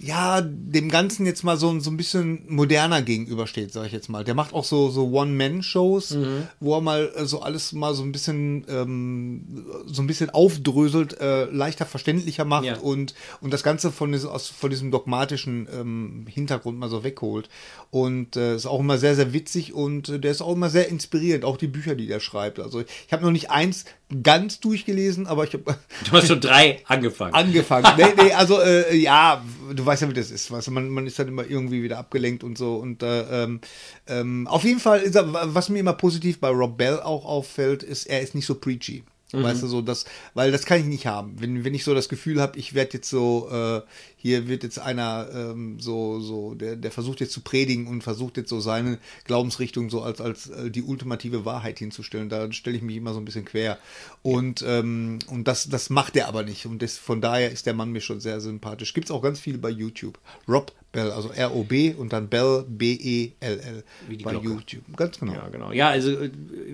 B: ja dem Ganzen jetzt mal so, so ein bisschen moderner gegenübersteht, sage ich jetzt mal. Der macht auch so so One-Man-Shows,
A: Mhm.
B: wo er mal äh, so alles mal so ein bisschen ähm, so ein bisschen aufdröselt, äh, leichter verständlicher macht
A: Ja.
B: und und das Ganze von, diesem- aus, von diesem dogmatischen ähm, Hintergrund mal so wegholt. Und äh, ist auch immer sehr, sehr witzig und äh, der ist auch immer sehr inspirierend, auch die Bücher, die der schreibt. Also ich habe noch nicht eins ganz durchgelesen, aber ich habe
A: Du hast schon drei angefangen. <laughs>
B: angefangen. nee, nee, also äh, ja, du weißt ja, wie das ist. Weißt du, man, man ist dann immer irgendwie wieder abgelenkt und so. Und äh, ähm, ähm, auf jeden Fall, ist er, was mir immer positiv bei Rob Bell auch auffällt, ist, er ist nicht so preachy. Weißt du, so das, weil das kann ich nicht haben. Wenn, wenn ich so das Gefühl habe, ich werde jetzt so, äh, hier wird jetzt einer ähm, so, so, der, der versucht jetzt zu predigen und versucht jetzt so seine Glaubensrichtung so als, als äh, die ultimative Wahrheit hinzustellen. Da stelle ich mich immer so ein bisschen quer. Und, ähm, und das, das macht er aber nicht. Und das, von daher ist der Mann mir schon sehr sympathisch. Gibt es auch ganz viele bei YouTube. Rob Bell, also R-O-B und dann Bell, B-E-L-L.
A: Wie die
B: Bei
A: Glocke.
B: YouTube. Ganz genau.
A: Ja, genau. Ja, also äh,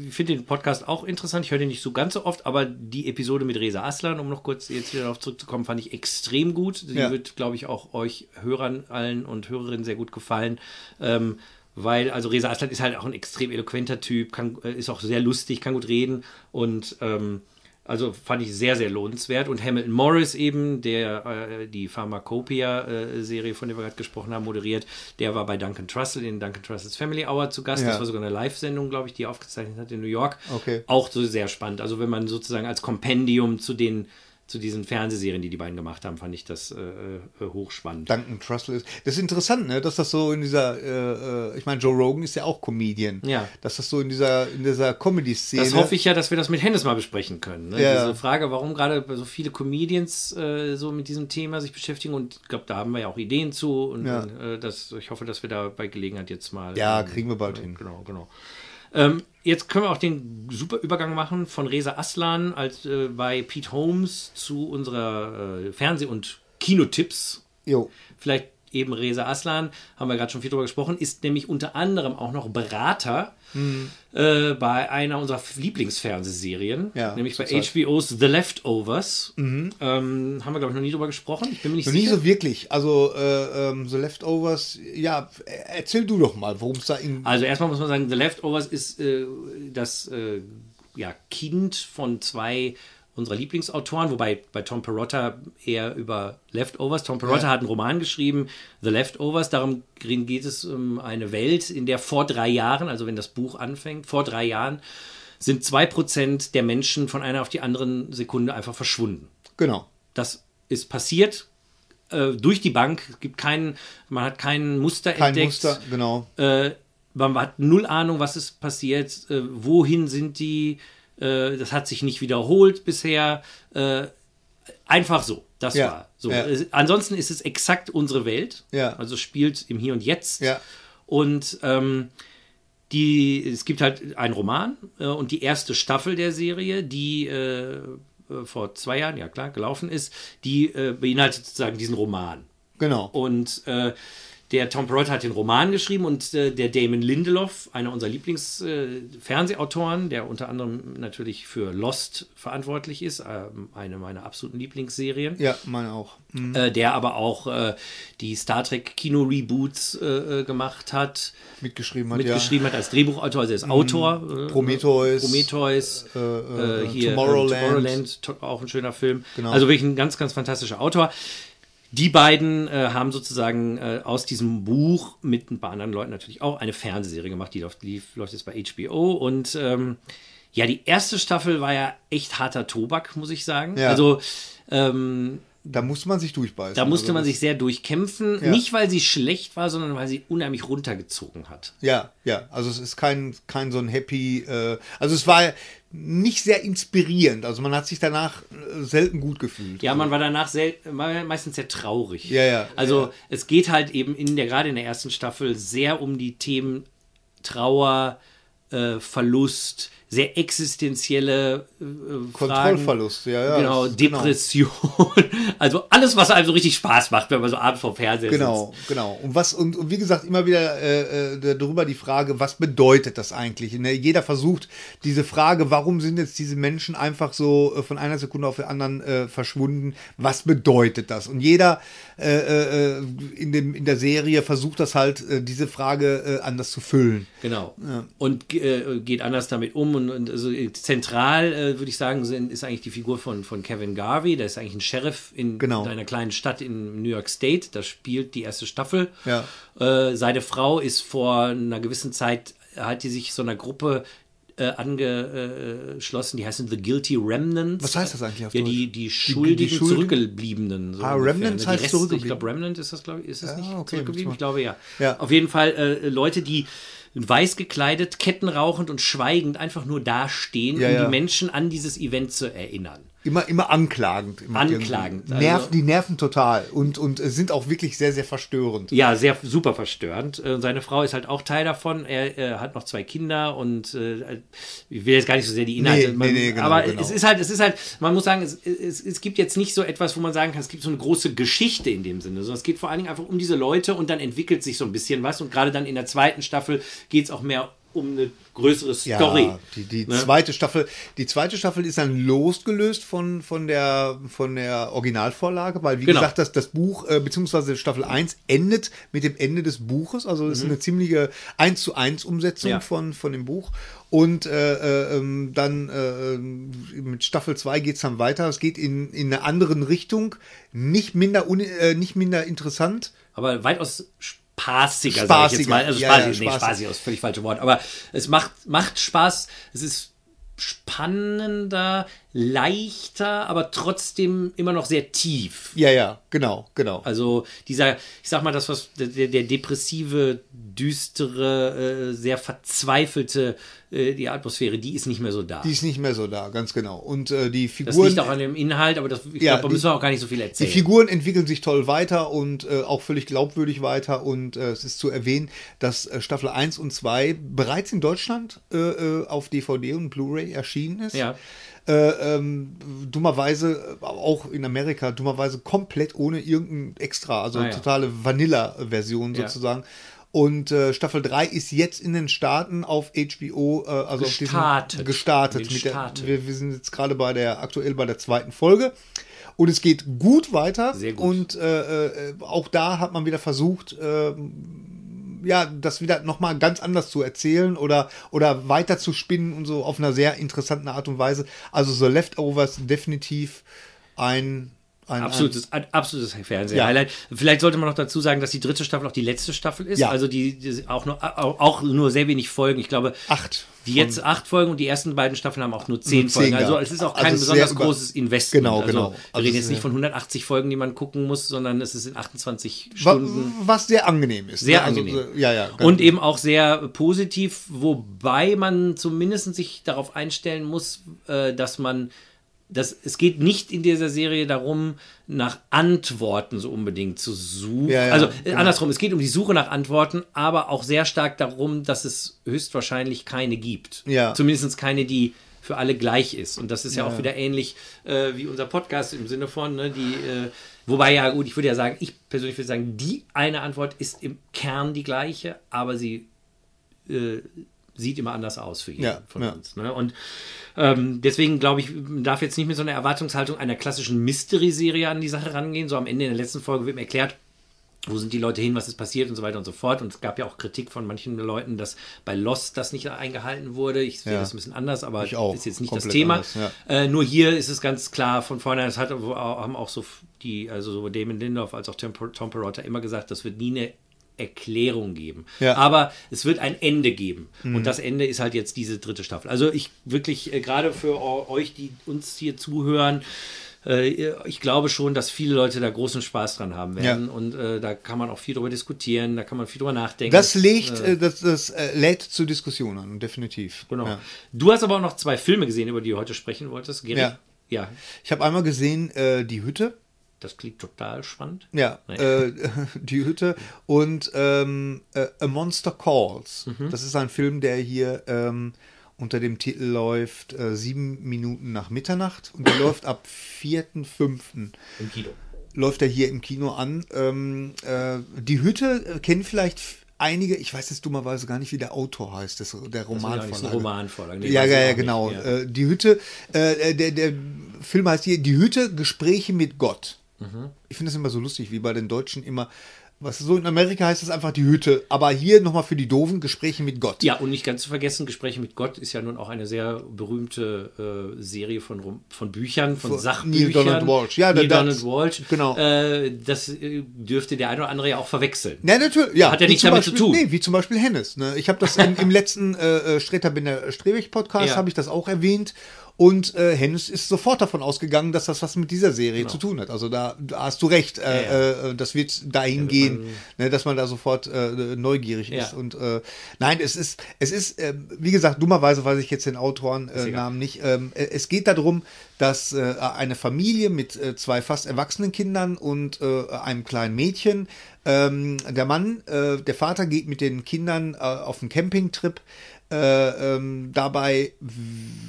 A: ich finde den Podcast auch interessant. Ich höre den nicht so ganz so oft, aber die Episode mit Reza Aslan, um noch kurz jetzt wieder darauf zurückzukommen, fand ich extrem gut. Die
B: Ja.
A: wird, glaube ich, auch euch Hörern allen und Hörerinnen sehr gut gefallen. Ähm, weil, also Reza Aslan ist halt auch ein extrem eloquenter Typ, kann, äh, ist auch sehr lustig, kann gut reden und ähm, also fand ich sehr, sehr lohnenswert. Und Hamilton Morris eben, der äh, die Pharmacopoeia-Serie, von der wir gerade gesprochen haben, moderiert, der war bei Duncan Trussell in Duncan Trussell's Family Hour zu Gast.
B: Ja.
A: Das war sogar eine Live-Sendung, glaube ich, die er aufgezeichnet hat in New York.
B: Okay.
A: Auch so sehr spannend. Also wenn man sozusagen als Kompendium zu den zu diesen Fernsehserien, die die beiden gemacht haben, fand ich das äh, äh, hochspannend.
B: Duncan Trussell ist. Das ist interessant, ne? dass das so in dieser, äh, äh, ich meine, Joe Rogan ist ja auch Comedian.
A: Ja.
B: Dass das so in dieser, in dieser Comedy-Szene.
A: Das hoffe ich ja, dass wir das mit Hennes mal besprechen können. Ne?
B: Ja.
A: Diese Frage, warum gerade so viele Comedians äh, so mit diesem Thema sich beschäftigen und ich glaube, da haben wir ja auch Ideen zu und,
B: Ja.
A: und äh, das, ich hoffe, dass wir da bei Gelegenheit jetzt mal.
B: Ja,
A: ähm,
B: kriegen wir bald hin.
A: Genau, genau. Ähm, jetzt können wir auch den super Übergang machen von Reza Aslan als äh, bei Pete Holmes zu unserer äh, Fernseh- und Kinotipps.
B: Jo.
A: Vielleicht eben Reza Aslan, haben wir gerade schon viel drüber gesprochen, ist nämlich unter anderem auch noch Berater
B: Mhm.
A: äh, bei einer unserer Lieblingsfernsehserien,
B: Ja,
A: nämlich bei
B: zurzeit.
A: HBO's The Leftovers. Ähm, haben wir, glaube ich, noch nie drüber gesprochen. Ich bin mir nicht
B: Noch nie
A: sicher.
B: so wirklich. Also, äh, ähm, The Leftovers, ja, erzähl du doch mal, worum es da in.
A: Also erstmal muss man sagen, The Leftovers ist äh, das äh, ja, Kind von zwei unserer Lieblingsautoren, wobei bei Tom Perotta eher über Leftovers. Tom Perotta
B: Ja.
A: hat einen Roman geschrieben, The Leftovers. Darum geht es um eine Welt, in der vor drei Jahren, also wenn das Buch anfängt, vor drei Jahren, sind zwei Prozent der Menschen von einer auf die anderen Sekunde einfach verschwunden.
B: Genau.
A: Das ist passiert äh, durch die Bank. Es gibt keinen, man hat kein Muster
B: Kein
A: entdeckt.
B: Muster, genau.
A: Äh, man hat null Ahnung, was ist passiert, äh, wohin sind die, äh, das hat sich nicht wiederholt bisher. Äh, einfach so, das
B: Ja,
A: war so.
B: ja.
A: Ansonsten ist es exakt unsere Welt,
B: Ja.
A: also spielt im Hier und Jetzt. Und ähm, die, es gibt halt einen Roman äh, und die erste Staffel der Serie, die äh, äh, vor zwei Jahren, ja klar, gelaufen ist, die äh, beinhaltet sozusagen diesen Roman.
B: Genau.
A: Und äh, der Tom Perrotta hat den Roman geschrieben und äh, der Damon Lindelof, einer unserer Lieblings-Fernsehautoren, der unter anderem natürlich für Lost verantwortlich ist, ähm, eine meiner absoluten Lieblingsserien.
B: Ja, meine auch. Mhm.
A: Äh, der aber auch äh, die Star Trek Kino-Reboots äh, äh, gemacht hat,
B: Mitgeschrieben hat,
A: mitgeschrieben hat als Drehbuchautor, also er ist Autor. Äh,
B: Prometheus.
A: Prometheus,
B: Äh, äh,
A: äh, hier
B: Tomorrowland.
A: Äh, Tomorrowland, to auch ein schöner Film.
B: Genau.
A: Also wirklich ein ganz, ganz fantastischer Autor. Die beiden äh, haben sozusagen äh, aus diesem Buch mit ein paar anderen Leuten natürlich auch eine Fernsehserie gemacht, die läuft, lief, läuft jetzt bei HBO. Und ähm, ja, die erste Staffel war ja echt harter Tobak, muss ich sagen.
B: Ja.
A: Also ähm,
B: Da musste man sich durchbeißen.
A: da musste
B: Also
A: man sich sehr durchkämpfen.
B: Ja.
A: Nicht, weil sie schlecht war, sondern weil sie unheimlich runtergezogen hat.
B: Ja, ja. Also es ist kein, kein so ein happy. Äh, also es war nicht sehr inspirierend. Also man hat sich danach äh, selten gut gefühlt.
A: Ja, man war danach sehr, me- meistens sehr traurig.
B: Ja, ja,
A: Also
B: ja.
A: es geht halt eben in der, gerade in der ersten Staffel sehr um die Themen Trauer, äh, Verlust, sehr existenzielle äh, Fragen.
B: Kontrollverlust, ja, ja.
A: Genau,
B: genau.
A: Depression. <laughs> Also alles, was einem so richtig Spaß macht, wenn man so abends vor Fernseher
B: Genau, genau. Und was und, und wie gesagt immer wieder äh, äh, darüber die Frage, was bedeutet das eigentlich? Ne? Jeder versucht diese Frage, warum sind jetzt diese Menschen einfach so äh, von einer Sekunde auf die anderen äh, verschwunden? Was bedeutet das? Und jeder äh, äh, in dem in der Serie versucht das halt diese Frage anders zu füllen.
A: sitzt. Genau. Und äh, geht anders damit um. Und, und also äh, zentral, äh, würde ich sagen, sind, ist eigentlich die Figur von, von Kevin Garvey. Der ist eigentlich ein Sheriff in
B: Genau.
A: einer kleinen Stadt in New York State. Da spielt die erste Staffel.
B: Ja.
A: Äh, seine Frau ist vor einer gewissen Zeit, hat die sich so einer Gruppe äh, angeschlossen, die heißen The Guilty Remnants.
B: Was heißt das eigentlich auf
A: Ja, die, die schuldigen,
B: Schuldigen?
A: Zurückgebliebenen. So
B: Ah,
A: ungefähr,
B: Remnants
A: ne? Die
B: heißt
A: Reste, Ich
B: zurückgeblieben.
A: glaube, Remnant ist das, glaube ich, ist das
B: Ja,
A: nicht
B: okay,
A: zurückgeblieben? Ich glaube, ja.
B: Ja.
A: Auf jeden Fall äh, Leute, die weiß gekleidet, kettenrauchend und schweigend einfach nur dastehen,
B: Ja,
A: um
B: ja.
A: die Menschen an dieses Event zu erinnern.
B: Immer, immer anklagend. Immer
A: Anklagend,
B: irgendwie. Nerven,
A: also-
B: die nerven total und, und äh, sind auch wirklich sehr, sehr verstörend.
A: Ja, sehr super verstörend. Äh, Seine Frau ist halt auch Teil davon. Er, er hat noch zwei Kinder und äh, ich will jetzt gar nicht so sehr die Inhalte.
B: Nee,
A: man,
B: nee, nee, genau,
A: aber
B: genau.
A: es ist halt, es ist halt, man muss sagen, es, es, es gibt jetzt nicht so etwas, wo man sagen kann, es gibt so eine große Geschichte in dem Sinne, sondern es geht vor allen Dingen einfach um diese Leute und dann entwickelt sich so ein bisschen was und gerade dann in der zweiten Staffel geht es auch mehr um eine größere Story.
B: Ja, die, die
A: Ne?
B: zweite Staffel, die zweite Staffel ist dann losgelöst von, von der, von der Originalvorlage, weil, wie
A: Genau.
B: gesagt, das, das Buch, äh, beziehungsweise Staffel 1 endet mit dem Ende des Buches. Also, es ist eine ziemliche 1 zu 1 Umsetzung
A: Mhm. Ja.
B: von, von dem Buch. Und äh, äh, ähm, dann äh, mit Staffel 2 geht es dann weiter. Es geht in, in eine andere Richtung. Nicht minder, uni, äh, nicht minder interessant.
A: aber weitaus spaßiger, sag ich
B: Spaßiger,
A: jetzt mal. Also
B: ja,
A: spaßig,
B: ja,
A: nee,
B: spaßig.
A: spaßig ist völlig falsche Wort. Aber es macht, macht Spaß. Es ist spannender, leichter, aber trotzdem immer noch sehr tief.
B: Ja, ja, genau, genau.
A: Also dieser, ich sag mal, das, was der, der depressive, düstere, äh, sehr verzweifelte äh, die Atmosphäre, die ist nicht mehr so da.
B: Die ist nicht mehr so da, ganz genau. Und äh, die
A: das
B: Figuren.
A: liegt auch an dem Inhalt, aber das, ich
B: Ja,
A: glaube, da
B: die-
A: müssen wir auch gar nicht so viel
B: Die
A: erzählen.
B: Figuren entwickeln sich toll weiter und äh, auch völlig glaubwürdig weiter. Und äh, es ist zu erwähnen, dass äh, Staffel 1 und 2 bereits in Deutschland auf DVD und Blu-ray erschienen ist.
A: Ja.
B: Äh, ähm, dummerweise, auch in Amerika, dummerweise komplett ohne irgendein Extra, also
A: Ah, ja.
B: totale Vanilla-Version
A: Ja.
B: sozusagen. Und äh, Staffel 3 ist jetzt in den Staaten auf HBO, äh, also auf
A: Gestartet.
B: diesem gestartet. Der, wir, wir sind jetzt gerade bei der aktuell bei der zweiten Folge. Und es geht gut weiter.
A: Sehr gut.
B: Und äh, äh, auch da hat man wieder versucht, äh, ja, das wieder nochmal ganz anders zu erzählen oder, oder weiter zu spinnen und so auf einer sehr interessanten Art und Weise. Also The Leftovers definitiv ein, ein
A: Absolutes, ein absolutes Fernseh-Highlight. Vielleicht sollte man noch dazu sagen, dass die dritte Staffel auch die letzte Staffel ist.
B: Ja.
A: Also die, die auch, nur, auch, auch nur sehr wenig Folgen. Ich glaube,
B: acht.
A: Die jetzt acht Folgen und die ersten beiden Staffeln haben auch nur zehn
B: Nur zehn
A: Folgen. Also es ist auch
B: Also
A: kein
B: sehr
A: besonders großes Investment.
B: Genau,
A: also,
B: genau.
A: Wir
B: Also
A: reden
B: es
A: jetzt nicht von 180 Folgen, die man gucken muss, sondern es ist in 28
B: Wa-
A: Stunden.
B: Was sehr angenehm ist.
A: Sehr
B: ne? Also,
A: angenehm.
B: ja, ja.
A: Und eben auch sehr positiv, wobei man zumindest sich darauf einstellen muss, äh, dass man, dass es geht nicht in dieser Serie darum, nach Antworten so unbedingt zu suchen.
B: Ja, ja,
A: also
B: genau.
A: andersrum, es geht um die Suche nach Antworten, aber auch sehr stark darum, dass es höchstwahrscheinlich keine gibt.
B: Ja.
A: Zumindest keine, die für alle gleich ist. Und das ist ja, auch wieder ähnlich äh, wie unser Podcast im Sinne von, ne, die, äh, wobei ja gut, ich würde ja sagen, ich persönlich würde sagen, die eine Antwort ist im Kern die gleiche, aber sie äh, sieht immer anders aus für jeden
B: Ja,
A: von
B: ja.
A: uns. Ne? Und ähm, deswegen glaube ich, man darf jetzt nicht mit so einer Erwartungshaltung einer klassischen Mystery-Serie an die Sache rangehen. So am Ende in der letzten Folge wird mir erklärt, wo sind die Leute hin, was ist passiert und so weiter und so fort. Und es gab ja auch Kritik von manchen Leuten, dass bei Lost das nicht eingehalten wurde. Ich sehe
B: Ja.
A: das ein bisschen anders, aber
B: auch.
A: ist jetzt nicht das Thema.
B: anders, ja.
A: Äh, nur hier ist es ganz klar von vornherein, es hat, haben auch so die, also sowohl Damon Lindorf als auch Tom, Tom Perrotta immer gesagt, das wird nie eine Erklärung geben.
B: Ja.
A: Aber es wird ein Ende geben. Und das Ende ist halt jetzt diese dritte Staffel. Also ich wirklich, äh, gerade für eu- euch, die uns hier zuhören, äh, ich glaube schon, dass viele Leute da großen Spaß dran haben werden.
B: Ja.
A: Und äh, da kann man auch viel drüber diskutieren, da kann man viel drüber nachdenken.
B: das legt, äh, das, das äh, lädt zur Diskussion an, definitiv.
A: Genau.
B: Ja.
A: Du hast aber auch noch zwei Filme gesehen, über die du heute sprechen wolltest, Geri.
B: Ja.
A: Ja,
B: Ich habe einmal gesehen, äh, die Hütte.
A: Das klingt total spannend.
B: Ja,
A: Nee.
B: äh, <laughs> die Hütte und ähm, äh, A Monster Calls.
A: Mhm.
B: Das ist ein Film, der hier ähm, unter dem Titel läuft äh, Sieben Minuten nach Mitternacht und der <laughs> läuft ab 4.5.
A: Im Kino.
B: läuft er hier im Kino an. Ähm, äh, die Hütte äh, kennen vielleicht einige, ich weiß jetzt dummerweise gar nicht, wie der Autor heißt, das, der
A: Das ist nicht
B: Romanvorlage.
A: Romanvorlage. Nee,
B: Ja, ja,
A: ich
B: ja, genau.
A: nicht. Ja.
B: Äh, die Hütte, der, der Film heißt hier Die Hütte, Gespräche mit Gott.
A: Mhm.
B: Ich finde das immer so lustig, wie bei den Deutschen immer, was so in Amerika heißt es einfach die Hütte, aber hier nochmal für die Doofen Gespräche mit Gott.
A: Ja, und nicht ganz zu vergessen, Gespräche mit Gott ist ja nun auch eine sehr berühmte äh, Serie von, von Büchern, von
B: Von
A: Sachbüchern.
B: Neil Donald Walsh. Ja,
A: Neil
B: das-
A: Donald Walsh.
B: genau.
A: Äh, das äh, dürfte der eine oder andere ja auch verwechseln.
B: Ja, natürlich. Ja,
A: Hat ja nichts damit zu
B: Beispiel,
A: tun.
B: Nee, wie zum Beispiel Hennes. Ne? Ich habe das im, im letzten äh, äh, Streter Binder Strebig Podcast
A: Ja.
B: habe ich das auch erwähnt. Und äh, Hennes ist sofort davon ausgegangen, dass das was mit dieser Serie zu tun hat. Also da, da hast du recht. Äh,
A: Genau. Ja,
B: Äh, das wird dahin gehen, ne, dass man da sofort äh, neugierig
A: Ja.
B: ist. Und äh, nein, es ist, es ist, äh, wie gesagt, dummerweise weiß ich jetzt den Autorennamen äh, nicht. Ähm, äh, es geht darum, dass äh, eine Familie mit äh, zwei fast erwachsenen Kindern und äh, einem kleinen Mädchen, ähm, der Mann, äh, der Vater geht mit den Kindern äh, auf einen Campingtrip. Äh, ähm, dabei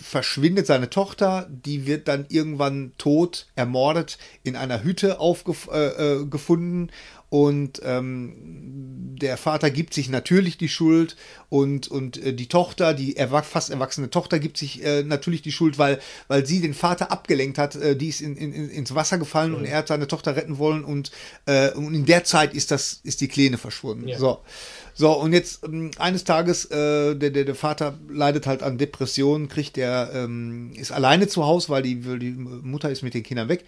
B: verschwindet seine Tochter, die wird dann irgendwann tot, ermordet, in einer Hütte aufgefunden äh, äh, und ähm, der Vater gibt sich natürlich die Schuld und, und äh, die Tochter, die erwach fast erwachsene Tochter gibt sich äh, natürlich die Schuld, weil, weil sie den Vater abgelenkt hat, äh, die ist in, in, ins Wasser gefallen und er hat seine Tochter retten wollen und, äh, und in der Zeit ist das, ist die Kleine verschwunden.
A: Ja.
B: So. So, und jetzt ähm, eines Tages, äh, der, der, der Vater leidet halt an Depressionen, kriegt der, ähm, ist alleine zu Hause, weil die, die Mutter ist mit den Kindern weg.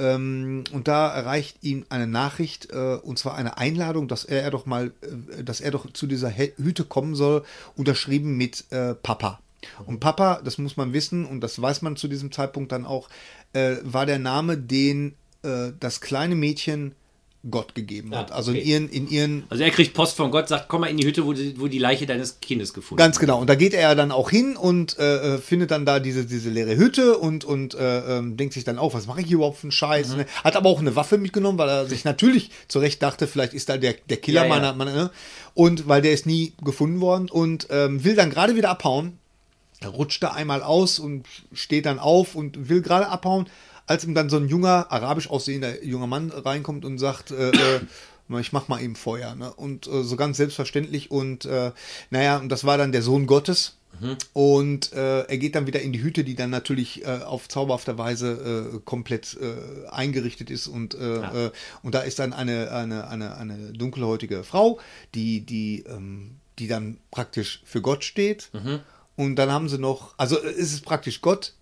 B: Ähm, und da erreicht ihn eine Nachricht, äh, und zwar eine Einladung, dass er, er doch mal, äh, dass er doch zu dieser He Hütte kommen soll, unterschrieben mit äh, Papa. Und Papa, das muss man wissen, und das weiß man zu diesem Zeitpunkt dann auch, äh, war der Name, den äh, das kleine Mädchen Gott gegeben hat.
A: Ah,
B: Also in
A: okay.
B: ihren, in ihren
A: Also er kriegt Post von Gott, sagt, komm mal in die Hütte, wo die, wo die Leiche deines Kindes gefunden
B: Ganz genau. Und da geht er dann auch hin und äh, äh, findet dann da diese, diese leere Hütte und, und äh, ähm, denkt sich dann auch, was mache ich hier überhaupt für einen Scheiß? Ne? Hat aber auch eine Waffe mitgenommen, weil er sich natürlich zurecht dachte, vielleicht ist da der, der Killer
A: Ja, ja.
B: meiner, meiner, ne? Und weil der ist nie gefunden worden und ähm, will dann gerade wieder abhauen. Er rutscht da einmal aus und steht dann auf und will gerade abhauen, als ihm dann so ein junger, arabisch aussehender junger Mann reinkommt und sagt, äh, äh, ich mach mal eben Feuer. Ne? Und äh, so ganz selbstverständlich. Und äh, naja, und das war dann der Sohn Gottes. Und äh, er geht dann wieder in die Hütte, die dann natürlich äh, auf zauberhafte Weise äh, komplett äh, eingerichtet ist. Und, äh, äh, und da ist dann eine, eine, eine, eine dunkelhäutige Frau, die, die, ähm, die dann praktisch für Gott steht. Und dann haben sie noch, also es ist praktisch Gott,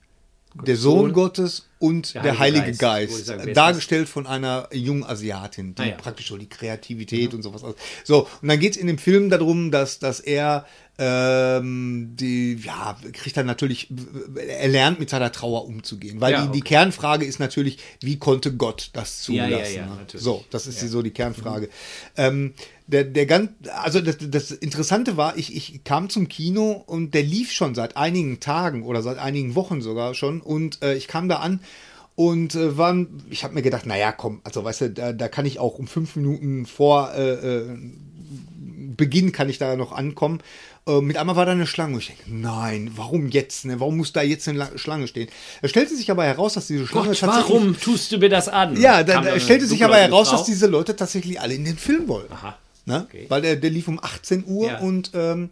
B: der Sohn. Gottes und der,
A: Der
B: Heilige
A: Heilige
B: Geist,
A: Geist. Wo ich sage, wer ist
B: dargestellt von einer jungen Asiatin, die
A: Ah, ja.
B: praktisch so die Kreativität und sowas. So, und dann geht es in dem Film darum, dass, dass er ähm, die, ja, kriegt dann natürlich, er lernt mit seiner Trauer umzugehen, weil
A: Ja,
B: die, die
A: okay.
B: Kernfrage ist natürlich, wie konnte Gott das zulassen?
A: ja, ja,
B: ne? so, das ist die, so die Kernfrage. Ähm, der, der ganz, also das, das Interessante war, ich, ich kam zum Kino und der lief schon seit einigen Tagen oder seit einigen Wochen sogar schon und äh, ich kam da an und äh, waren, ich habe mir gedacht, naja, komm, also weißt du, da, da kann ich auch um fünf Minuten vor äh, äh, Beginn kann ich da noch ankommen. Äh, mit einmal war da eine Schlange. Ich denke, nein, warum jetzt? Ne? Warum muss da jetzt eine La- Schlange stehen? Es stellte sich aber heraus, dass diese Schlange
A: Gott,
B: tatsächlich.
A: warum tust du mir das an?
B: Ja, da, da
A: dann
B: stellte sich aber heraus,
A: Frau.
B: dass diese Leute tatsächlich alle in den Film wollten.
A: Aha.
B: Ne?
A: Okay.
B: Weil der, der lief um 18 Uhr
A: Ja.
B: und ähm,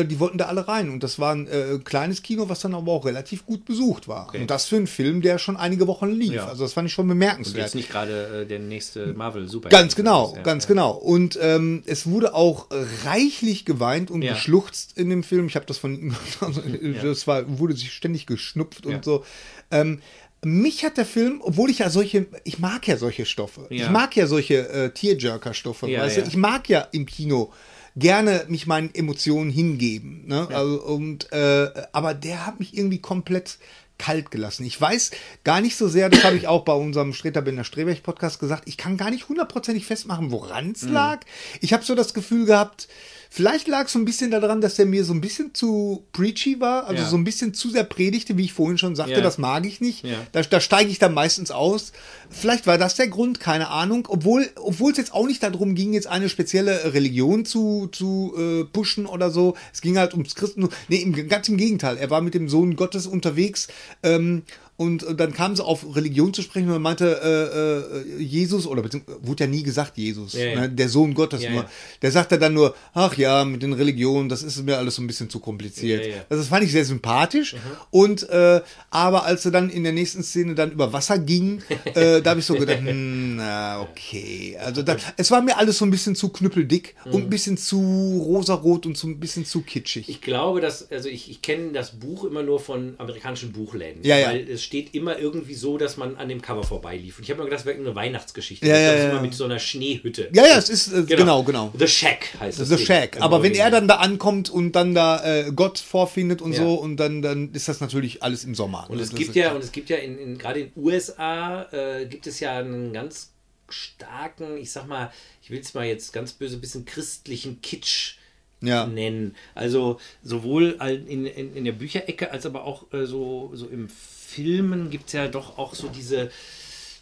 B: äh, die wollten da alle rein. Und das war ein äh, kleines Kino, was dann aber auch relativ gut besucht war.
A: Okay.
B: Und das für einen Film, der schon einige Wochen lief.
A: Ja.
B: Also das fand ich schon
A: Und
B: bemerkenswert.
A: jetzt nicht gerade äh, der nächste Marvel Super.
B: Ganz genau,
A: Ja,
B: ganz genau. Und ähm, es wurde auch reichlich geweint und
A: Ja.
B: geschluchzt in dem Film. Ich habe das von, <laughs> das war, wurde sich ständig geschnupft und so. Ähm, mich hat der Film, obwohl ich ja solche, ich mag ja solche Stoffe.
A: Ja.
B: Ich mag ja solche äh, Tierjerker-Stoffe.
A: Ja, ja.
B: Ich mag ja im Kino gerne mich meinen Emotionen hingeben. Ne? Also, und, äh, aber der hat mich irgendwie komplett kalt gelassen. Ich weiß gar nicht so sehr, das habe ich auch bei unserem Streter Bender Streberg Podcast gesagt, ich kann gar nicht hundertprozentig festmachen, woran es lag. Ich habe so das Gefühl gehabt, vielleicht lag es so ein bisschen daran, dass der mir so ein bisschen zu preachy war, also
A: Ja.
B: so ein bisschen zu sehr predigte, wie ich vorhin schon sagte,
A: Ja.
B: das mag ich nicht.
A: Ja.
B: Da, da steige ich dann meistens aus. Vielleicht war das der Grund, keine Ahnung. Obwohl, obwohl es jetzt auch nicht darum ging, jetzt eine spezielle Religion zu, zu äh, pushen oder so. Es ging halt ums Christentum. Nee, im, ganz im Gegenteil. Er war mit dem Sohn Gottes unterwegs. Ähm, und äh, dann kam sie auf Religion zu sprechen und meinte, äh, äh, Jesus, oder beziehungsweise wurde ja nie gesagt Jesus,
A: Ja, ja.
B: Ne, der Sohn Gottes
A: Ja,
B: nur. Der sagte dann nur, ach ja, mit den Religionen, das ist mir alles so ein bisschen zu kompliziert. Also das fand ich sehr sympathisch. Und äh, aber als er dann in der nächsten Szene dann über Wasser ging, <laughs> äh, da habe ich so gedacht, hm, na, okay. Also da, es war mir alles so ein bisschen zu knüppeldick und ein bisschen zu rosarot und so ein bisschen zu kitschig.
A: Ich glaube, dass, also ich, ich kenne das Buch immer nur von amerikanischen Buchläden.
B: Ja, ja.
A: Weil es steht immer irgendwie so, dass man an dem Cover vorbeilief. Und ich habe mir gedacht, das wäre eine Weihnachtsgeschichte.
B: Ja,
A: ich
B: ja,
A: glaube,
B: ja.
A: immer mit so einer Schneehütte.
B: ja, ja, es ist äh, genau, genau.
A: The Shack heißt es.
B: The Shack. Aber wenn er dann da ankommt und dann da äh, Gott vorfindet und
A: Ja.
B: so, und dann, dann ist das natürlich alles im Sommer.
A: Und
B: ne?
A: es gibt ja,
B: klar.
A: und es gibt ja in, in gerade in den USA äh, gibt es ja einen ganz starken, ich sag mal, ich will es mal jetzt ganz böse, bisschen christlichen Kitsch
B: Ja.
A: nennen. Also sowohl in, in, in der Bücherecke als aber auch äh, so, so im Filmen gibt es ja doch auch so diese,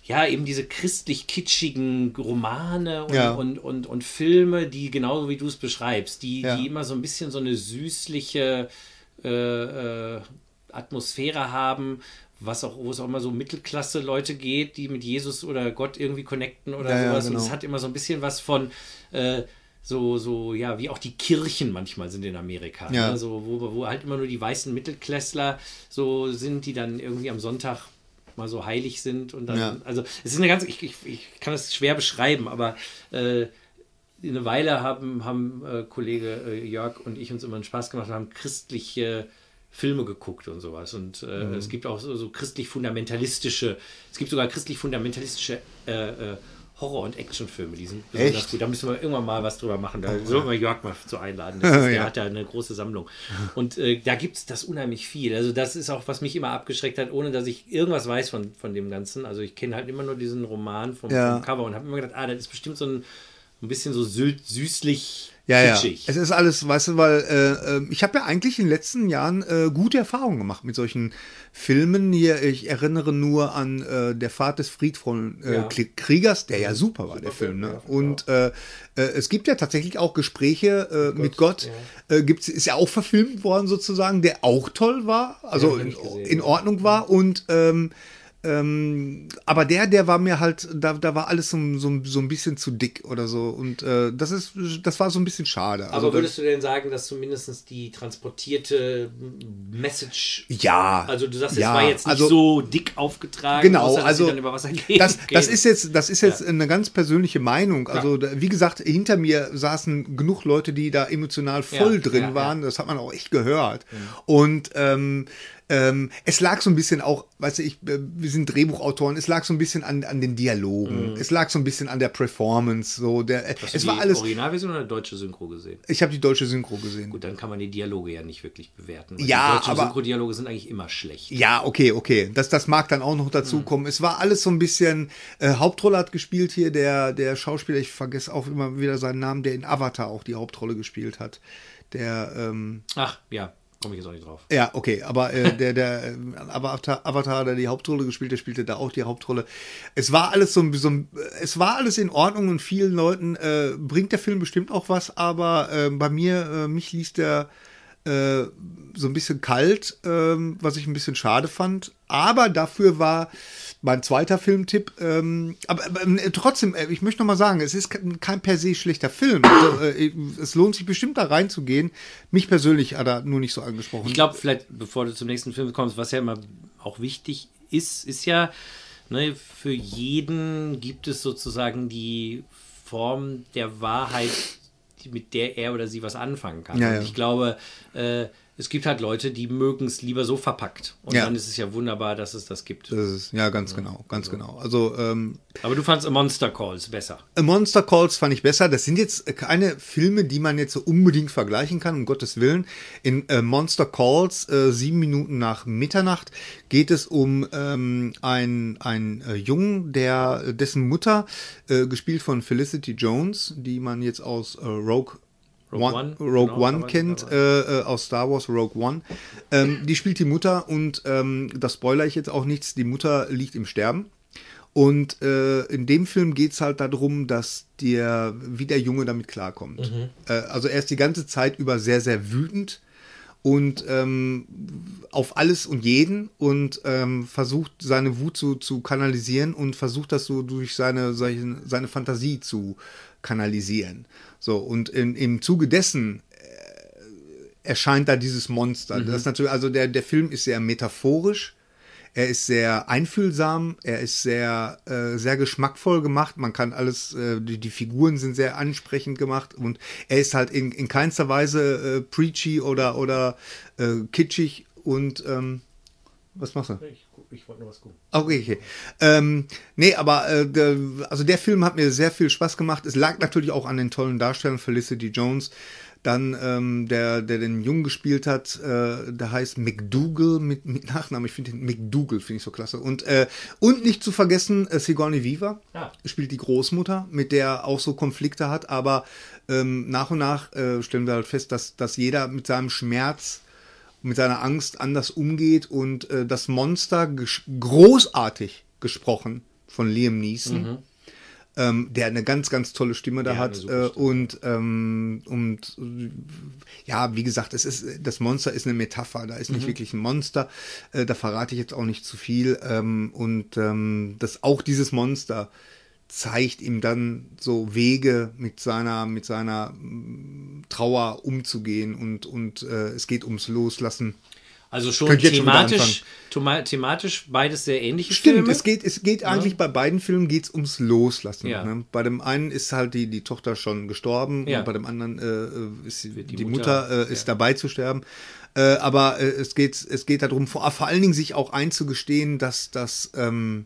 A: ja, eben diese christlich-kitschigen Romane und,
B: Ja.
A: und, und, und Filme, die genauso wie du es beschreibst, die,
B: Ja.
A: die immer so ein bisschen so eine süßliche äh, äh, Atmosphäre haben, was auch, wo es auch immer so Mittelklasse-Leute geht, die mit Jesus oder Gott irgendwie connecten oder
B: Ja,
A: sowas. Und
B: genau.
A: es hat immer so ein bisschen was von äh, so, so, ja, wie auch die Kirchen manchmal sind in Amerika.
B: Ja.
A: Ne? So, wo, wo halt immer nur die weißen Mittelklässler so sind, die dann irgendwie am Sonntag mal so heilig sind und dann,
B: Ja.
A: also es ist eine ganz, ich, ich, ich kann es schwer beschreiben, aber äh, eine Weile haben, haben äh, Kollege äh, Jörg und ich uns immer einen Spaß gemacht und haben christliche Filme geguckt und sowas. Und äh,
B: Mhm.
A: es gibt auch so, so christlich-fundamentalistische, es gibt sogar christlich-fundamentalistische äh, äh, Horror- und Actionfilme, die sind besonders
B: Echt?
A: gut. Da müssen wir irgendwann mal was drüber machen. Da sollten wir Jörg mal zu einladen. <laughs> Ist, der
B: Ja.
A: hat ja eine große Sammlung. Und äh, da gibt es das unheimlich viel. Also das ist auch, was mich immer abgeschreckt hat, ohne dass ich irgendwas weiß von, von dem Ganzen. Also ich kenne halt immer nur diesen Roman vom,
B: Ja.
A: vom Cover und habe immer gedacht, ah, das ist bestimmt so ein, ein bisschen so sü süßlich
B: Ja, ja. Es ist alles, weißt du, weil äh, äh, ich habe ja eigentlich in den letzten Jahren äh, gute Erfahrungen gemacht mit solchen Filmen. Hier, ich erinnere nur an äh, Der Pfad des friedvollen äh,
A: Ja.
B: Kriegers, der ja super war, der Film. Ne? Und äh, äh, es gibt ja tatsächlich auch Gespräche äh, mit Gott. Äh, gibt's, ist ja auch verfilmt worden sozusagen, der auch toll war, also in, in
A: ja.
B: Ordnung war und ähm, ähm, aber der, der war mir halt, da, da war alles so, so, so ein bisschen zu dick oder so. Und äh, das ist, das war so ein bisschen schade. Also,
A: Aber würdest du denn sagen, dass zumindest die transportierte Message.
B: ja.
A: Also du sagst,
B: ja,
A: es war jetzt nicht
B: also,
A: so dick aufgetragen,
B: Genau,
A: außer, dass
B: also
A: sie dann über Wasser <laughs> gehen.
B: Das, das ist jetzt, das ist jetzt eine ganz persönliche Meinung. Also,
A: Ja.
B: wie gesagt, hinter mir saßen genug Leute, die da emotional voll
A: Ja,
B: drin
A: ja, ja.
B: waren. Das hat man auch echt gehört. Und ähm, ähm, es lag so ein bisschen auch, weißt du, ich, äh, wir sind Drehbuchautoren, es lag so ein bisschen an, an den Dialogen, es lag so ein bisschen an der Performance, so der, äh,
A: Mhm. Hast du
B: es
A: die
B: war alles.
A: Originalversion oder deutsche Synchro gesehen?
B: Ich habe die deutsche Synchro gesehen.
A: Gut, dann kann man die Dialoge ja nicht wirklich bewerten.
B: Ja,
A: die deutschen
B: aber-
A: Synchro-Dialoge sind eigentlich immer schlecht.
B: Ja, okay, okay. Das, das mag dann auch noch dazu
A: Mhm.
B: kommen. Es war alles so ein bisschen. Äh, Hauptrolle hat gespielt hier der, der Schauspieler, ich vergesse auch immer wieder seinen Namen, der in Avatar auch die Hauptrolle gespielt hat. Der, ähm,
A: Ach, ja, komme ich jetzt auch nicht drauf.
B: ja, okay, aber äh, der, der äh, Avatar, Avatar, der die Hauptrolle gespielt, der spielte da auch die Hauptrolle. Es war alles so, so ein- es war alles in Ordnung und vielen Leuten äh, bringt der Film bestimmt auch was, aber äh, bei mir, äh, mich ließ der äh, so ein bisschen kalt, ähm, was ich ein bisschen schade fand. Aber dafür war mein zweiter Filmtipp. Ähm, aber, aber äh, trotzdem, äh, ich möchte noch mal sagen, es ist kein, kein per se schlechter Film. Also, äh, es lohnt sich bestimmt da reinzugehen. Mich persönlich hat er nur nicht so angesprochen.
A: Ich glaube, vielleicht, bevor du zum nächsten Film kommst, was ja immer auch wichtig ist, ist ja, ne, für jeden gibt es sozusagen die Form der Wahrheit, mit der er oder sie was anfangen kann.
B: Ja, ja.
A: ich glaube, äh, es gibt halt Leute, die mögen es lieber so verpackt. Und
B: Ja.
A: dann ist es ja wunderbar, dass es das gibt.
B: Das ist, ja, ganz genau, ganz genau. Also ähm,
A: Aber du fandst A Monster Calls besser.
B: A Monster Calls fand ich besser. Das sind jetzt keine Filme, die man jetzt so unbedingt vergleichen kann, um Gottes Willen. In äh, Monster Calls, äh, sieben Minuten nach Mitternacht, geht es um ähm, einen ein, äh, Jungen, der dessen Mutter, äh, gespielt von Felicity Jones, die man jetzt aus äh, Rogue
A: Rogue
B: One, Rogue
A: genau,
B: One kennt, äh, äh, aus Star Wars Rogue One. Ähm, die spielt die Mutter und ähm, da spoiler ich jetzt auch nichts, die Mutter liegt im Sterben. Und äh, in dem Film geht es halt darum, dass der, wie der Junge damit klarkommt.
A: Mhm.
B: Äh, also er ist die ganze Zeit über sehr, sehr wütend und ähm, auf alles und jeden und ähm, versucht seine Wut zu, zu kanalisieren und versucht das so durch seine, seine, seine Fantasie zu kanalisieren. So, und in, im Zuge dessen äh, erscheint da dieses Monster. Das ist natürlich, also der, der Film ist sehr metaphorisch. Er ist sehr einfühlsam, er ist sehr, äh, sehr geschmackvoll gemacht. Man kann alles, äh, die, die Figuren sind sehr ansprechend gemacht und er ist halt in, in keinster Weise äh, preachy oder, oder äh, kitschig und ähm, was machst du?
A: Ich, ich wollte nur was gucken.
B: Okay, okay. Ähm, nee, aber äh, der, also der Film hat mir sehr viel Spaß gemacht. Es lag natürlich auch an den tollen Darstellern Felicity Jones. Dann ähm, der, der den Jungen gespielt hat, äh, der heißt McDougal mit, mit Nachnamen. Ich finde den McDougal finde ich so klasse. Und äh, und nicht zu vergessen äh, Sigourney Weaver
A: Ja.
B: spielt die Großmutter, mit der er auch so Konflikte hat. Aber ähm, nach und nach äh, stellen wir halt fest, dass dass jeder mit seinem Schmerz mit seiner Angst anders umgeht und äh, das Monster gesch großartig gesprochen von Liam Neeson, ähm, der eine ganz, ganz tolle Stimme da
A: Ja,
B: hat äh, und ähm, und ja, wie gesagt, es ist das Monster ist eine Metapher, da ist
A: Mhm.
B: nicht wirklich ein Monster, äh, da verrate ich jetzt auch nicht zu viel ähm, und ähm, das auch dieses Monster zeigt ihm dann so Wege mit seiner mit seiner mm, Trauer umzugehen und und äh, es geht ums Loslassen.
A: Also schon
B: jetzt schon
A: thematisch, thema- thematisch beides sehr ähnliche
B: Stimmt,
A: Filme.
B: es geht es geht eigentlich bei beiden Filmen geht's ums Loslassen.
A: Ja.
B: Ne? Bei dem einen ist halt die die Tochter schon gestorben
A: Ja.
B: und bei dem anderen äh, ist die,
A: die
B: die Mutter,
A: Mutter,
B: äh, ist dabei zu sterben. Äh, aber äh, es geht es geht darum vor, vor allen Dingen sich auch einzugestehen, dass das ähm,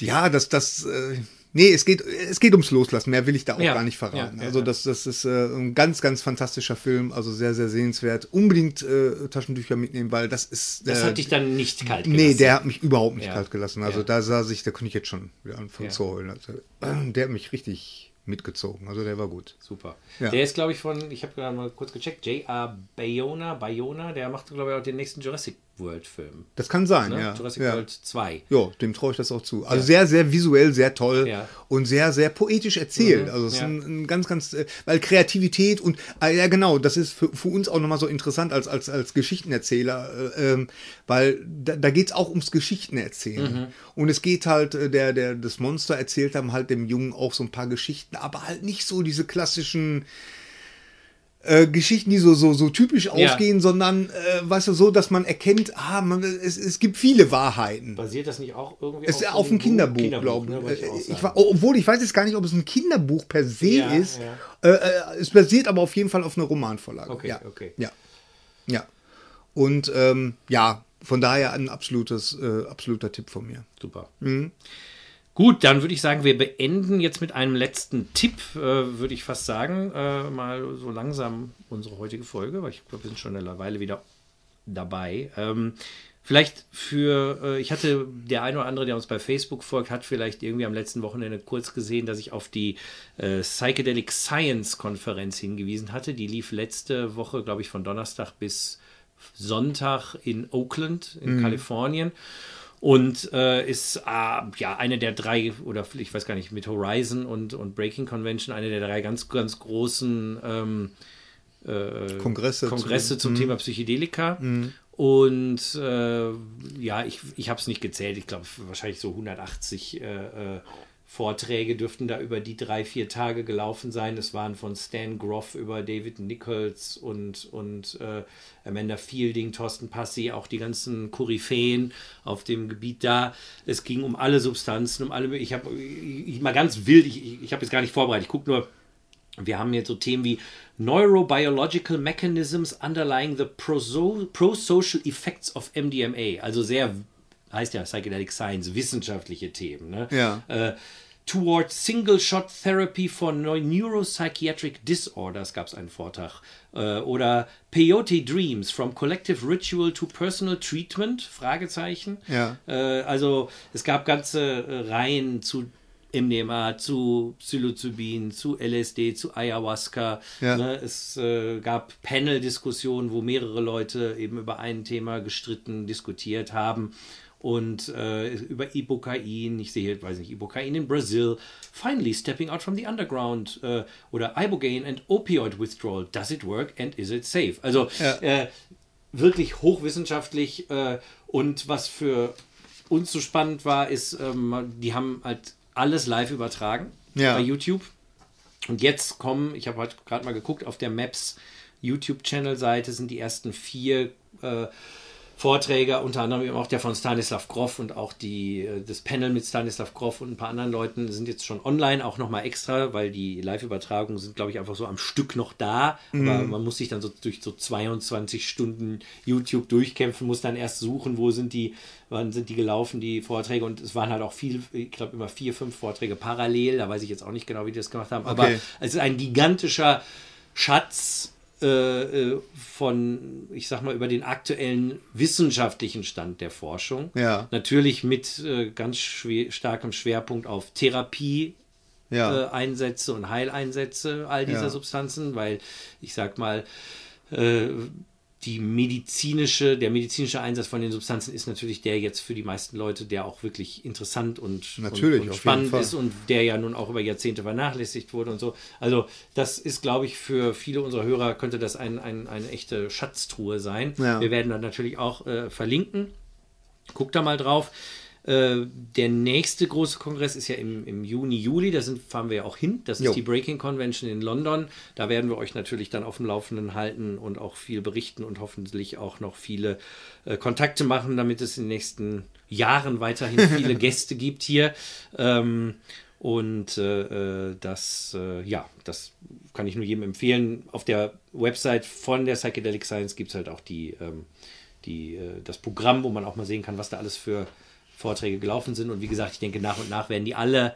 B: Ja, das, das, äh, nee, es geht, es geht ums Loslassen. Mehr will ich da auch
A: Ja,
B: gar nicht verraten.
A: ja,
B: also das, das ist äh, ein ganz, ganz fantastischer Film. Also sehr, sehr sehenswert. Unbedingt äh, Taschentücher mitnehmen, weil das ist.
A: Das
B: äh,
A: hat dich dann nicht kalt
B: Nee,
A: gelassen.
B: der hat mich überhaupt nicht kalt gelassen. Also da saß ich, da konnte ich jetzt schon wieder anfangen zu heulen. Also, <clears throat> der hat mich richtig mitgezogen. Also der war gut.
A: Super.
B: Ja.
A: Der ist, glaube ich, von, ich habe gerade mal kurz gecheckt, J.R. Bayona, Bayona, der macht, glaube ich, auch den nächsten Jurassic World-Film.
B: Das kann sein,
A: Ne?
B: ja.
A: Jurassic
B: ja.
A: World 2.
B: Ja, dem traue ich das auch zu. Also sehr, sehr visuell, sehr toll
A: Ja.
B: und sehr, sehr poetisch erzählt.
A: Mhm,
B: also es ist
A: ja.
B: ein, ein ganz, ganz, äh, weil Kreativität und ah, ja genau, das ist für, für uns auch nochmal so interessant als, als, als Geschichtenerzähler, äh, ähm, weil da, da geht es auch ums Geschichtenerzählen.
A: Mhm.
B: Und es geht halt, äh, der, der, das Monster erzählt haben halt dem Jungen auch so ein paar Geschichten, aber halt nicht so diese klassischen äh, Geschichten, die so, so, so typisch ausgehen, sondern, äh, weißt du, so, dass man erkennt, ah, man, es, es gibt viele Wahrheiten.
A: Basiert das nicht auch irgendwie
B: Es auf
A: einem
B: ein Kinderbuch,
A: Kinderbuch,
B: glaube
A: ne,
B: ich.
A: ich.
B: war, obwohl ich weiß jetzt gar nicht, ob es ein Kinderbuch per se
A: Ja,
B: ist.
A: ja.
B: Äh, äh, es basiert aber auf jeden Fall auf einer Romanvorlage.
A: Okay,
B: ja.
A: okay.
B: Ja. Ja. Und ähm, ja, von daher ein absolutes, äh, absoluter Tipp von mir.
A: Super.
B: Mhm.
A: Gut, dann würde ich sagen, wir beenden jetzt mit einem letzten Tipp, äh, würde ich fast sagen, äh, mal so langsam unsere heutige Folge, weil ich glaube, wir sind schon eine Weile wieder dabei. Ähm, vielleicht für, äh, ich hatte der eine oder andere, der uns bei Facebook folgt, hat vielleicht irgendwie am letzten Wochenende kurz gesehen, dass ich auf die äh, Psychedelic Science Konferenz hingewiesen hatte. Die lief letzte Woche, glaube ich, von Donnerstag bis Sonntag in Oakland in Kalifornien und äh, ist äh, ja eine der drei oder ich weiß gar nicht mit Horizon und, und Breaking Convention eine der drei ganz ganz großen ähm, äh,
B: Kongresse.
A: Kongresse
B: zu-
A: zum Thema Psychedelika. Und äh, ja, ich, ich habe es nicht gezählt. Ich glaube, wahrscheinlich so 180 äh, äh, Vorträge dürften da über die drei, vier Tage gelaufen sein. Es waren von Stan Groff über David Nichols und, und äh, Amanda Fielding, Thorsten Passi, auch die ganzen Koryphäen auf dem Gebiet da. Es ging um alle Substanzen, um alle. Ich habe mal ganz wild, ich, ich, habe jetzt gar nicht vorbereitet. Ich gucke nur wir haben jetzt so Themen wie Neurobiological Mechanisms underlying the proso- prosocial effects of MDMA. Also sehr, heißt ja Psychedelic Science, wissenschaftliche Themen. Ne?
B: Ja.
A: Äh, Toward Single-Shot Therapy for Neu- Neuropsychiatric Disorders gab es einen Vortrag. Äh, oder Peyote Dreams, from Collective Ritual to Personal Treatment? Fragezeichen.
B: Ja.
A: Äh, also es gab ganze äh, Reihen zu MDMA, zu Psilocybin, zu LSD, zu Ayahuasca.
B: Ja.
A: Ne? Es äh, gab Panel-Diskussionen, wo mehrere Leute eben über ein Thema gestritten, diskutiert haben. Und äh, über Ibokain, ich sehe weiß nicht, Ibokain in Brazil, finally stepping out from the underground äh, oder Ibogaine and Opioid Withdrawal, does it work and is it safe? Also
B: Ja.
A: äh, wirklich hochwissenschaftlich äh, und was für uns so spannend war, ist, ähm, die haben halt alles live übertragen
B: Ja.
A: bei YouTube. Und jetzt kommen, ich habe heute gerade mal geguckt, auf der Maps YouTube-Channel-Seite sind die ersten vier äh, Vorträge, unter anderem eben auch der von Stanislav Grof und auch die, äh, das Panel mit Stanislav Grof und ein paar anderen Leuten sind jetzt schon online, auch nochmal extra, weil die Live-Übertragungen sind, glaube ich, einfach so am Stück noch da. Aber man muss sich dann so durch so 22 Stunden YouTube durchkämpfen, muss dann erst suchen, wo sind die, wann sind die gelaufen, die Vorträge. Und es waren halt auch viel, ich glaube, immer vier, fünf Vorträge parallel. Da weiß ich jetzt auch nicht genau, wie die das gemacht haben. Aber
B: Okay.
A: es ist ein gigantischer Schatz äh, äh, von, ich sag mal, über den aktuellen wissenschaftlichen Stand der Forschung.
B: Ja.
A: Natürlich mit äh, ganz schwer, starkem Schwerpunkt auf Therapie.
B: Ja.
A: Äh, Einsätze und Heileinsätze all dieser
B: Ja.
A: Substanzen, weil ich sag mal, äh, die medizinische, der medizinische Einsatz von den Substanzen ist natürlich der jetzt für die meisten Leute, der auch wirklich interessant und,
B: Natürlich,
A: und, und spannend ist und der ja nun auch über Jahrzehnte vernachlässigt wurde und so. Also das ist, glaube ich, für viele unserer Hörer könnte das ein, ein, eine echte Schatztruhe sein.
B: Ja.
A: Wir werden dann natürlich auch äh, verlinken. Guckt da mal drauf. Äh, der nächste große Kongress ist ja im, im Juni, Juli. Da sind, fahren wir ja auch hin. Das ist
B: Jo.
A: die Breaking Convention in London. Da werden wir euch natürlich dann auf dem Laufenden halten und auch viel berichten und hoffentlich auch noch viele äh, Kontakte machen, damit es in den nächsten Jahren weiterhin <laughs> viele Gäste gibt hier. Ähm, und äh, äh, das, äh, ja, das kann ich nur jedem empfehlen. Auf der Website von der Psychedelic Science gibt es halt auch die, ähm, die, äh, das Programm, wo man auch mal sehen kann, was da alles für Vorträge gelaufen sind. Und wie gesagt, ich denke, nach und nach werden die alle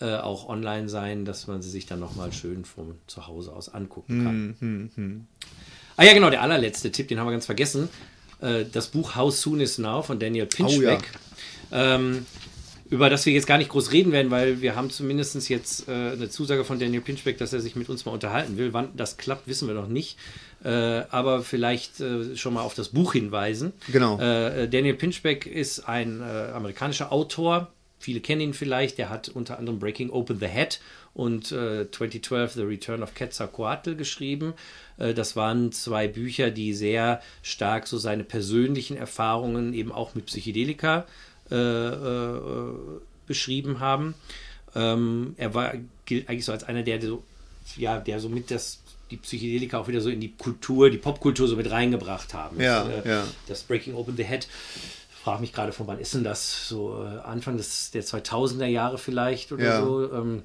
A: äh, auch online sein, dass man sie sich dann nochmal schön von zu Hause aus angucken kann.
B: Hm, hm,
A: Ah ja, genau, der allerletzte Tipp, den haben wir ganz vergessen. Äh, das Buch How Soon Is Now von Daniel Pinchbeck. ähm, über das wir jetzt gar nicht groß reden werden, weil wir haben zumindest jetzt äh, eine Zusage von Daniel Pinchbeck, dass er sich mit uns mal unterhalten will. Wann das klappt, wissen wir noch nicht. Äh, aber vielleicht äh, schon mal auf das Buch hinweisen.
B: Genau.
A: Äh, Daniel Pinchbeck ist ein äh, amerikanischer Autor. Viele kennen ihn vielleicht. Der hat unter anderem Breaking Open the Head und äh, 2012 The Return of Quetzalcoatl geschrieben. Äh, das waren zwei Bücher, die sehr stark so seine persönlichen Erfahrungen eben auch mit Psychedelika äh, äh, beschrieben haben. Ähm, er war gilt eigentlich so als einer, der so, ja, der so mit das die Psychedelika auch wieder so in die Kultur, die Popkultur so mit reingebracht haben.
B: Ja,
A: das, äh,
B: ja.
A: das Breaking Open the Head. Frage mich gerade von wann ist denn das? So äh, Anfang des der 2000er Jahre vielleicht oder
B: Ja.
A: so. Ähm,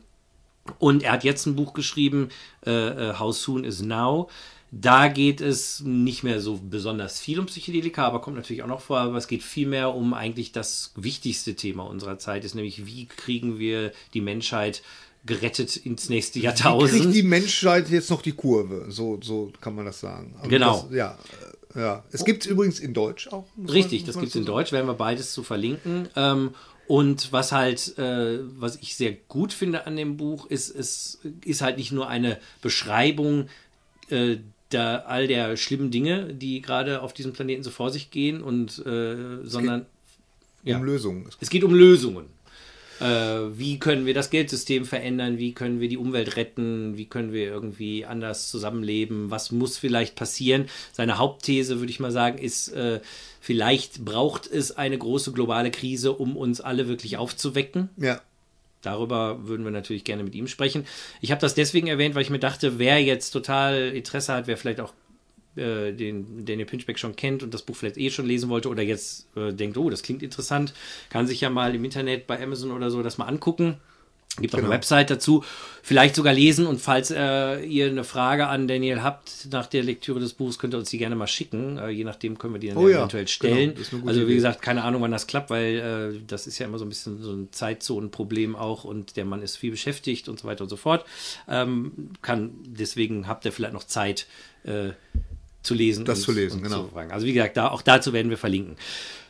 A: und er hat jetzt ein Buch geschrieben, äh, äh, How Soon is Now. Da geht es nicht mehr so besonders viel um Psychedelika, aber kommt natürlich auch noch vor. Aber es geht vielmehr um eigentlich das wichtigste Thema unserer Zeit, ist nämlich, wie kriegen wir die Menschheit gerettet ins nächste
B: Kriegt
A: Jahrtausend.
B: die Menschheit jetzt noch die Kurve? So, so kann man das sagen. Also
A: Genau.
B: Das, ja, äh, ja. Es gibt es übrigens in Deutsch auch.
A: Richtig,
B: man-
A: das gibt es in Deutsch, werden wir beides zu verlinken. Ähm, und was halt, äh, was ich sehr gut finde an dem Buch, ist, es ist halt nicht nur eine Beschreibung äh, der, all der schlimmen Dinge, die gerade auf diesem Planeten so vor sich gehen, und äh, sondern
B: Um Lösungen. Es
A: es geht um Lösungen. Äh, wie können wir das Geldsystem verändern? Wie können wir die Umwelt retten? Wie können wir irgendwie anders zusammenleben? Was muss vielleicht passieren? Seine Hauptthese, würde ich mal sagen, ist, äh, vielleicht braucht es eine große globale Krise, um uns alle wirklich aufzuwecken.
B: Ja.
A: Darüber würden wir natürlich gerne mit ihm sprechen. Ich habe das deswegen erwähnt, weil ich mir dachte, wer jetzt total Interesse hat, wer vielleicht auch äh, den Daniel Pinchbeck schon kennt und das Buch vielleicht eh schon lesen wollte oder jetzt äh, denkt, oh, das klingt interessant, kann sich ja mal im Internet bei Amazon oder so das mal angucken. Gibt auch
B: Genau.
A: eine Website dazu. Vielleicht sogar lesen und falls äh, ihr eine Frage an Daniel habt nach der Lektüre des Buchs, könnt ihr uns die gerne mal schicken. Äh, je nachdem können wir die dann
B: Oh ja,
A: eventuell stellen.
B: genau, eine gute
A: also wie
B: Idee.
A: gesagt, keine Ahnung, wann das klappt, weil äh, das ist ja immer so ein bisschen so ein Zeitzonenproblem auch und der Mann ist viel beschäftigt und so weiter und so fort. Ähm, kann, deswegen habt ihr vielleicht noch Zeit äh, zu lesen.
B: Das
A: und,
B: zu lesen, genau.
A: Zu. Also wie gesagt, da, auch dazu werden wir verlinken.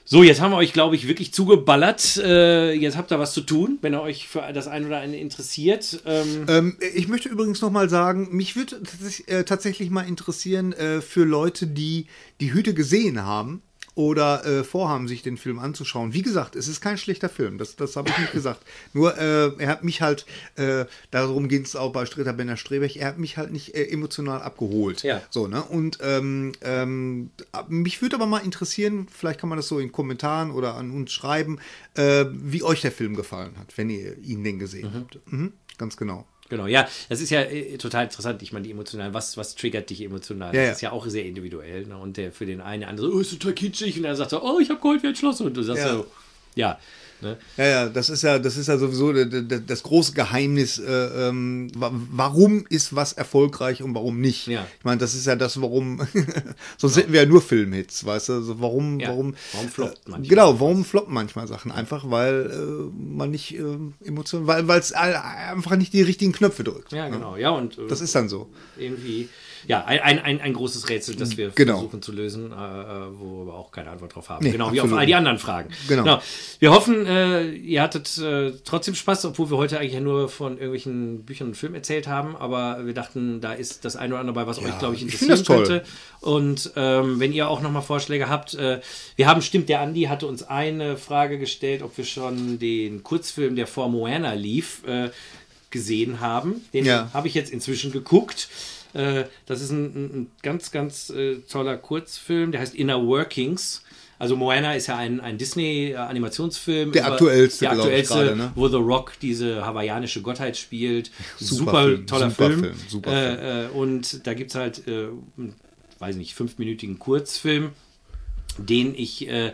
A: So, jetzt haben wir euch, glaube ich, wirklich zugeballert. Äh, jetzt habt ihr was zu tun, wenn ihr euch für das ein oder andere interessiert. Ähm,
B: Ähm, ich möchte übrigens noch mal sagen, mich würde äh, tatsächlich mal interessieren äh, für Leute, die die Hüte gesehen haben oder äh, vorhaben, sich den Film anzuschauen. Wie gesagt, es ist kein schlechter Film, das, das habe ich nicht gesagt. Nur, äh, er hat mich halt, äh, darum ging es auch bei Streter Benner Strebech, er hat mich halt nicht äh, emotional abgeholt.
A: Ja.
B: So, ne? Und ähm, ähm, mich würde aber mal interessieren, vielleicht kann man das so in Kommentaren oder an uns schreiben, äh, wie euch der Film gefallen hat, wenn ihr ihn denn gesehen habt. Mhm, ganz genau.
A: Genau, ja, das ist ja äh, total interessant. Ich meine, die emotionalen, was, was triggert dich emotional?
B: Ja,
A: das
B: ja.
A: ist ja auch sehr individuell. Ne? Und der für den einen, der andere, oh, ist total kitschig. Und er sagt so, oh, ich habe Gold wie ein Schloss. Und du sagst
B: Ja.
A: so, ja. Ne?
B: Ja, ja, das ist ja, das ist ja sowieso das große Geheimnis. Äh, ähm, wa- warum ist was erfolgreich und warum nicht?
A: Ja.
B: Ich meine, das ist ja das, warum. <laughs> sonst hätten wir ja nur Filmhits, weißt du? Also warum,
A: Ja,
B: warum?
A: warum floppt
B: äh,
A: manchmal
B: Genau, warum floppen manchmal Sachen? Einfach, weil äh, man nicht äh, Emotionen, weil es einfach nicht die richtigen Knöpfe drückt.
A: Ja, genau. Ja, und äh,
B: Das ist dann so.
A: irgendwie, ja, ein, ein, ein, großes Rätsel, das wir
B: Genau.
A: versuchen zu lösen, äh, äh, wo wir aber auch keine Antwort drauf haben.
B: Nee,
A: genau, wie
B: absolut
A: auf all die anderen Fragen.
B: Genau.
A: Wir hoffen, äh, ihr hattet äh, trotzdem Spaß, obwohl wir heute eigentlich ja nur von irgendwelchen Büchern und Filmen erzählt haben, aber wir dachten, da ist das eine oder andere bei, was euch, glaube ich,
B: ich
A: interessieren
B: toll.
A: könnte. Und ähm, wenn ihr auch nochmal Vorschläge habt, äh, wir haben, stimmt, der Andi hatte uns eine Frage gestellt, ob wir schon den Kurzfilm, der vor Moana lief, äh, gesehen haben. Den
B: Ja.
A: habe ich jetzt inzwischen geguckt. Äh, das ist ein, ein, ganz, ganz äh, toller Kurzfilm, der heißt Inner Workings. Also Moana ist ja ein, ein Disney-Animationsfilm.
B: Der aktuellste,
A: Der aktuellste,
B: gerade, ne?
A: wo The Rock diese hawaiianische Gottheit spielt.
B: Super
A: Super,
B: Film,
A: toller
B: super
A: Film.
B: Film, super
A: äh, äh, und da gibt es halt, äh, einen, weiß nicht, fünfminütigen Kurzfilm, den ich... Äh,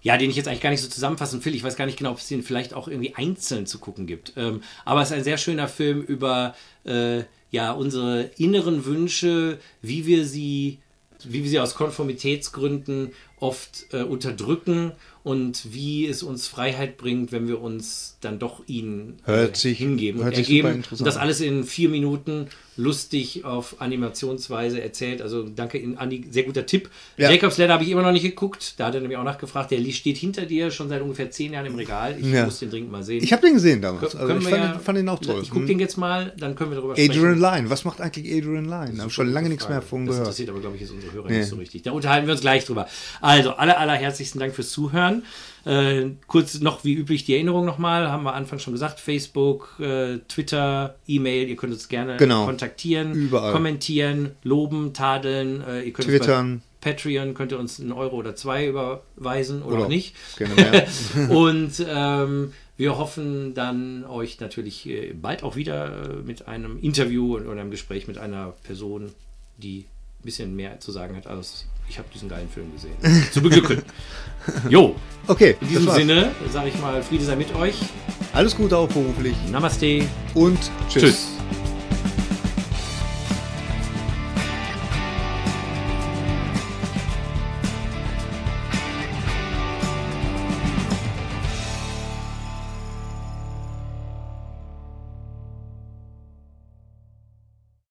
A: ja, den ich jetzt eigentlich gar nicht so zusammenfassen will. Ich weiß gar nicht genau, ob es den vielleicht auch irgendwie einzeln zu gucken gibt. Ähm, aber es ist ein sehr schöner Film über äh, ja, unsere inneren Wünsche, wie wir sie wie wir sie aus Konformitätsgründen oft äh, unterdrücken und wie es uns Freiheit bringt, wenn wir uns dann doch ihnen äh,
B: Hört sich-
A: hingeben
B: hört
A: und
B: sich
A: ergeben. Und
B: interessant
A: das
B: an.
A: alles in vier Minuten lustig auf Animationsweise erzählt. Also danke Ihnen, Andi, sehr guter Tipp.
B: Ja.
A: Jacobs Ladder habe ich immer noch nicht geguckt. Da hat er nämlich auch nachgefragt. Der steht hinter dir schon seit ungefähr zehn Jahren im Regal. Ich
B: Ja.
A: muss den dringend mal sehen.
B: Ich habe den gesehen damals.
A: Können
B: Also ich fand,
A: ja-
B: den, fand den auch toll.
A: Ich gucke
B: Hm.
A: den jetzt mal, dann können wir darüber
B: Adrian
A: sprechen.
B: Lyne, was macht eigentlich Adrian Lyne? Habe schon lange nichts mehr von
A: Das
B: gehört.
A: interessiert aber, glaube ich, jetzt unsere Hörer
B: Nee.
A: nicht so richtig. Da unterhalten wir uns gleich drüber. Also, aller, allerherzlichsten Dank fürs Zuhören. Äh, kurz noch wie üblich die Erinnerung nochmal, haben wir Anfang schon gesagt, Facebook, äh, Twitter, E-Mail, ihr könnt uns gerne
B: Genau.
A: kontaktieren,
B: Überall.
A: kommentieren, loben, tadeln, äh, ihr könnt uns
B: Twittern.
A: Patreon, könnt ihr uns einen Euro oder zwei überweisen oder,
B: Oder
A: auch nicht. <laughs> Und ähm, wir hoffen dann euch natürlich äh, bald auch wieder äh, mit einem Interview oder einem Gespräch mit einer Person, die ein bisschen mehr zu sagen hat als ich habe diesen geilen Film gesehen. <laughs> zu beglücken. Jo,
B: Okay,
A: in diesem. Sinne sage ich mal, Friede sei mit euch.
B: Alles Gute auch beruflich
A: Namaste.
B: und tschüss.
A: Tschüss.